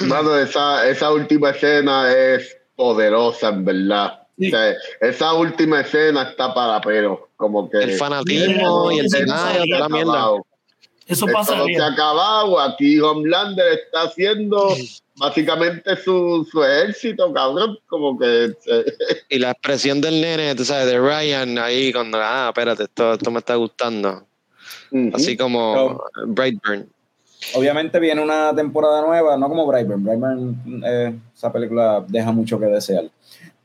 Mano, esa, esa última escena es poderosa, en verdad. Sí. O sea, esa última escena está para pero. Como que. el fanatismo y el denial, sí, toda la mierda. Eso Esto no se ha acabado. Aquí Homelander está haciendo básicamente su, su ejército, cabrón. Como que. Y la expresión del nene, tú sabes, de Ryan ahí, cuando, ah, espérate, esto, esto me está gustando. Así como Brightburn. Obviamente viene una temporada nueva, no como Brightburn. Brightburn, eh, esa película deja mucho que desear.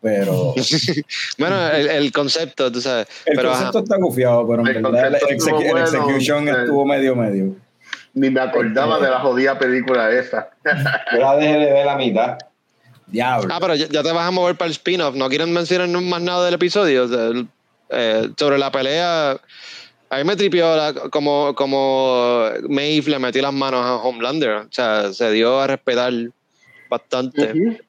Pero Bueno, el, el concepto, tú sabes. el pero ajá. concepto está gufiado, pero en El verdad execu- el bueno, execution eh. estuvo medio medio. Ni me acordaba de la jodida película esa. Yo la dejé de ver la mitad. Diablo. Ah, pero ya, ya te vas a mover para el spin-off. ¿No quieren mencionar más nada del episodio? O sea, el- eh, sobre la pelea. A mí me tripió la- como, como Maeve le metió las manos a Homelander. O sea, se dio a respetar bastante.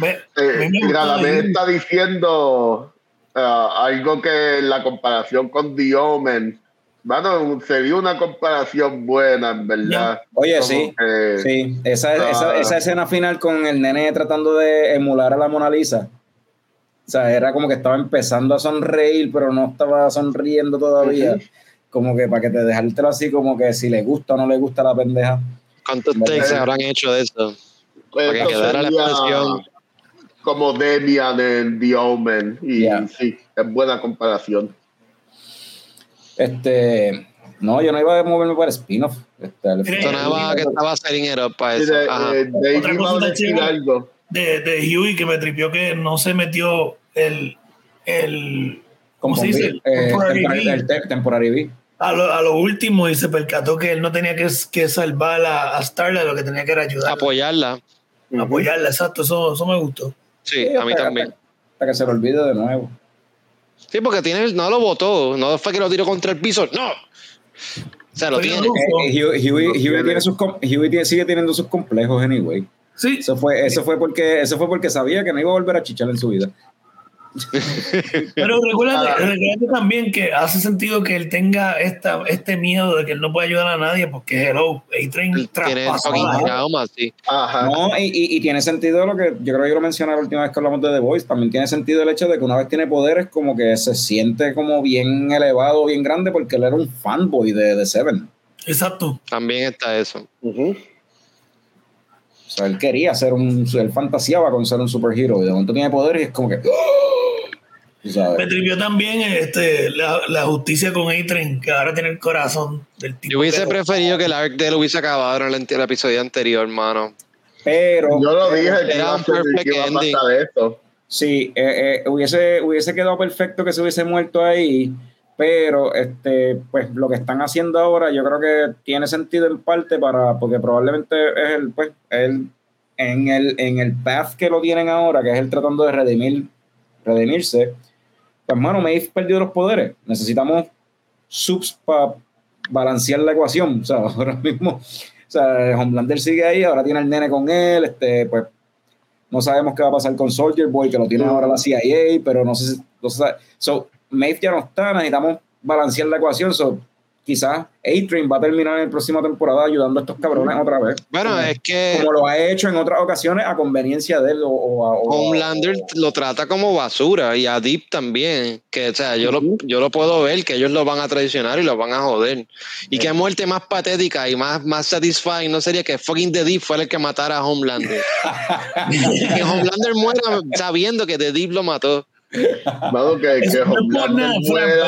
Me, Eh, me mira, la de- está diciendo ah, algo que la comparación con The Omen, bueno, sería una comparación buena, en verdad. Oye, Como sí. que- Sí, esa, Ah. esa, esa escena final con el nene tratando de emular a la Mona Lisa. O sea, era como que estaba empezando a sonreír, pero no estaba sonriendo todavía. Como que para que te dejártelo así, como que si le gusta o no le gusta la pendeja. ¿Cuántos takes se eh. habrán hecho de eso? Para que quedara la expresión. Como Demian en The Omen. Y sí, es buena comparación. Este, no, yo no iba a moverme para el spin-off. Este, Sonaba que estaba setting it up para eso. Ajá. eh, Otra algo. de, de Huey que me tripió que no se metió el, el ¿cómo se dice? eh, Temporary temporary- B el te- temporary B. a, lo, a lo último y se percató que él no tenía que, que salvar a, a Starlight, lo que tenía que era ayudar. Apoyarla. Apoyarla, exacto, eso, eso me gustó. Sí, Sí, a mí hasta- también. Hasta que se lo olvide de nuevo. Sí, porque tiene, no lo votó, no fue que lo tiró contra el piso, no. O sea, lo tiene. Huey, sigue teniendo sus complejos anyway. Sí, Eso fue, eso fue porque, eso fue porque sabía que no iba a volver a chichar en su vida. Pero recuérdate, recuérdate también que hace sentido que él tenga esta, este miedo de que él no puede ayudar a nadie porque hello, A-Train Tiene traspasó sí. Ajá. No, y, y- y tiene sentido lo que yo creo que yo lo mencioné la última vez que hablamos de The Voice. También tiene sentido el hecho de que una vez tiene poderes, como que se siente como bien elevado, bien grande, porque él era un fanboy de, de Seven. Exacto. También está eso. O sea, él quería ser un. Él fantaseaba con ser un superhero. Y de momento tiene poderes y es como que. ¡oh! Me trivió también este, la, la justicia con A-Train, que ahora tiene el corazón del tipo. Yo hubiese que- preferido que el arc de él hubiese acabado en el, el episodio anterior, hermano. Pero. Yo lo dije que Era un perfect que iba a ending. pasar eso. Sí, eh, eh, hubiese, hubiese quedado perfecto que se hubiese muerto ahí, pero este, pues lo que están haciendo ahora yo creo que tiene sentido en parte para, porque probablemente es el, pues, el, en el, en el path que lo tienen ahora, que es el tratando de redimir, redimirse, pues mano, Maeve perdió los poderes, necesitamos subs para balancear la ecuación, o sea, ahora mismo, o sea, Homelander sigue ahí, ahora tiene el nene con él, este, pues no sabemos qué va a pasar con Soldier Boy, que lo tiene ahora la CIA, pero no sé si. No sabe. So, Maeve ya no está, necesitamos balancear la ecuación. So, quizás A-Train va a terminar en la próxima temporada ayudando a estos cabrones otra vez. Bueno, como, es que como lo ha hecho en otras ocasiones a conveniencia de él. O, o- o- Homelander lo trata como basura y a Deep también. Que, o sea, yo, lo, yo lo puedo ver que ellos lo van a traicionar y lo van a joder. Y qué muerte más patética y más, más satisfying no sería que fucking The Deep fuera el que matara a Homelander. que Homelander muera sabiendo que The Deep lo mató. Mano, que, que Homelander nada, fuera,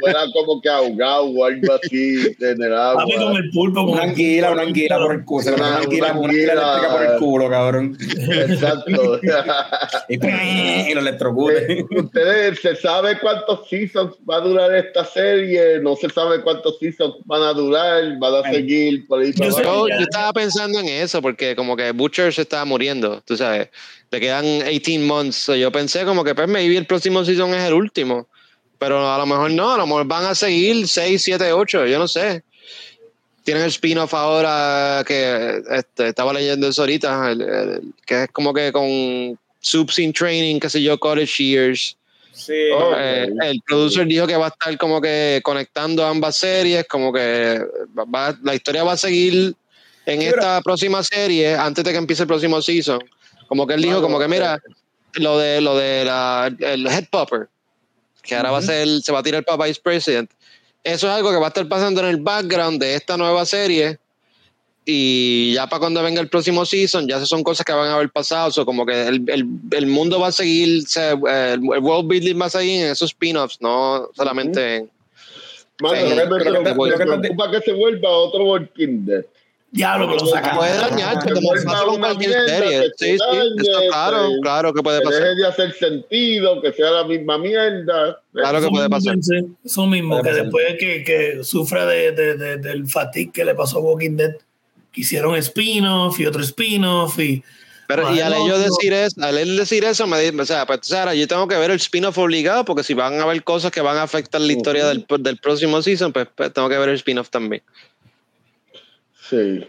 fuera como que ahogado o algo así en el agua. Papi con el pulpo. con Una anguila, una anguila por el culo. Una- anguila, una anguila por el culo, cabrón. Exacto. Y, y lo electrocute. Eh, Ustedes, ¿se sabe cuántos seasons va a durar esta serie? No se sabe cuántos seasons van a durar, van a seguir por ahí. Yo yo estaba pensando en eso porque como que Butcher se estaba muriendo, tú sabes. Le quedan 18 months. So, yo pensé como que pues maybe el próximo season es el último. Pero a lo mejor no, a lo mejor van a seguir 6, 7, 8, yo no sé. Tienen el spin-off ahora que este, estaba leyendo eso ahorita, el- el- que es como que con subs in training, qué sé yo, college years. Sí. Oh. Eh, el producer dijo que va a estar como que conectando ambas series, como que va- va- la historia va a seguir en Sí, esta próxima serie antes de que empiece el próximo season. Como que él dijo, como que mira, lo de lo de la, el head popper, que ahora va a ser, se va a tirar para vice president. Eso es algo que va a estar pasando en el background de esta nueva serie. Y ya para cuando venga el próximo season, ya son cosas que van a haber pasado. So, como que el, el, el mundo va a seguir, se- el, el world building va a seguir en esos spin-offs, no solamente en. Mano, lo que que se vuelva otro Walking Dead. Diablo, que lo sacan. Puede dañarte que como vuelva pasa con una serie. que Sí, sí, dañe, está claro, que- claro que puede Que pasar. deje de hacer sentido, que sea la misma mierda. Claro que Eso puede pasar. Eso mismo, Puede que pasar. después que, que sufra de, de- de- del fatigue que le pasó a Walking Dead, que hicieron spin-off y otro spin-off y Pero, y al ellos decir eso, al él decir eso, me dice, o sea, pues, Sara, yo tengo que ver el spin-off obligado, porque si van a haber cosas que van a afectar la historia del, del próximo season, pues, pues, tengo que ver el spin-off también. Sí.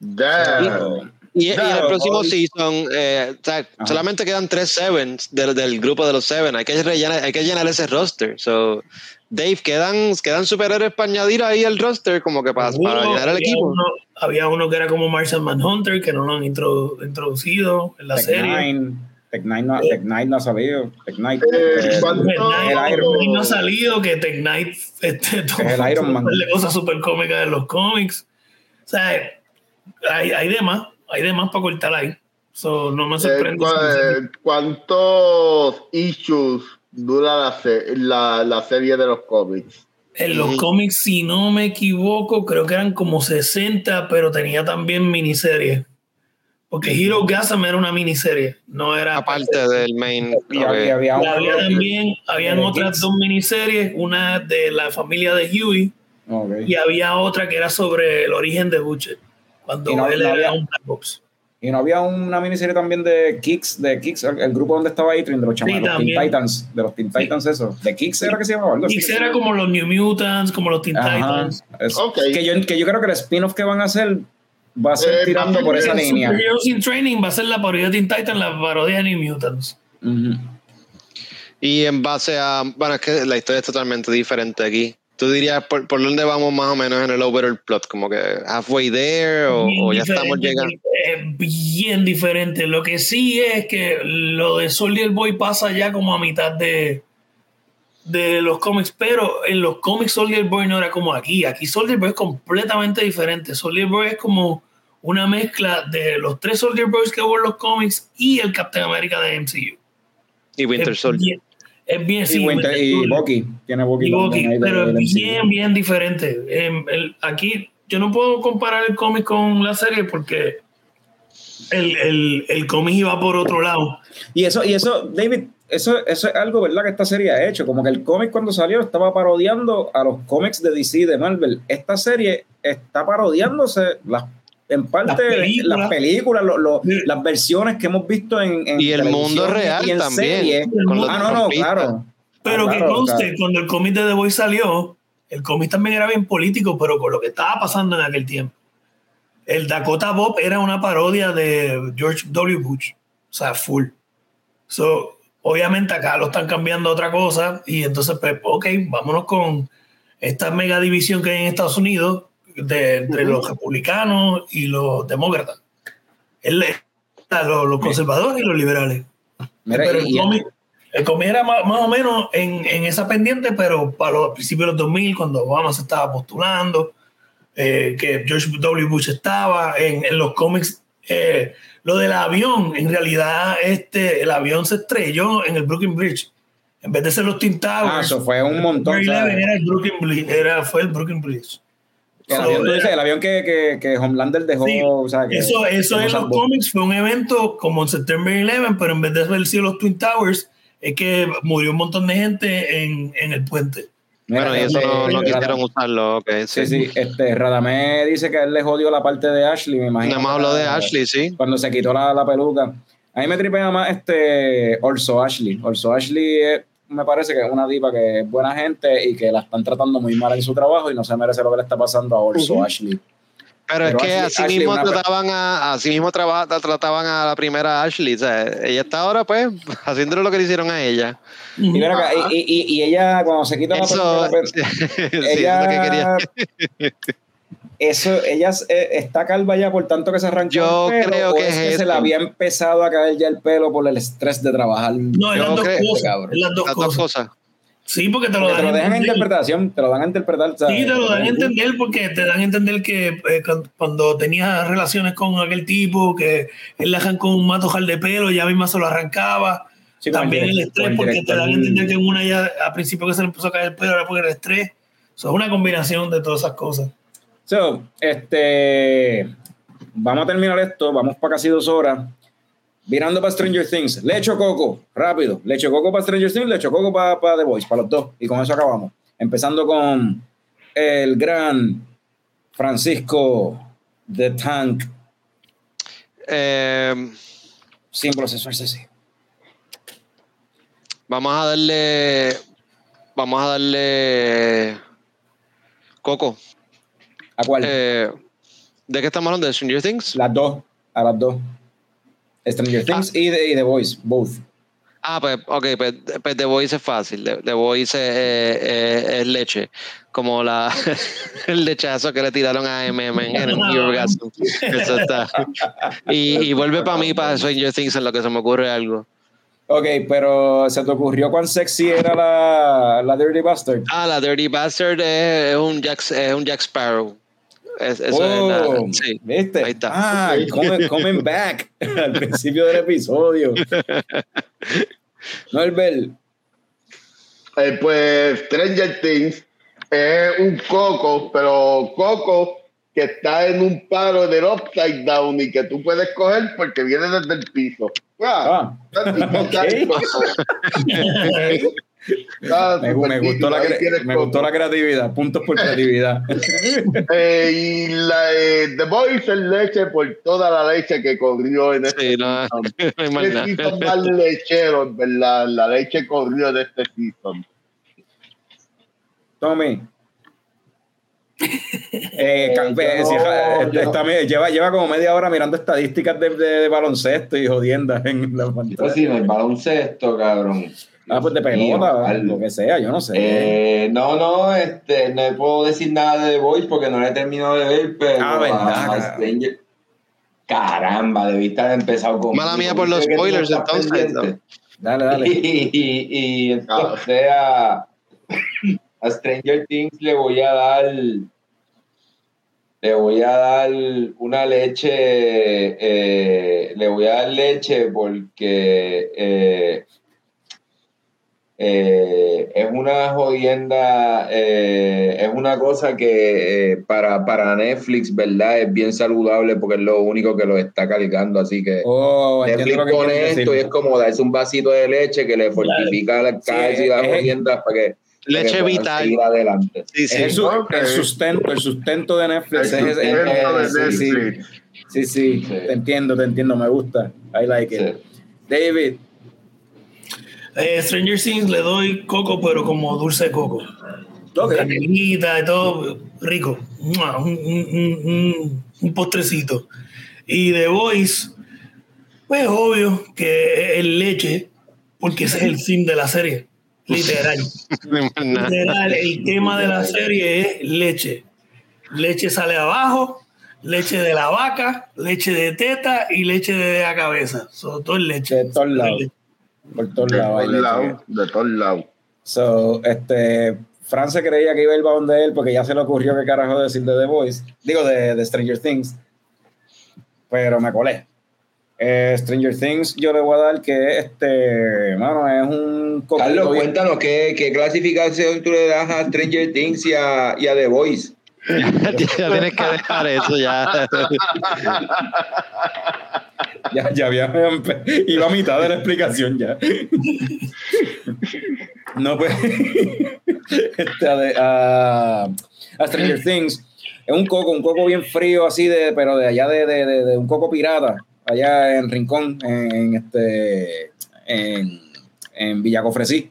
Damn. Y, y en el Claro, próximo hoy- season, eh, o sea, solamente quedan tres Sevens del, del grupo de los Seven. Hay que, rellenar, hay que llenar ese roster. So, Dave, quedan, quedan superhéroes para añadir ahí al roster, como que para, para Uno, llenar el había equipo. Uno, había uno que era como Martian Manhunter, que no lo han introdu- introducido en la Tech serie. Nine. Tech Nine no, Tech Nine no ha salido. Tech Nine. Eh, eh, ¿cuánto- Tech Knight, el Iron Knight no ha salido, que Tech Knight este, tuvo el Iron Man. cosas súper cómicas de los cómics. O sea, hay, hay demás, hay demás para cortar ahí. So, no me Eh, sorprende. eh, ¿Cuántos issues dura la, se- la, la serie de los cómics? En los cómics, si no me equivoco, creo que eran como 60, pero tenía también miniseries. Porque Hero Gasm era una miniserie, no era Aparte del main. y había, había uno- había también, habían otras dos miniseries, una de la familia de Huey Ok. y había otra que era sobre el origen de Butcher, cuando Y no- él no era había- un Black Ops. Y no había una miniserie también de Kicks, de Kicks, el, el grupo donde estaba Adrian, de los chamados, los Teen. Titans, de los Teen Sí. Titans, eso. De Kicks era que se llamaba. Kicks era como los New Mutants, como los Teen Ajá. Titans. Es- Ok. que, yo, que yo creo que el spin-off que van a hacer va a ser Eh, tirando por esa línea. Superheroes in Training va a ser la parodia de Teen Titans, la parodia de New Mutants. Ujú. Y en base a. Bueno, es que la historia es totalmente diferente aquí. ¿Tú dirías por, por dónde vamos más o menos en el overall plot? ¿Como que halfway there o, ya estamos llegando? eh, bien diferente. Lo que sí es que lo de Soldier Boy pasa ya como a mitad de, de los cómics, pero en los cómics Soldier Boy no era como aquí. Aquí Soldier Boy es completamente diferente. Soldier Boy es como una mezcla de los tres Soldier Boys que hubo en los cómics y el Captain America de MCU. Y Winter es Soldier. Es bien, sí, y. Bucky, tiene Bucky. Y también Bucky, ahí de- pero es bien, bien diferente. Em, el- aquí yo no puedo comparar el cómic con la serie porque el, el, el cómic iba por otro lado. Y eso, y eso, David, eso, eso es algo, ¿verdad? Que esta serie ha hecho. Como que el cómic cuando salió estaba parodiando a los cómics de DC de Marvel. Esta serie está parodiándose las, en parte Las películas. las películas, lo- lo- las versiones que hemos visto en, en Y el mundo real y en también, con Ah, no, no, claro. Pero Ah, que claro, conste, claro. cuando el cómic de The Boy salió, el cómic también era bien político, pero con lo que estaba pasando en aquel tiempo. El Dakota Bob era una parodia de George W. Bush. O sea, full. So, obviamente acá lo están cambiando a otra cosa y entonces, pues, ok, vámonos con esta mega división que hay en Estados Unidos de, entre los republicanos y los demócratas. Él, los, los conservadores y los liberales. Mira, Pero y- el cómic, el cómic era más, más o menos en, en esa pendiente, pero para los principios de los 2000, cuando Obama se estaba postulando, eh, que George W. Bush estaba en, en los cómics. eh, lo del avión, en realidad, este, el avión se estrelló en el Brooklyn Bridge. En vez de ser los Twin ah, eso fue un montón. 9/11 ¿sabes? era el Brooklyn Bridge, era, fue el Brooklyn Bridge. El avión, tú dices, era- el avión que, que, que Homelander dejó. Sí, o sea, que- Eso, eso que en los cómics fue un evento como en September 11, pero en vez de haber sido los Twin Towers, es que murió un montón de gente en, en el puente. Bueno, y eso este, no, no Radam- quisieron usarlo, ok. Sí, Sí, sí, este, Radamé dice que a él le jodió la parte de Ashley, me imagino. Nada más habló de Ashley, sí. Cuando se quitó la, la peluca. A mí me tripea más este Orso Ashley. Orso Ashley es- me parece que es una diva que es buena gente y que la están tratando muy mal en su trabajo y no se merece lo que le está pasando a Orso Ashley. Pero, es que Ashley- así Ashley mismo trataban a, así mismo traba- trataban a la primera Ashley. O sea, ella está ahora pues haciéndole lo que le hicieron a ella. Y, ven acá, y, y- y ella cuando se quita Eso, la sí, eso ella, es lo que quería. Eso, ella eh, está calva ya por tanto que se arrancó Yo el pelo, creo o que es es que se le había empezado a caer ya el pelo por el estrés de trabajar. No, es las dos creo- cosas. las dos Las dos cosas. cosas. Sí, porque te lo Porque dan te lo dejan entender. interpretación, te lo dan a interpretar. Sí, ¿sabes? te lo dan a entender porque te dan a entender que eh, cuando- cuando tenía relaciones con aquel tipo, que él le arrancó un matojal de pelo, ya misma se lo arrancaba. Sí, También el direct- estrés, porque te dan a entender que en una ya, al principio que se le empezó a caer el pelo, era porque era estrés. Eso es una combinación de todas esas cosas. So, este, vamos a terminar esto, vamos para casi dos horas. Virando para Stranger Things. Le echo coco, rápido. Le echo coco para Stranger Things, le echo coco para, para The Voice, para los dos. Y con eso acabamos. Empezando con el gran Francisco The Tank, Eh, sin proceso sí. vamos a darle. Vamos a darle. Coco. ¿A cuál? Eh, ¿De qué estamos hablando? ¿De Stranger Things? las dos, a las dos. Stranger Things y, The, y The Voice, both. Ah, pues, ok, pues, pues The Voice es fácil. The, The Voice es, eh, eh, es leche. Como la, el lechazo que le tiraron a MM en el New Orgasm. Eso está. Y, y vuelve para mí, para Stranger Things, en lo que se me ocurre algo. Ok, pero ¿se te ocurrió cuán sexy era la, la Dirty Bastard? Ah, la Dirty Bastard es, es un, Jack, es un Jack Sparrow. Es- eso es la- Oh, sí. ¿Viste? ahí está. Ah, coming, coming back al principio del episodio. Norbert, Eh, pues Stranger Things es un coco, pero coco que está en un paro del upside down y que tú puedes coger porque viene desde el piso. Ah, Ah. Ah, Me, me gustó la, me gustó la creatividad. Puntos por creatividad. Eh, y la, eh, The Boys es leche por toda la leche que corrió en este Sí, no, season. no más Qué nada. season más lechero, en verdad. La leche corrió de este season. Tommy. Eh, yo eh, no, si- yo no. está lleva, lleva como media hora mirando estadísticas de, de baloncesto y jodiendas en la Pues pantalla. sí, en el baloncesto, cabrón. Ah, pues de pelota, ojalá. lo que sea, yo no sé. Eh, no, no, este, no puedo decir nada de The Voice porque no la he terminado de ver, pero Ah, verdad. Stranger- Caramba, debiste haber empezado con Mala mía por los spoilers, entonces, ¿no? Dale, dale. Y, y, y entonces a, a Stranger Things le voy a dar le voy a dar una leche eh, le voy a dar leche porque eh, eh, es una jodienda eh, es una cosa que eh, para, para Netflix verdad es bien saludable porque es lo único que lo está cargando así que Oh, Netflix que pone quieres esto y es como darse un vasito de leche que le fortifica las calles y las jodiendas para que, para Leche que vital. adelante. Sí, sí. el, su- Ok. el sustento, el sustento de Netflix. El es- es- sustento de es- sí, sí. Netflix. Sí, sí, Sí. te entiendo, te entiendo, me gusta. I like it. Sí. David, Eh, Stranger Things le doy coco, pero como dulce de coco. Ok. Canelita y todo, rico. Un, un- un- un postrecito. Y The Voice, pues obvio que es leche, porque ese es el fin de la serie. Literal. Literal, el tema de la serie es leche. Leche sale abajo, leche de la vaca, leche de teta y leche de la cabeza. So, todo es leche. de todos lados. Por todos De lados. hay todos lados. De todos lados. So, este, Fran se creía que iba a ir para donde él porque ya se le ocurrió qué carajo decir de The Voice. Digo, de, de Stranger Things. Pero me colé. Eh, Stranger Things yo le voy a dar que este, mano, es un Carlos, bien- cuéntanos ¿qué, qué clasificación tú le das a Stranger Things y a, y a The Voice. ya tienes que dejar eso ya. Ya, ya había iba a mitad de la explicación ya. No, pues. este, a, Stranger Things. Es un coco, un coco bien frío, así de, pero de allá de, de- de- de un coco pirata, allá en Rincón, en, este en, en Villacofresí.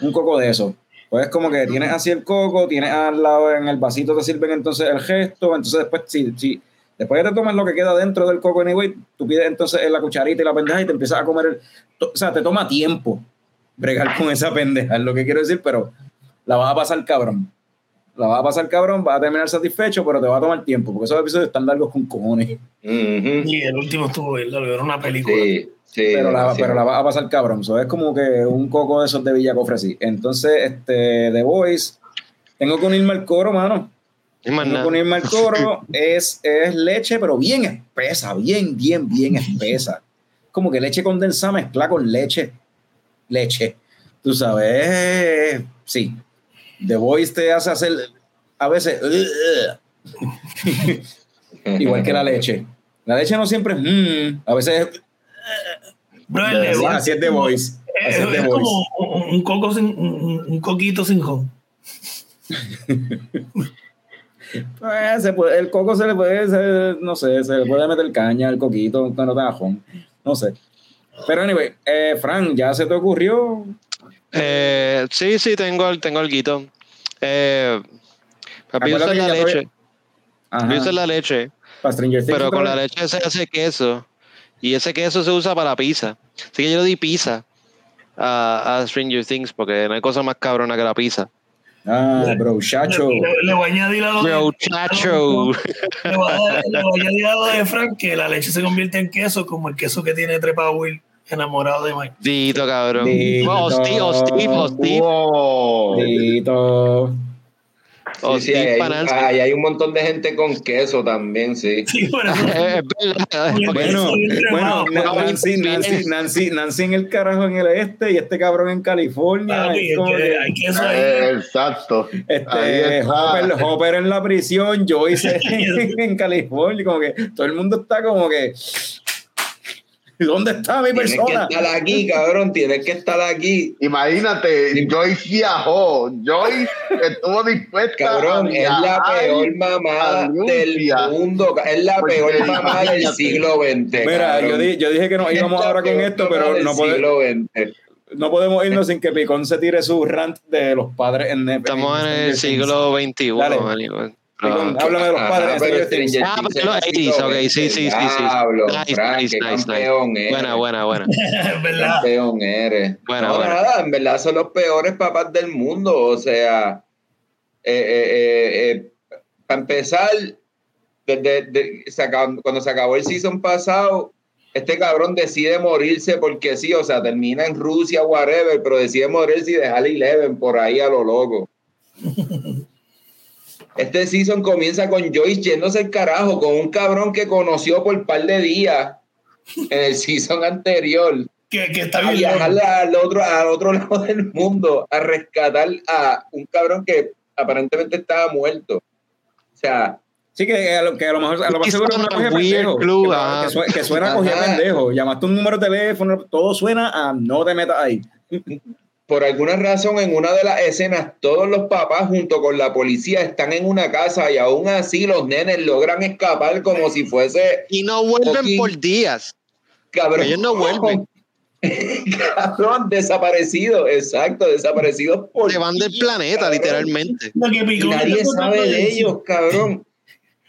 Un coco de eso. Pues es como que tienes así el coco, tienes al lado en el vasito te sirven entonces el gesto, entonces después si, si después que te tomas lo que queda dentro del coco anyway, tú pides entonces la cucharita y la pendeja y te empiezas a comer el, o sea, te toma tiempo bregar con esa pendeja, es lo que quiero decir, pero la vas a pasar cabrón. La vas a pasar cabrón, vas a terminar satisfecho, pero te va a tomar tiempo, porque esos episodios están largos con cojones. Ujú. Y el último estuvo bien, era una película. Sí, sí. pero la, sí. pero la vas a pasar cabrón. So, es como que un coco de esos de Villa Cofresí. Entonces, este, The Voice, tengo que unirme al coro, mano. No unirme al coro. Es, es leche, pero bien espesa, bien, bien, bien espesa. Como que leche condensada mezclada con leche. Leche. Tú sabes, sí. The Voice te hace hacer a veces igual que la leche. La leche no siempre es mm, a veces es así, así es The Voice. es, Así es The es Voice. como un, coco sin, un, un coquito sin con. Pues, se puede- el coco se le puede, se- no sé, se le puede meter caña al coquito tenga jón. No sé. Pero anyway, eh, Fran, ¿ya se te ocurrió? Eh, sí, sí, tengo, el- tengo el guito. Eh, Acuérdate la te- leche. Uso la leche, Para Stranger Things pero con la leche se hace queso. Y ese queso se usa para pizza. Así que yo le di pizza a, a Stranger Things porque no hay cosa más cabrona que la pizza. Ah, bro, chacho. Le, le voy a añadir a lo de, Bro, chacho. le voy a, dar- le voy a añadir a lo de Frank que la leche se convierte en queso como el queso que tiene Trepa Will enamorado de Mike. Dito, cabrón. Dito. Oh, Steve, oh, Steve, oh, Steve. Wow. Dito. Oh, Sí, sí, hay, hay un montón de gente con queso también, sí. Bueno, Nancy, Nancy, Nancy, Nancy en el carajo en el este y este cabrón en California. Papi, Es es como que que, hay queso ahí. Eh, Exacto. Este. Hopper, Hopper en la prisión, Joyce en, en California, como que todo el mundo está como que ¿Dónde está mi Tienes que persona? estar aquí, cabrón, tienes que estar aquí. Imagínate, Joyce viajó. Joyce estuvo dispuesta Cabrón, a es la peor mamá a del mundo. Es la Porque peor mamá del imagínate. siglo XX. Mira, cabrón. yo, di- yo dije que no íbamos ahora con esto, pero del no, pode- siglo XX. no podemos irnos sin que Picón se tire su rant de los padres en. Estamos en el siglo XXI, háblame de los padres Ah, pero es los del siglo 80s, ok, sí, sí, sí, sí. Nice. Buena, buena, buena. Campeón eres. Bueno, no, bueno. nada, en verdad son los peores papás del mundo. O sea, eh, eh, eh, eh, para empezar, desde, de- se acabó- cuando se acabó el season pasado, este cabrón decide morirse porque sí, o sea, termina en Rusia, whatever, pero decide morirse y dejar a Eleven por ahí a lo loco. Este season comienza con Joyce yéndose el carajo, con un cabrón que conoció por par de días en el season anterior Que, que está a bien. viajar al otro, al otro lado del mundo a rescatar a un cabrón que aparentemente estaba muerto. O sea, Sí, que a lo, que a lo mejor a lo más seguro de weird pendejo. que, ajá. que suena, que suena a pendejo. Llamaste un número de teléfono, todo suena a no te metas ahí. Por alguna razón en una de las escenas todos los papás junto con la policía están en una casa y aún así los nenes logran escapar como si fuese Y no vuelven por días. cabrón. Ellos no vuelven. cabrón, desaparecido, exacto, desaparecidos por Se van del planeta, cabrón. literalmente. Y nadie está tratando sabe de decir- ellos, cabrón.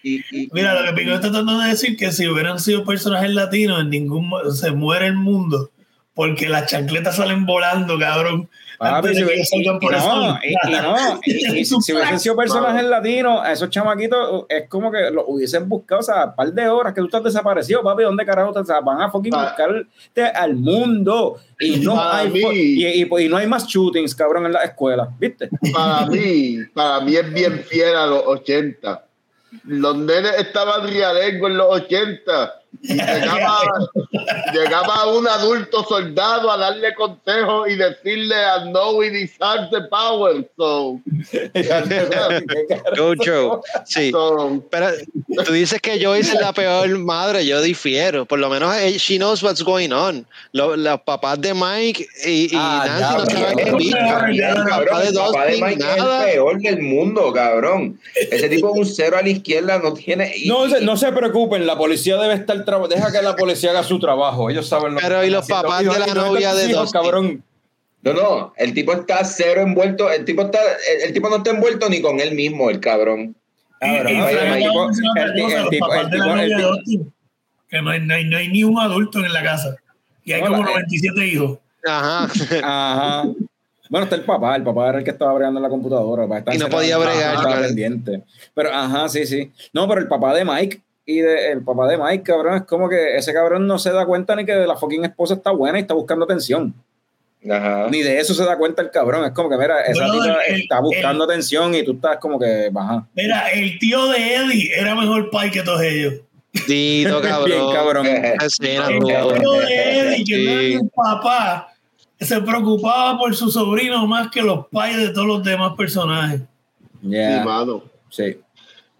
Y, y- Mira, lo que Picón está tratando de decir que si hubieran sido personajes latinos, en ningún se muere el mundo. Porque las chancletas salen volando, cabrón. Papi, si hubiese- y no, y, y no, y- y si si hubiesen sido personajes latinos, a esos chamaquitos es como que los hubiesen buscado, o sea, un par de horas que tú estás desaparecido, papi, ¿dónde carajo te o sea, van a fucking Pa- buscarte al mundo? Y no, Para hay, mí- fo- y, y- y no hay más shootings, cabrón, en la escuela, ¿viste? Para mí, para mí es bien fiel a los 80. Los nenes estaban rialengos en los 80 y llegaba, llegaba un adulto soldado a darle consejos y decirle a is hard the power. So, Go Joe. Sí. so, Pero tú dices que Joyce es la peor madre, yo difiero. Por lo menos eh, she knows what's going on. Lo- los papás de Mike y, y Ah, Nancy no saben qué cabrón, de el papá de Dustin, Mike es nada. el peor del mundo, cabrón. Ese tipo es un cero a la izquierda, no tiene. No se, no se preocupen, la policía debe estar trabajando. Deja que la policía haga su trabajo. Ellos saben lo Pero, que ¿y los están papás haciendo. de la ¿Y dónde novia de hijos, Dustin? cabrón? No, no, el tipo está cero envuelto, el tipo está, el, el tipo no está envuelto ni con él mismo, el cabrón. El el el el el Austin, que no hay, no, hay, no hay ni un adulto en la casa. Y hay No, como la- 97 hijos. Ajá. Ajá. Bueno, está el papá, el papá era el que estaba bregando en la computadora. el Y no podía bregar, claro. pendiente. Pero, ajá, sí, sí. No, pero el papá de Mike y de, el papá de Mike, cabrón, es como que ese cabrón no se da cuenta ni que la fucking esposa está buena y está buscando atención. Ajá. Ni de eso se da cuenta el cabrón. Es como que, mira, esa Bueno, el- está buscando atención y tú estás como que, baja. Mira, el tío de Eddie era mejor pai que todos ellos. Dito, cabrón. Bien, cabrón. Escena, El tío de Eddie, que no Sí. era un papá, se preocupaba por su sobrino más que los pais de todos los demás personajes. sí, Yeah, mano. sí.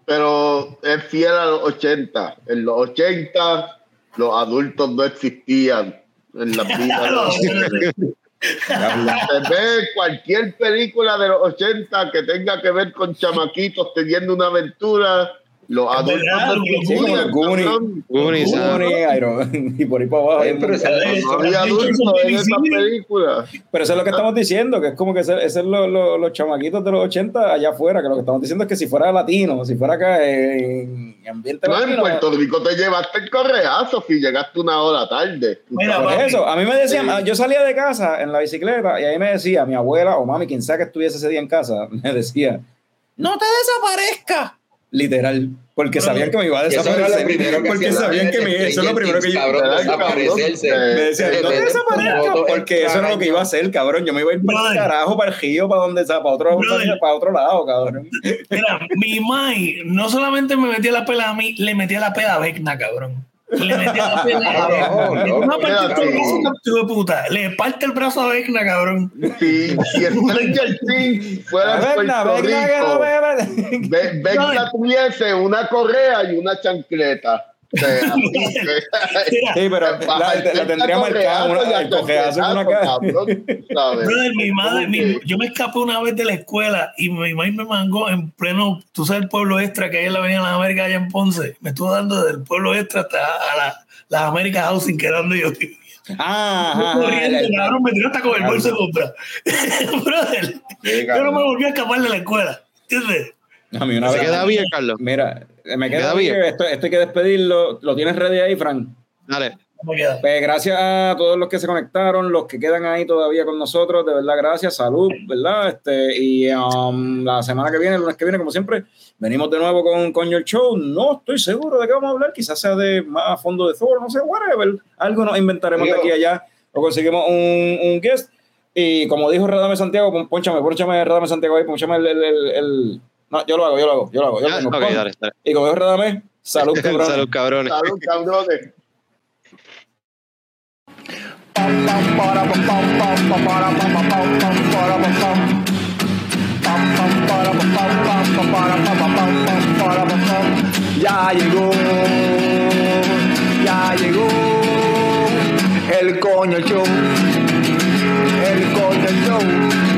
Pero es fiel a los 80. En los 80 los adultos no existían en la vida. Se ve cualquier película de los 80 que tenga que ver con chamaquitos teniendo una aventura. Los adultos no los Goonies. Goonies. Goonies, ah. Y por ahí para abajo. Oye, pero No en película. Pero eso es lo que estamos diciendo, que es como que ese, ese es lo- lo- los chamaquitos de los 80 allá afuera, que lo que estamos diciendo es que si fuera latino, si fuera acá en ambiente No, en latino. Puerto Rico te llevaste el correazo si llegaste una hora tarde. Mira, Por eso, a mí me decían, Sí. ah, yo salía de casa en la bicicleta y ahí me decía mi abuela o mami, quien sea que estuviese ese día en casa, me decía, no te desaparezcas. Literal, porque sabían que me iba a desaparecer. Porque sabían que me, eso es lo primero que yo... Desaparecerse. Me decían, no te desaparezcas, porque eso era lo que iba a hacer, cabrón. Yo me iba a ir para el carajo, para el río, para donde sea, para otro, para otro lado, cabrón. Mira, mi mai no solamente me metía la pela a mí, le metía la pela a Vecna, cabrón. Le metía la pela a No, Vecna. no, No, parte no, el brazo, no. de puta. Le parte el brazo a Vecna, cabrón. Si, si Stranger Things fuera Vecna, Puerto Vecna, que no Rico, Vecna tuviese una correa y una chancleta. Sí, pero la, la tendría marcada una, el cojeazo en una cara. Brother, mi madre, yo me escapé una vez de la escuela y mi mamá me mangó en pleno, tú sabes, el pueblo extra que hay en la Avenida de las Américas allá en Ponce. Me estuvo dando del pueblo extra hasta a la, las Américas Housing, que era donde yo. Ah, ajá, ajá, corriendo, cabrón, me tiró hasta con el bolso de compra. Brother, Sí, yo no me volví a escapar de la escuela. ¿Entiendes? A mí una Se vez- queda bien, Carlos. Mira, me queda queda bien. Esto, esto hay que despedirlo. ¿Lo tienes ready ahí, Frank? Dale. Pues gracias a todos los que se conectaron, los que quedan ahí todavía con nosotros, de verdad, gracias, salud, ¿verdad? Este, y um, la semana que viene, el lunes que viene, como siempre, venimos de nuevo con, con el show. No estoy seguro de qué vamos a hablar, quizás sea de más a fondo de Thor, no sé, whatever. Algo nos inventaremos de aquí a allá o conseguimos un, un guest. Y como dijo Radame Santiago, pon- ponchame, ponchame Radame Santiago ahí, ponchame el, el, el- el- No, yo lo hago, yo lo hago, yo lo hago. Yo lo Ya, tengo. ok, Pon. dale, dale. Y como dijo Radame, salud, cabrón. Salud, cabrones. Salud, cabrones. Ya llegó, ya llegó el coño show, el coño show.